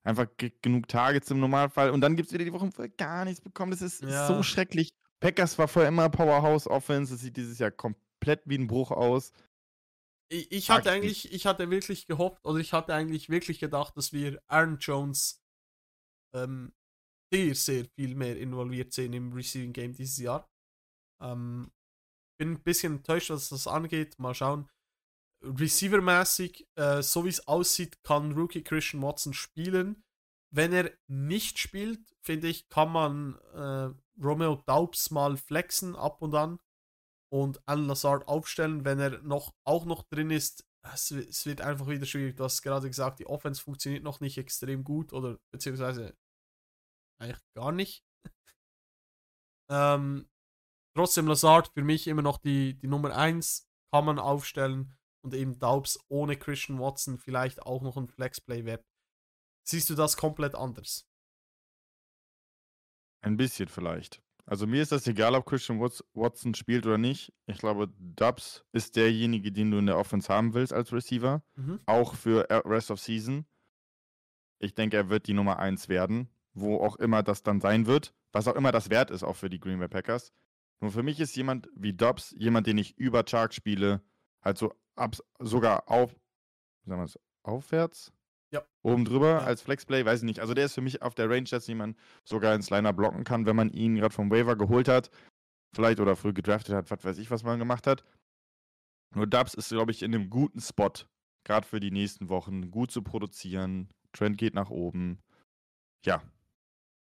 einfach genug Targets im Normalfall. Und dann gibt es wieder die Wochen, wo er gar nichts bekommt. Das ist ja. so schrecklich. Packers war vorher immer Powerhouse Offense. Das sieht dieses Jahr komplett wie ein Bruch aus. Ich, ich hatte eigentlich, ich hatte wirklich gehofft, oder ich hatte eigentlich wirklich gedacht, dass wir Aaron Jones ähm, sehr, sehr viel mehr involviert sehen im Receiving Game dieses Jahr. Ähm, bin ein bisschen enttäuscht, was das angeht. Mal schauen. Receiver-mäßig, äh, so wie es aussieht, kann Rookie Christian Watson spielen. Wenn er nicht spielt, finde ich, kann man äh, Romeo Daubs mal flexen ab und an und Alan Lazard aufstellen, wenn er noch auch noch drin ist. Es, es wird einfach wieder schwierig. Du hast gerade gesagt, die Offense funktioniert noch nicht extrem gut oder beziehungsweise eigentlich gar nicht. ähm, trotzdem Lazard für mich immer noch die, die Nummer 1 kann man aufstellen und eben Daubs ohne Christian Watson vielleicht auch noch ein Flexplay wert. Siehst du das komplett anders? Ein bisschen vielleicht. Also mir ist das egal, ob Christian Watson spielt oder nicht. Ich glaube, Dubs ist derjenige, den du in der Offense haben willst als Receiver. Mhm. Auch für Rest of Season. Ich denke, er wird die Nummer 1 werden, wo auch immer das dann sein wird. Was auch immer das wert ist, auch für die Green Bay Packers. Nur für mich ist jemand wie Dobbs jemand, den ich über Chark spiele. Halt so ab, sogar auf, sagen wir es, aufwärts. Ja. Oben drüber ja. als Flexplay, weiß ich nicht. Also der ist für mich auf der Range, dass jemand sogar ins Liner blocken kann, wenn man ihn gerade vom Waiver geholt hat. Vielleicht oder früh gedraftet hat, was weiß ich, was man gemacht hat. Nur Dubs ist, glaube ich, in einem guten Spot, gerade für die nächsten Wochen, gut zu produzieren. Trend geht nach oben. Ja,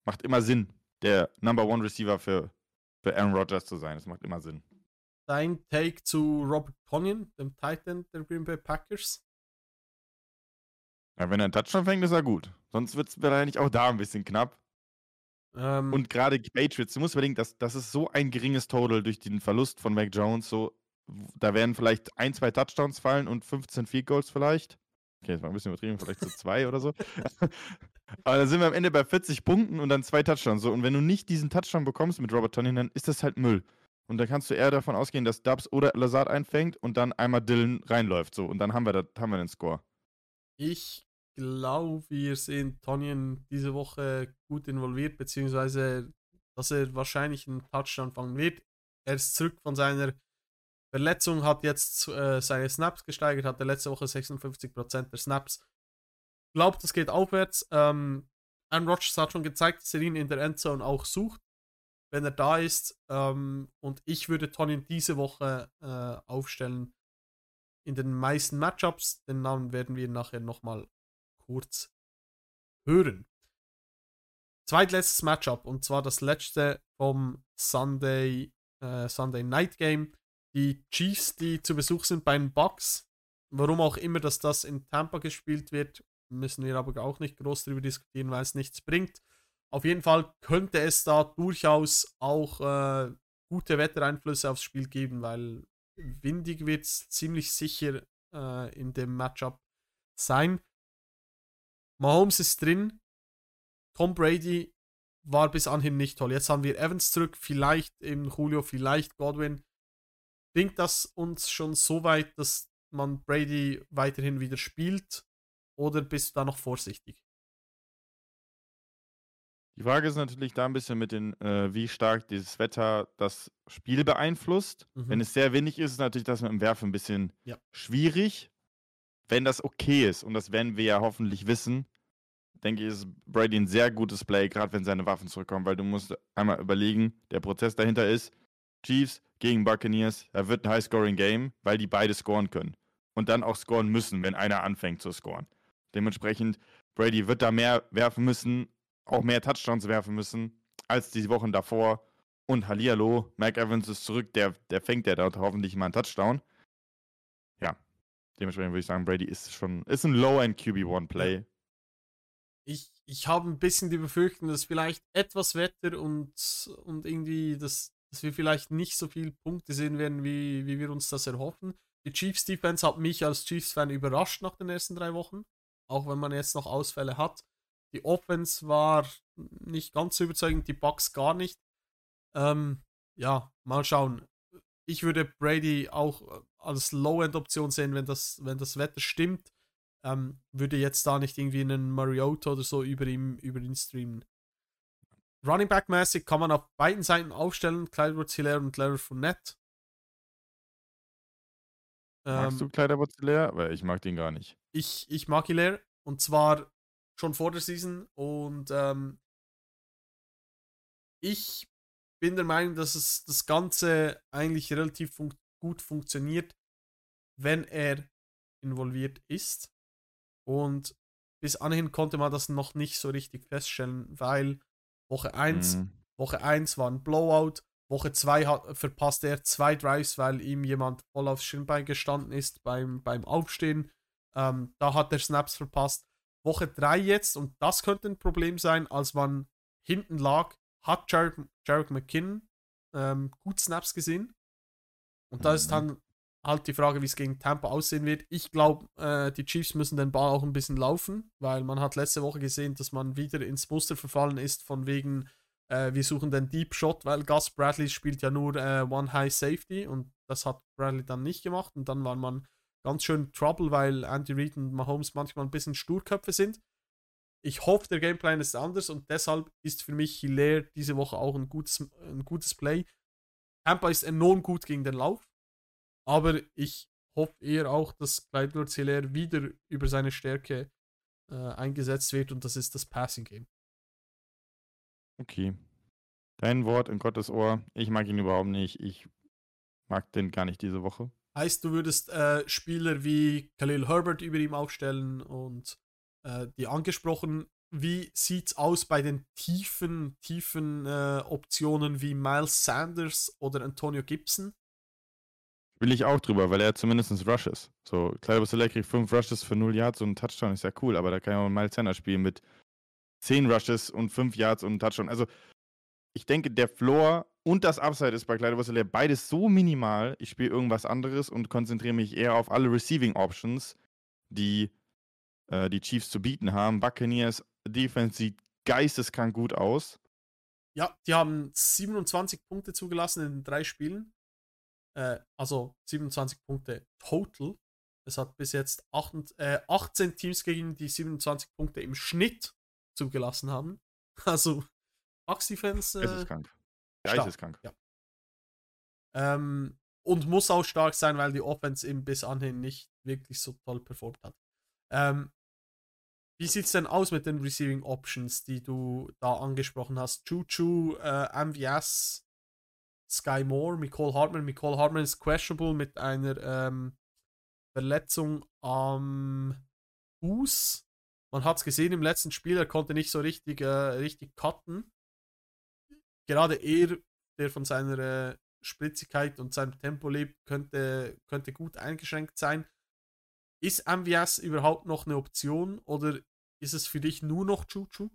macht immer Sinn, der Number One Receiver für, für Aaron Rodgers zu sein. Das macht immer Sinn dein Take zu Robert Tonyan, dem Titan der Green Bay Packers? Ja, wenn er einen Touchdown fängt, ist er gut. Sonst wird es wahrscheinlich auch da ein bisschen knapp. Ähm, und gerade Patriots, du musst überlegen, das, das ist so ein geringes Total durch den Verlust von Mac Jones. So, da werden vielleicht ein, zwei Touchdowns fallen und 15 Field Goals vielleicht. Okay, das war ein bisschen übertrieben, vielleicht so zwei oder so. Aber dann sind wir am Ende bei 40 Punkten und dann zwei Touchdowns. So, und wenn du nicht diesen Touchdown bekommst mit Robert Tonyan, dann ist das halt Müll. Und dann kannst du eher davon ausgehen, dass Dubs oder Lazard einfängt und dann einmal Dylan reinläuft. So, und dann haben wir, das, haben wir den Score. Ich glaube, wir sehen Tonyan diese Woche gut involviert, beziehungsweise dass er wahrscheinlich einen Touchdown fangen wird. Er ist zurück von seiner Verletzung, hat jetzt äh, seine Snaps gesteigert, hatte letzte Woche 56% der Snaps. Glaubt, es geht aufwärts. Ähm, Aaron Rodgers hat schon gezeigt, dass er ihn in der Endzone auch sucht, wenn er da ist. Ähm, und ich würde Tony diese Woche äh, aufstellen in den meisten Matchups. Den Namen werden wir nachher nochmal kurz hören. Zweitletztes Matchup und zwar das letzte vom Sunday, äh, Sunday Night Game. Die Chiefs, die zu Besuch sind bei den Bucks. Warum auch immer, dass das in Tampa gespielt wird, müssen wir aber auch nicht groß darüber diskutieren, weil es nichts bringt. Auf jeden Fall könnte es da durchaus auch äh, gute Wettereinflüsse aufs Spiel geben, weil windig wird es ziemlich sicher äh, in dem Matchup sein. Mahomes ist drin. Tom Brady war bis anhin nicht toll. Jetzt haben wir Evans zurück, vielleicht eben Julio, vielleicht Godwin. Bringt das uns schon so weit, dass man Brady weiterhin wieder spielt? Oder bist du da noch vorsichtig? Die Frage ist natürlich da ein bisschen mit den, äh, wie stark dieses Wetter das Spiel beeinflusst. Mhm. Wenn es sehr windig ist, ist natürlich das mit dem Werfen ein bisschen Ja. schwierig. Wenn das okay ist, und das werden wir ja hoffentlich wissen, denke ich, ist Brady ein sehr gutes Play, gerade wenn seine Waffen zurückkommen, weil du musst einmal überlegen, der Prozess dahinter ist, Chiefs gegen Buccaneers, da wird ein High-Scoring-Game, weil die beide scoren können. Und dann auch scoren müssen, wenn einer anfängt zu scoren. Dementsprechend, Brady wird da mehr werfen müssen, auch mehr Touchdowns werfen müssen, als die Wochen davor. Und Hallihallo, Mike Evans ist zurück, der, der fängt ja dort hoffentlich mal einen Touchdown. Ja, dementsprechend würde ich sagen, Brady ist schon, ist ein Low-End QB1-Play. Ich, ich habe ein bisschen die Befürchtung, dass vielleicht etwas Wetter und, und irgendwie, dass, dass wir vielleicht nicht so viele Punkte sehen werden, wie, wie wir uns das erhoffen. Die Chiefs Defense hat mich als Chiefs-Fan überrascht nach den ersten drei Wochen, auch wenn man jetzt noch Ausfälle hat. Die Offense war nicht ganz so überzeugend, die Bucks gar nicht. Ähm, ja, mal schauen. Ich würde Brady auch als Low-End-Option sehen, wenn das, wenn das Wetter stimmt. Ähm, würde jetzt da nicht irgendwie einen Mariota oder so über ihn, über ihn streamen. Running Back mäßig kann man auf beiden Seiten aufstellen, Clyde Hilaire und Larry Fournette. Magst du Ähm, Kleider Hilaire? Weil ich mag den gar nicht. ich, ich mag Hilaire und zwar schon vor der Season und ähm, ich bin der Meinung, dass es das Ganze eigentlich relativ fun gut funktioniert, wenn er involviert ist. Und bis anhin konnte man das noch nicht so richtig feststellen, weil Woche 1, Mhm. Woche 1 war ein Blowout, Woche 2 hat, verpasste er zwei Drives, weil ihm jemand voll aufs Schienbein gestanden ist beim, beim Aufstehen. Ähm, da hat er Snaps verpasst. Woche 3 jetzt, und das könnte ein Problem sein, als man hinten lag, hat Jarek, McKinnon ähm, gut Snaps gesehen. Und da ist Mhm. dann halt die Frage, wie es gegen Tampa aussehen wird. Ich glaube, äh, die Chiefs müssen den Ball auch ein bisschen laufen, weil man hat letzte Woche gesehen, dass man wieder ins Muster verfallen ist, von wegen, äh, wir suchen den Deep Shot, weil Gus Bradley spielt ja nur äh, One High Safety und das hat Bradley dann nicht gemacht und dann war man ganz schön Trouble, weil Andy Reid und Mahomes manchmal ein bisschen Sturköpfe sind. Ich hoffe, der Gameplan ist anders und deshalb ist für mich Hilaire diese Woche auch ein gutes, ein gutes Play. Tampa ist enorm gut gegen den Lauf, aber ich hoffe eher auch, dass Clyde Hilaire wieder über seine Stärke äh, eingesetzt wird und das ist das Passing Game. Okay. Dein Wort in Gottes Ohr. Ich mag ihn überhaupt nicht. Ich mag den gar nicht diese Woche. Heißt, du würdest äh, Spieler wie Khalil Herbert über ihm aufstellen und äh, die angesprochen, wie sieht's aus bei den tiefen, tiefen äh, Optionen wie Miles Sanders oder Antonio Gibson? Will ich auch drüber, weil er zumindest Rushes. So, Kleider Hilaire kriegt 5 Rushes für 0 Yards und einen Touchdown, ist ja cool, aber da kann ja auch Miles Sanders spielen mit 10 Rushes und 5 Yards und einen Touchdown. Also, ich denke, der Floor und das Upside ist bei Kleider Hilaire beides so minimal. Ich spiele irgendwas anderes und konzentriere mich eher auf alle Receiving Options, die äh, die Chiefs zu bieten haben. Buccaneers Defense sieht geisteskrank gut aus. Ja, die haben 27 Punkte zugelassen in drei Spielen. Äh, also 27 Punkte total. Es hat bis jetzt 8, äh, 18 Teams gegen die 27 Punkte im Schnitt zugelassen haben. Also Bucks Defense. Es Äh, ist krank. Ja, stark, es ist krank. ja. ähm, und muss auch stark sein, weil die Offense eben bis anhin nicht wirklich so toll performt hat. Ähm, wie sieht es denn aus mit den Receiving Options, die du da angesprochen hast? Juju, äh, MVS, Sky Moore, Nicole Hartman. Nicole Hartman ist questionable mit einer ähm, Verletzung am Fuß. Man hat es gesehen im letzten Spiel, er konnte nicht so richtig, äh, richtig cutten. Gerade er, der von seiner äh, Spritzigkeit und seinem Tempo lebt, könnte, könnte gut eingeschränkt sein. Ist MVS überhaupt noch eine Option oder ist es für dich nur noch Juju?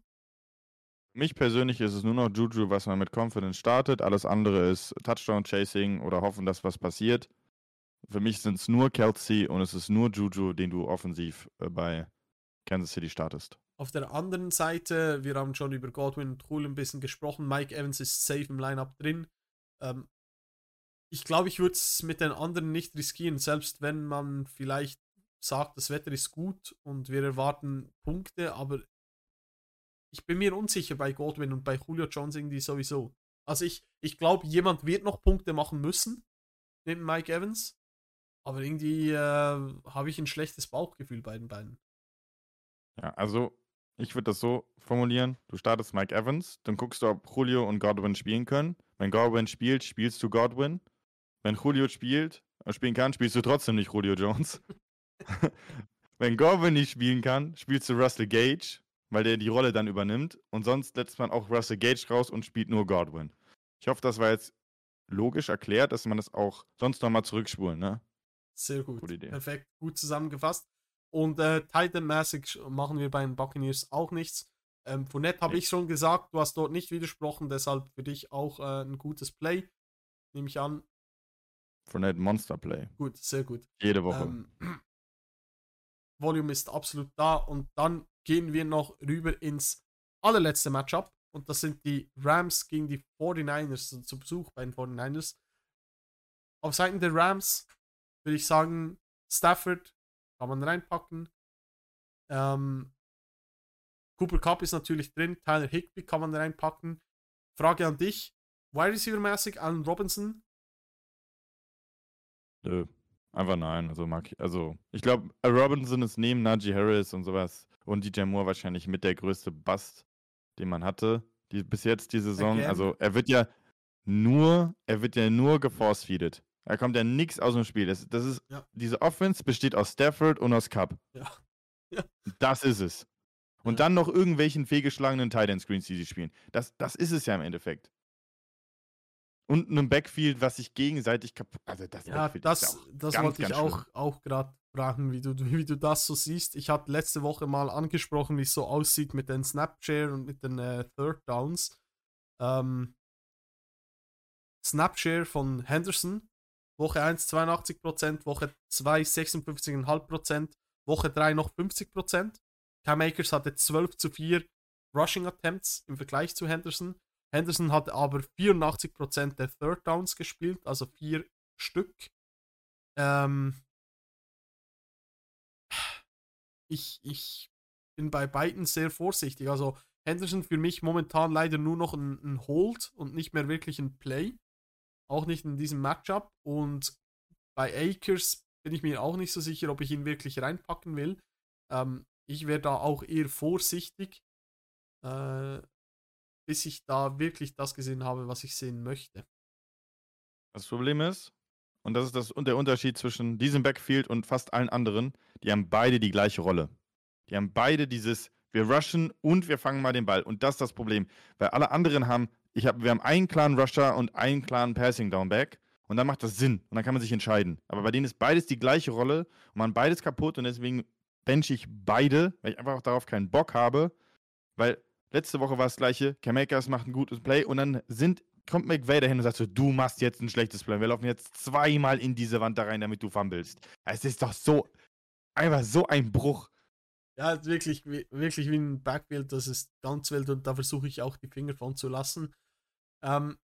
Mich persönlich ist es nur noch Juju, was man mit Confidence startet. Alles andere ist Touchdown-Chasing oder hoffen, dass was passiert. Für mich sind es nur Kelsey und es ist nur Juju, den du offensiv äh, bei Kansas City startest. Auf der anderen Seite, wir haben schon über Godwin und Cool ein bisschen gesprochen. Mike Evans ist safe im Lineup drin. Ähm, ich glaube, ich würde es mit den anderen nicht riskieren, selbst wenn man vielleicht sagt, das Wetter ist gut und wir erwarten Punkte, aber ich bin mir unsicher bei Godwin und bei Julio Jones irgendwie sowieso. Also ich, ich glaube, jemand wird noch Punkte machen müssen, neben Mike Evans, aber irgendwie äh, habe ich ein schlechtes Bauchgefühl bei den beiden. Ja, also ich würde das so formulieren: Du startest Mike Evans, dann guckst du, ob Julio und Godwin spielen können. Wenn Godwin spielt, spielst du Godwin. Wenn Julio spielt, äh, spielen kann, spielst du trotzdem nicht Julio Jones. Wenn Godwin nicht spielen kann, spielst du Russell Gage, weil der die Rolle dann übernimmt. Und sonst lässt man auch Russell Gage raus und spielt nur Godwin. Ich hoffe, das war jetzt logisch erklärt, dass man das auch sonst nochmal zurückspulen, ne? Sehr gut. Gute Idee. Perfekt, gut zusammengefasst. Und äh, Titan-mäßig machen wir bei den Buccaneers auch nichts. Ähm, Fournette habe ich schon gesagt, du hast dort nicht widersprochen, deshalb für dich auch äh, ein gutes Play. Nehme ich an. Fournette Monster Play. Gut, sehr gut. Jede Woche. Ähm, Volume ist absolut da und dann gehen wir noch rüber ins allerletzte Matchup und das sind die Rams gegen die 49ers, also zu Besuch bei den 49ers. Auf Seiten der Rams würde ich sagen, Stafford kann man reinpacken. Ähm, Cooper Cup ist natürlich drin, Tyler Higby kann man reinpacken. Frage an dich, Wide Receiver mäßig, Allen Robinson, Nö. Einfach nein. Also mag ich, also ich glaube, Robinson ist neben Najee Harris und sowas und DJ Moore wahrscheinlich mit der größte Bust, den man hatte, die, bis jetzt die Saison. Again. Also er wird ja nur, er wird ja nur geforce-feedet. Da kommt ja nichts aus dem Spiel. Das, das ist, Ja. diese Offense besteht aus Stafford und aus Cup. Ja. Ja. Das ist es. Und Ja. dann noch irgendwelchen fehlgeschlagenen Tight End Screens, die sie spielen. Das, das ist es ja im Endeffekt. Und einem Backfield, was sich gegenseitig kaputt. Also das Ja, Backfield das, ist ja das ganz, wollte ich auch, auch gerade fragen, wie du, wie du das so siehst. Ich hatte letzte Woche mal angesprochen, wie es so aussieht mit den Snapshare und mit den äh, Third Downs. Ähm, Snapshare von Henderson, Woche 1 82%, Woche 2 56,5%, Woche 3 noch 50%. Cam Akers hatte 12 zu 4 Rushing Attempts im Vergleich zu Henderson. Henderson hat aber 84% der Third Downs gespielt, also vier Stück. Ähm, ich, ich bin bei beiden sehr vorsichtig. Also Henderson für mich momentan leider nur noch ein, ein Hold und nicht mehr wirklich ein Play. Auch nicht in diesem Matchup. Und bei Akers bin ich mir auch nicht so sicher, ob ich ihn wirklich reinpacken will. Ähm, ich wäre da auch eher vorsichtig, äh, bis ich da wirklich das gesehen habe, was ich sehen möchte. Das Problem ist, und das ist das, der Unterschied zwischen diesem Backfield und fast allen anderen, die haben beide die gleiche Rolle. Die haben beide dieses, wir rushen und wir fangen mal den Ball. Und das ist das Problem. Weil alle anderen haben, ich hab, wir haben einen klaren Rusher und einen klaren Passing Downback. Und dann macht das Sinn. Und dann kann man sich entscheiden. Aber bei denen ist beides die gleiche Rolle und man beides kaputt. Und deswegen bench ich beide, weil ich einfach auch darauf keinen Bock habe. Weil letzte Woche war es das gleiche. Cam Akers macht ein gutes Play und dann sind kommt McVay dahin und sagt so, du machst jetzt ein schlechtes Play. Wir laufen jetzt zweimal in diese Wand da rein, damit du fummelst. Es ist doch so, einfach so ein Bruch. Ja, wirklich, wirklich wie ein Backfield, das ist ganz wild und da versuche ich auch die Finger von zu lassen. Ähm,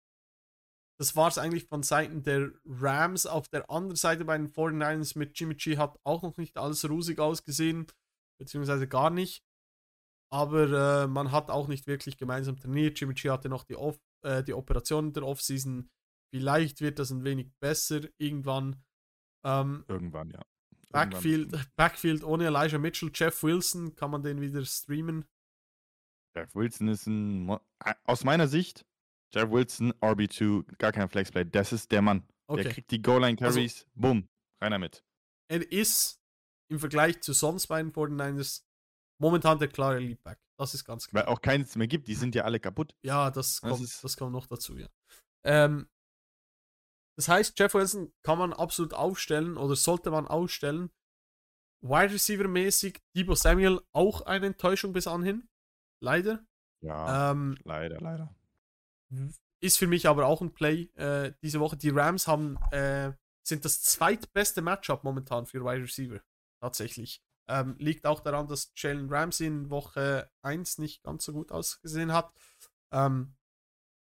das war es eigentlich von Seiten der Rams. Auf der anderen Seite bei den 49ers mit Jimmy G hat auch noch nicht alles rosig ausgesehen, beziehungsweise gar nicht. aber äh, man hat auch nicht wirklich gemeinsam trainiert. Jimmy G hatte noch die, Off äh, die Operation in der Offseason. Vielleicht wird das ein wenig besser irgendwann. Ähm, Irgendwann, ja. Irgendwann Backfield. Backfield ohne Elijah Mitchell, Jeff Wilson, kann man den wieder streamen? Jeff Wilson ist ein. Äh, Aus meiner Sicht, Jeff Wilson, RB2, gar kein Flexplay. Das ist der Mann. Der Okay. kriegt die Goal-Line-Carries, Also- bumm, rein damit. Er ist im Vergleich zu sonst bei den 49ers momentan der klare Leadback. Das ist ganz klar. Weil auch keins mehr gibt, die sind ja alle kaputt. Ja, das Das kommt, ist- das kommt noch dazu, ja. Ähm, das heißt, Jeff Wilson kann man absolut aufstellen oder sollte man aufstellen. Wide Receiver mäßig, Debo Samuel auch eine Enttäuschung bis anhin. Leider. Ja, Ähm, leider, leider. Ist für mich aber auch ein Play äh, diese Woche. Die Rams haben, äh, sind das zweitbeste Matchup momentan für Wide Receiver. Tatsächlich. Ähm, liegt auch daran, dass Jalen Ramsey in Woche 1 nicht ganz so gut ausgesehen hat. Ähm,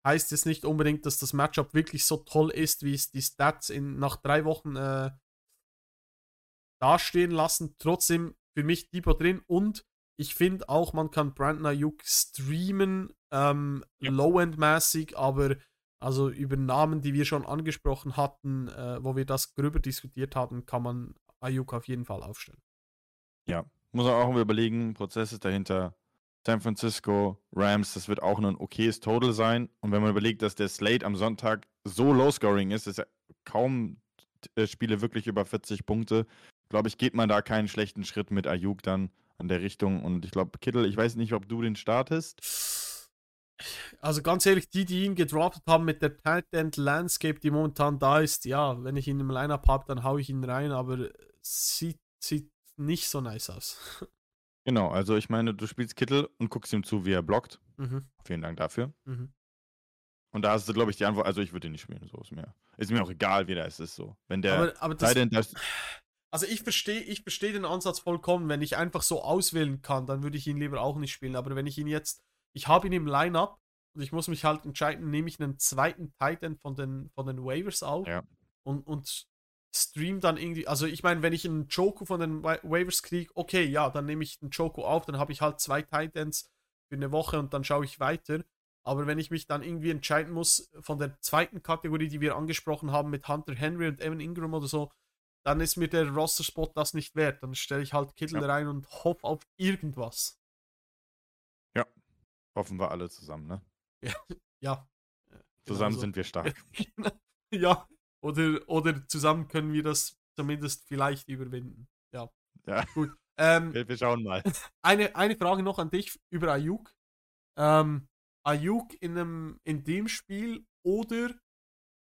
heißt jetzt nicht unbedingt, dass das Matchup wirklich so toll ist, wie es die Stats in, nach drei Wochen äh, dastehen lassen. Trotzdem für mich Depot drin und ich finde auch, man kann Brandon Ayuk streamen, ähm, Ja. Low-End-mäßig, aber also über Namen, die wir schon angesprochen hatten, äh, wo wir das gröber diskutiert haben, kann man Ayuk auf jeden Fall aufstellen. Muss man auch mal überlegen, Prozess ist dahinter. San Francisco, Rams, das wird auch ein okayes Total sein. Und wenn man überlegt, dass der Slate am Sonntag so low-scoring ist, dass ja kaum äh, Spiele wirklich über 40 Punkte, glaube ich, geht man da keinen schlechten Schritt mit Ayuk dann an der Richtung. Und ich glaube, Kittel, ich weiß nicht, ob du den startest. Also ganz ehrlich, die, die ihn gedroppt haben mit der Tight End Landscape, die momentan da ist, ja, wenn ich ihn im Lineup habe, dann haue ich ihn rein, aber sieht, sieht nicht so nice aus. Genau, also ich meine, du spielst Kittel und guckst ihm zu, wie er blockt. mhm, Vielen Dank dafür. mhm. Und da hast du, glaube ich, die Antwort. Also ich würde ihn nicht spielen, so ist mir. Ist mir auch egal, wie der ist, ist so. Wenn der aber, aber das, Tight End das, Also ich verstehe ich versteh den Ansatz vollkommen. Wenn ich einfach so auswählen kann, dann würde ich ihn lieber auch nicht spielen. Aber wenn ich ihn jetzt, ich habe ihn im Lineup und ich muss mich halt entscheiden, nehme ich einen zweiten Titan von den, von den Waivers auf Ja. und, und stream dann irgendwie, also ich meine, wenn ich einen Joko von den Wa- Waivers kriege, okay, ja, dann nehme ich den Joko auf, dann habe ich halt zwei Titans für eine Woche und dann schaue ich weiter. Aber wenn ich mich dann irgendwie entscheiden muss von der zweiten Kategorie, die wir angesprochen haben, mit Hunter Henry und Evan Ingram oder so, dann ist mir der Roster-Spot das nicht wert. Dann stelle ich halt Kittel Ja. rein und hoffe auf irgendwas. Hoffen wir alle zusammen, ne? Ja. Äh, Zusammen genauso. sind wir stark. ja. Oder, oder zusammen können wir das zumindest vielleicht überwinden. Ja. Ja. Gut. Ähm, Wir, wir schauen mal. eine, eine Frage noch an dich über Ayuk. Ähm, Ayuk in, einem, in dem Spiel oder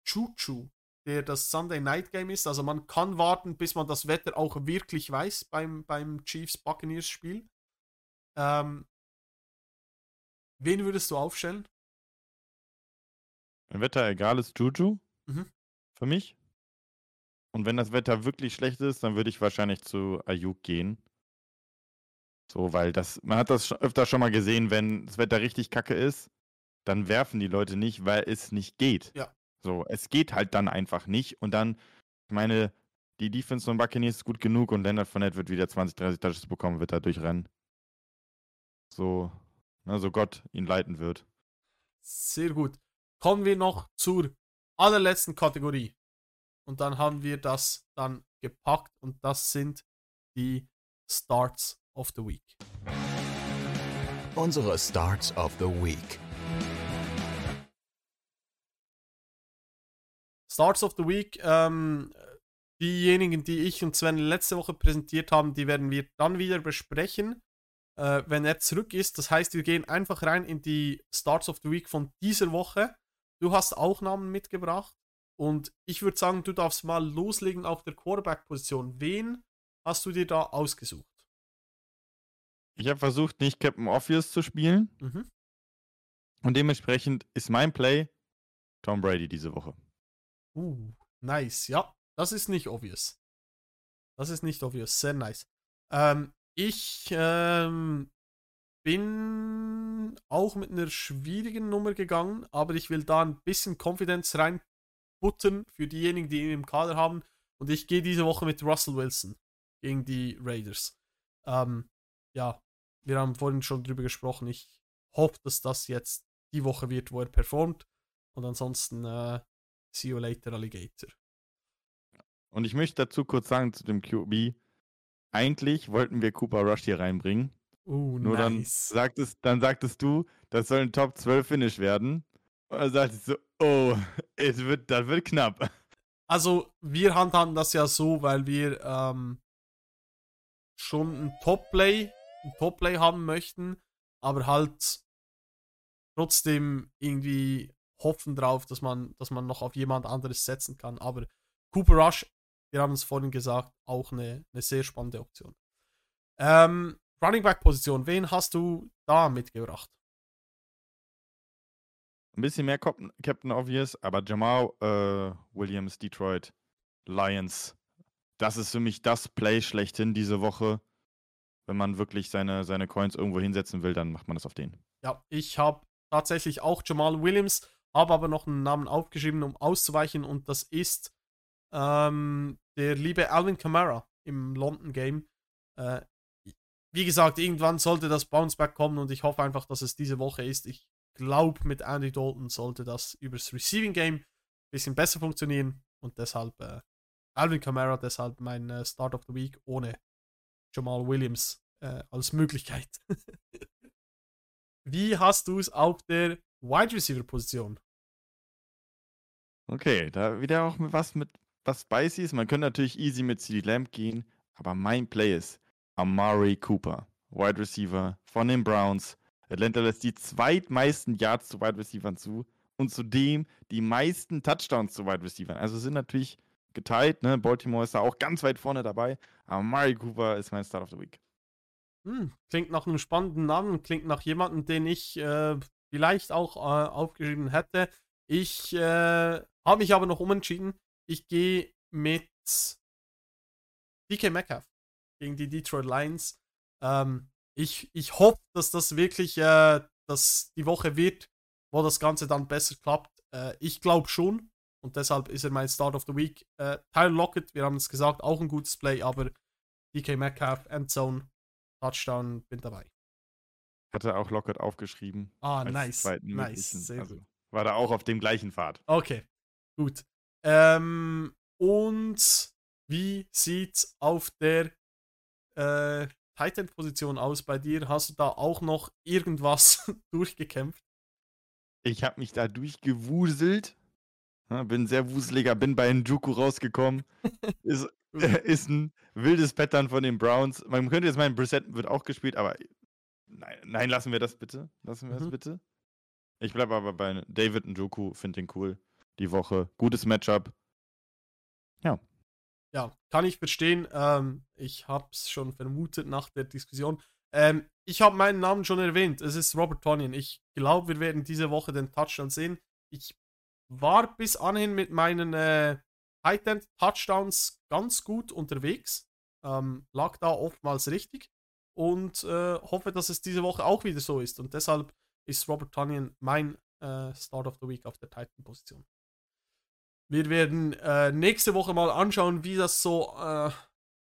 Chuchu, der das Sunday Night Game ist. Also man kann warten, bis man das Wetter auch wirklich weiß beim, beim Chiefs Buccaneers Spiel. Ähm, wen würdest du aufstellen? Wenn Wetter egal ist, Juju. Mhm. Für mich. Und wenn das Wetter wirklich schlecht ist, dann würde ich wahrscheinlich zu Ayuk gehen. So, weil das, man hat das öfter schon mal gesehen, wenn das Wetter richtig kacke ist, dann werfen die Leute nicht, weil es nicht geht. Ja. So, es geht halt dann einfach nicht. Und dann, ich meine, die Defense von Buccaneers ist gut genug und Leonard Fournette wird wieder 20, 30 Touches bekommen, wird da durchrennen. So, na, so Gott ihn leiten wird. Sehr gut. Kommen wir noch zur allerletzten Kategorie. Und dann haben wir das dann gepackt und das sind die Starts of the Week. Unsere Starts of the Week. Starts of the Week, ähm, diejenigen, die ich und Sven letzte Woche präsentiert haben, die werden wir dann wieder besprechen, äh, wenn er zurück ist. Das heißt, wir gehen einfach rein in die Starts of the Week von dieser Woche. Du hast auch Namen mitgebracht und ich würde sagen, du darfst mal loslegen auf der Quarterback-Position. Wen hast du dir da ausgesucht? Ich habe versucht, nicht Captain Obvious zu spielen. Mhm. Und dementsprechend ist mein Play Tom Brady diese Woche. Uh, nice. Ja, das ist nicht obvious. Das ist nicht obvious. Sehr nice. Ähm, ich ähm, bin auch mit einer schwierigen Nummer gegangen, aber ich will da ein bisschen Confidence reinbuttern für diejenigen, die ihn im Kader haben. Und ich gehe diese Woche mit Russell Wilson gegen die Raiders. Ähm, ja, wir haben vorhin schon drüber gesprochen. Ich hoffe, dass das jetzt die Woche wird, wo er performt. Und ansonsten, äh, see you later, Alligator. Und ich möchte dazu kurz sagen zu dem QB. Eigentlich wollten wir Cooper Rush hier reinbringen. Uh, Nur dann, nice. sagtest, dann sagtest du, das soll ein Top 12 Finish werden. Und dann sagte ich so, oh, es wird, das wird knapp. Also, wir handhaben das ja so, weil wir ähm, schon ein Top-Play, ein Top-Play haben möchten, aber halt trotzdem irgendwie hoffen drauf, dass man, dass man noch auf jemand anderes setzen kann. Aber Cooper Rush, wir haben es vorhin gesagt, auch eine, eine sehr spannende Option. Ähm, Running Back Position, wen hast du da mitgebracht? Ein bisschen mehr Cap- Captain Obvious, aber Jamal äh, Williams, Detroit Lions. Das ist für mich das Play schlechthin diese Woche. Wenn man wirklich seine, seine Coins irgendwo hinsetzen will, dann macht man das auf den. Ja, ich habe tatsächlich auch Jamal Williams, habe aber noch einen Namen aufgeschrieben, um auszuweichen, und das ist ähm, der liebe Alvin Kamara im London Game. Äh, wie gesagt, irgendwann sollte das Bounceback kommen und ich hoffe einfach, dass es diese Woche ist. Ich glaube, mit Andy Dalton sollte das übers Receiving Game ein bisschen besser funktionieren und deshalb äh, Alvin Kamara, deshalb mein äh, Start of the Week ohne Jamal Williams äh, als Möglichkeit. Wie hast du es auf der Wide Receiver Position? Okay, da wieder auch was mit was spicy ist. Man könnte natürlich easy mit CD Lamb gehen, aber mein Play ist Amari Cooper, Wide Receiver von den Browns. Atlanta lässt die zweitmeisten Yards zu Wide Receivern zu und zudem die meisten Touchdowns zu Wide Receivern. Also sind natürlich geteilt, ne? Baltimore ist da auch ganz weit vorne dabei. Aber Amari Cooper ist mein Start of the Week. Hm, klingt nach einem spannenden Namen, klingt nach jemandem, den ich äh, vielleicht auch äh, aufgeschrieben hätte. Ich äh, habe mich aber noch umentschieden. Ich gehe mit DK Metcalf gegen die Detroit Lions. Ähm, ich, ich hoffe, dass das wirklich äh, dass die Woche wird, wo das Ganze dann besser klappt. Äh, ich glaube schon. Und deshalb ist er mein Start of the Week. Äh, Tyler Lockett, wir haben es gesagt, auch ein gutes Play, aber DK Metcalf, Endzone, Touchdown, bin dabei. Hatte auch Lockett aufgeschrieben. Ah, nice. Nice. also gut. war da auch auf dem gleichen Pfad. Okay, gut. Ähm, und wie sieht's auf der äh, Titan-Position aus bei dir? Hast du da auch noch irgendwas durchgekämpft? Ich habe mich da durchgewuselt. Bin sehr wuseliger, bin bei Njuku rausgekommen. ist, ist ein wildes Pattern von den Browns. Man könnte jetzt meinen, Brissett wird auch gespielt, aber nein, nein, lassen wir das bitte. Lassen wir das Mhm. bitte. Ich bleibe aber bei David Njoku, finde den cool. Die Woche. Gutes Matchup. Ja, kann ich verstehen. Ähm, ich habe es schon vermutet nach der Diskussion. Ähm, ich habe meinen Namen schon erwähnt. Es ist Robert Tonyan. Ich glaube, wir werden diese Woche den Touchdown sehen. Ich war bis anhin mit meinen äh, Titan Touchdowns ganz gut unterwegs. Ähm, lag da oftmals richtig und äh, hoffe, dass es diese Woche auch wieder so ist. Und deshalb ist Robert Tonyan mein äh, Start of the Week auf der Titan-Position. Wir werden äh, nächste Woche mal anschauen, wie das so äh,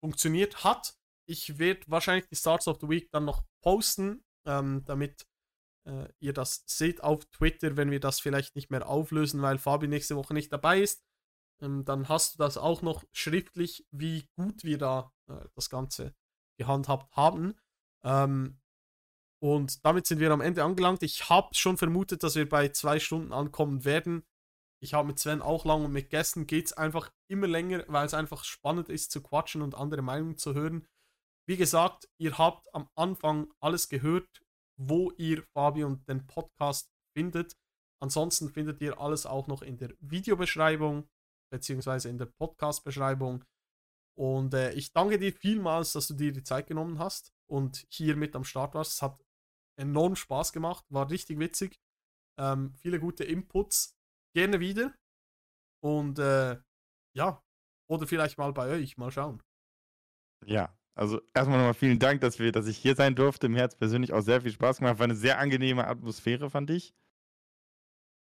funktioniert hat. Ich werde wahrscheinlich die Starts of the Week dann noch posten, ähm, damit äh, ihr das seht auf Twitter, wenn wir das vielleicht nicht mehr auflösen, weil Fabi nächste Woche nicht dabei ist. Ähm, dann hast du das auch noch schriftlich, wie gut wir da äh, das Ganze gehandhabt haben. Ähm, und damit sind wir am Ende angelangt. Ich habe schon vermutet, dass wir bei zwei Stunden ankommen werden. Ich habe mit Sven auch lang und mit Gästen geht es einfach immer länger, weil es einfach spannend ist zu quatschen und andere Meinungen zu hören. Wie gesagt, ihr habt am Anfang alles gehört, wo ihr Fabi und den Podcast findet. Ansonsten findet ihr alles auch noch in der Videobeschreibung beziehungsweise in der Podcast-Beschreibung. Und äh, ich danke dir vielmals, dass du dir die Zeit genommen hast und hier mit am Start warst. Es hat enorm Spaß gemacht, war richtig witzig. Ähm, viele gute Inputs. Gerne wieder. Und äh, ja, oder vielleicht mal bei euch, mal schauen. Ja, also erstmal nochmal vielen Dank, dass, wir, dass ich hier sein durfte. Mir hat persönlich auch sehr viel Spaß gemacht. War eine sehr angenehme Atmosphäre, fand ich.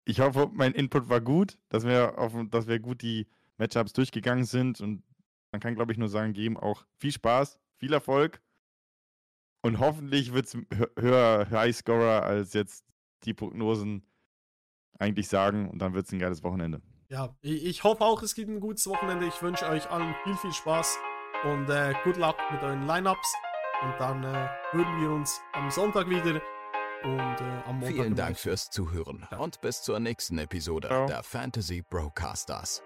Ich hoffe, mein Input war gut, dass wir, auf, dass wir gut die Matchups durchgegangen sind. Und man kann, glaube ich, nur sagen, geben auch viel Spaß, viel Erfolg. Und hoffentlich wird es höher Highscorer als jetzt die Prognosen eigentlich sagen. Und dann wird es ein geiles Wochenende. Ja, ich, ich, hoffe auch, es gibt ein gutes Wochenende. Ich wünsche euch allen viel, viel Spaß und äh, good luck mit euren Lineups. Und dann äh, hören wir uns am Sonntag wieder und äh, am Montag. Vielen Dank fürs Zuhören ja. und bis zur nächsten Episode Ciao. der Fantasy Broadcasters.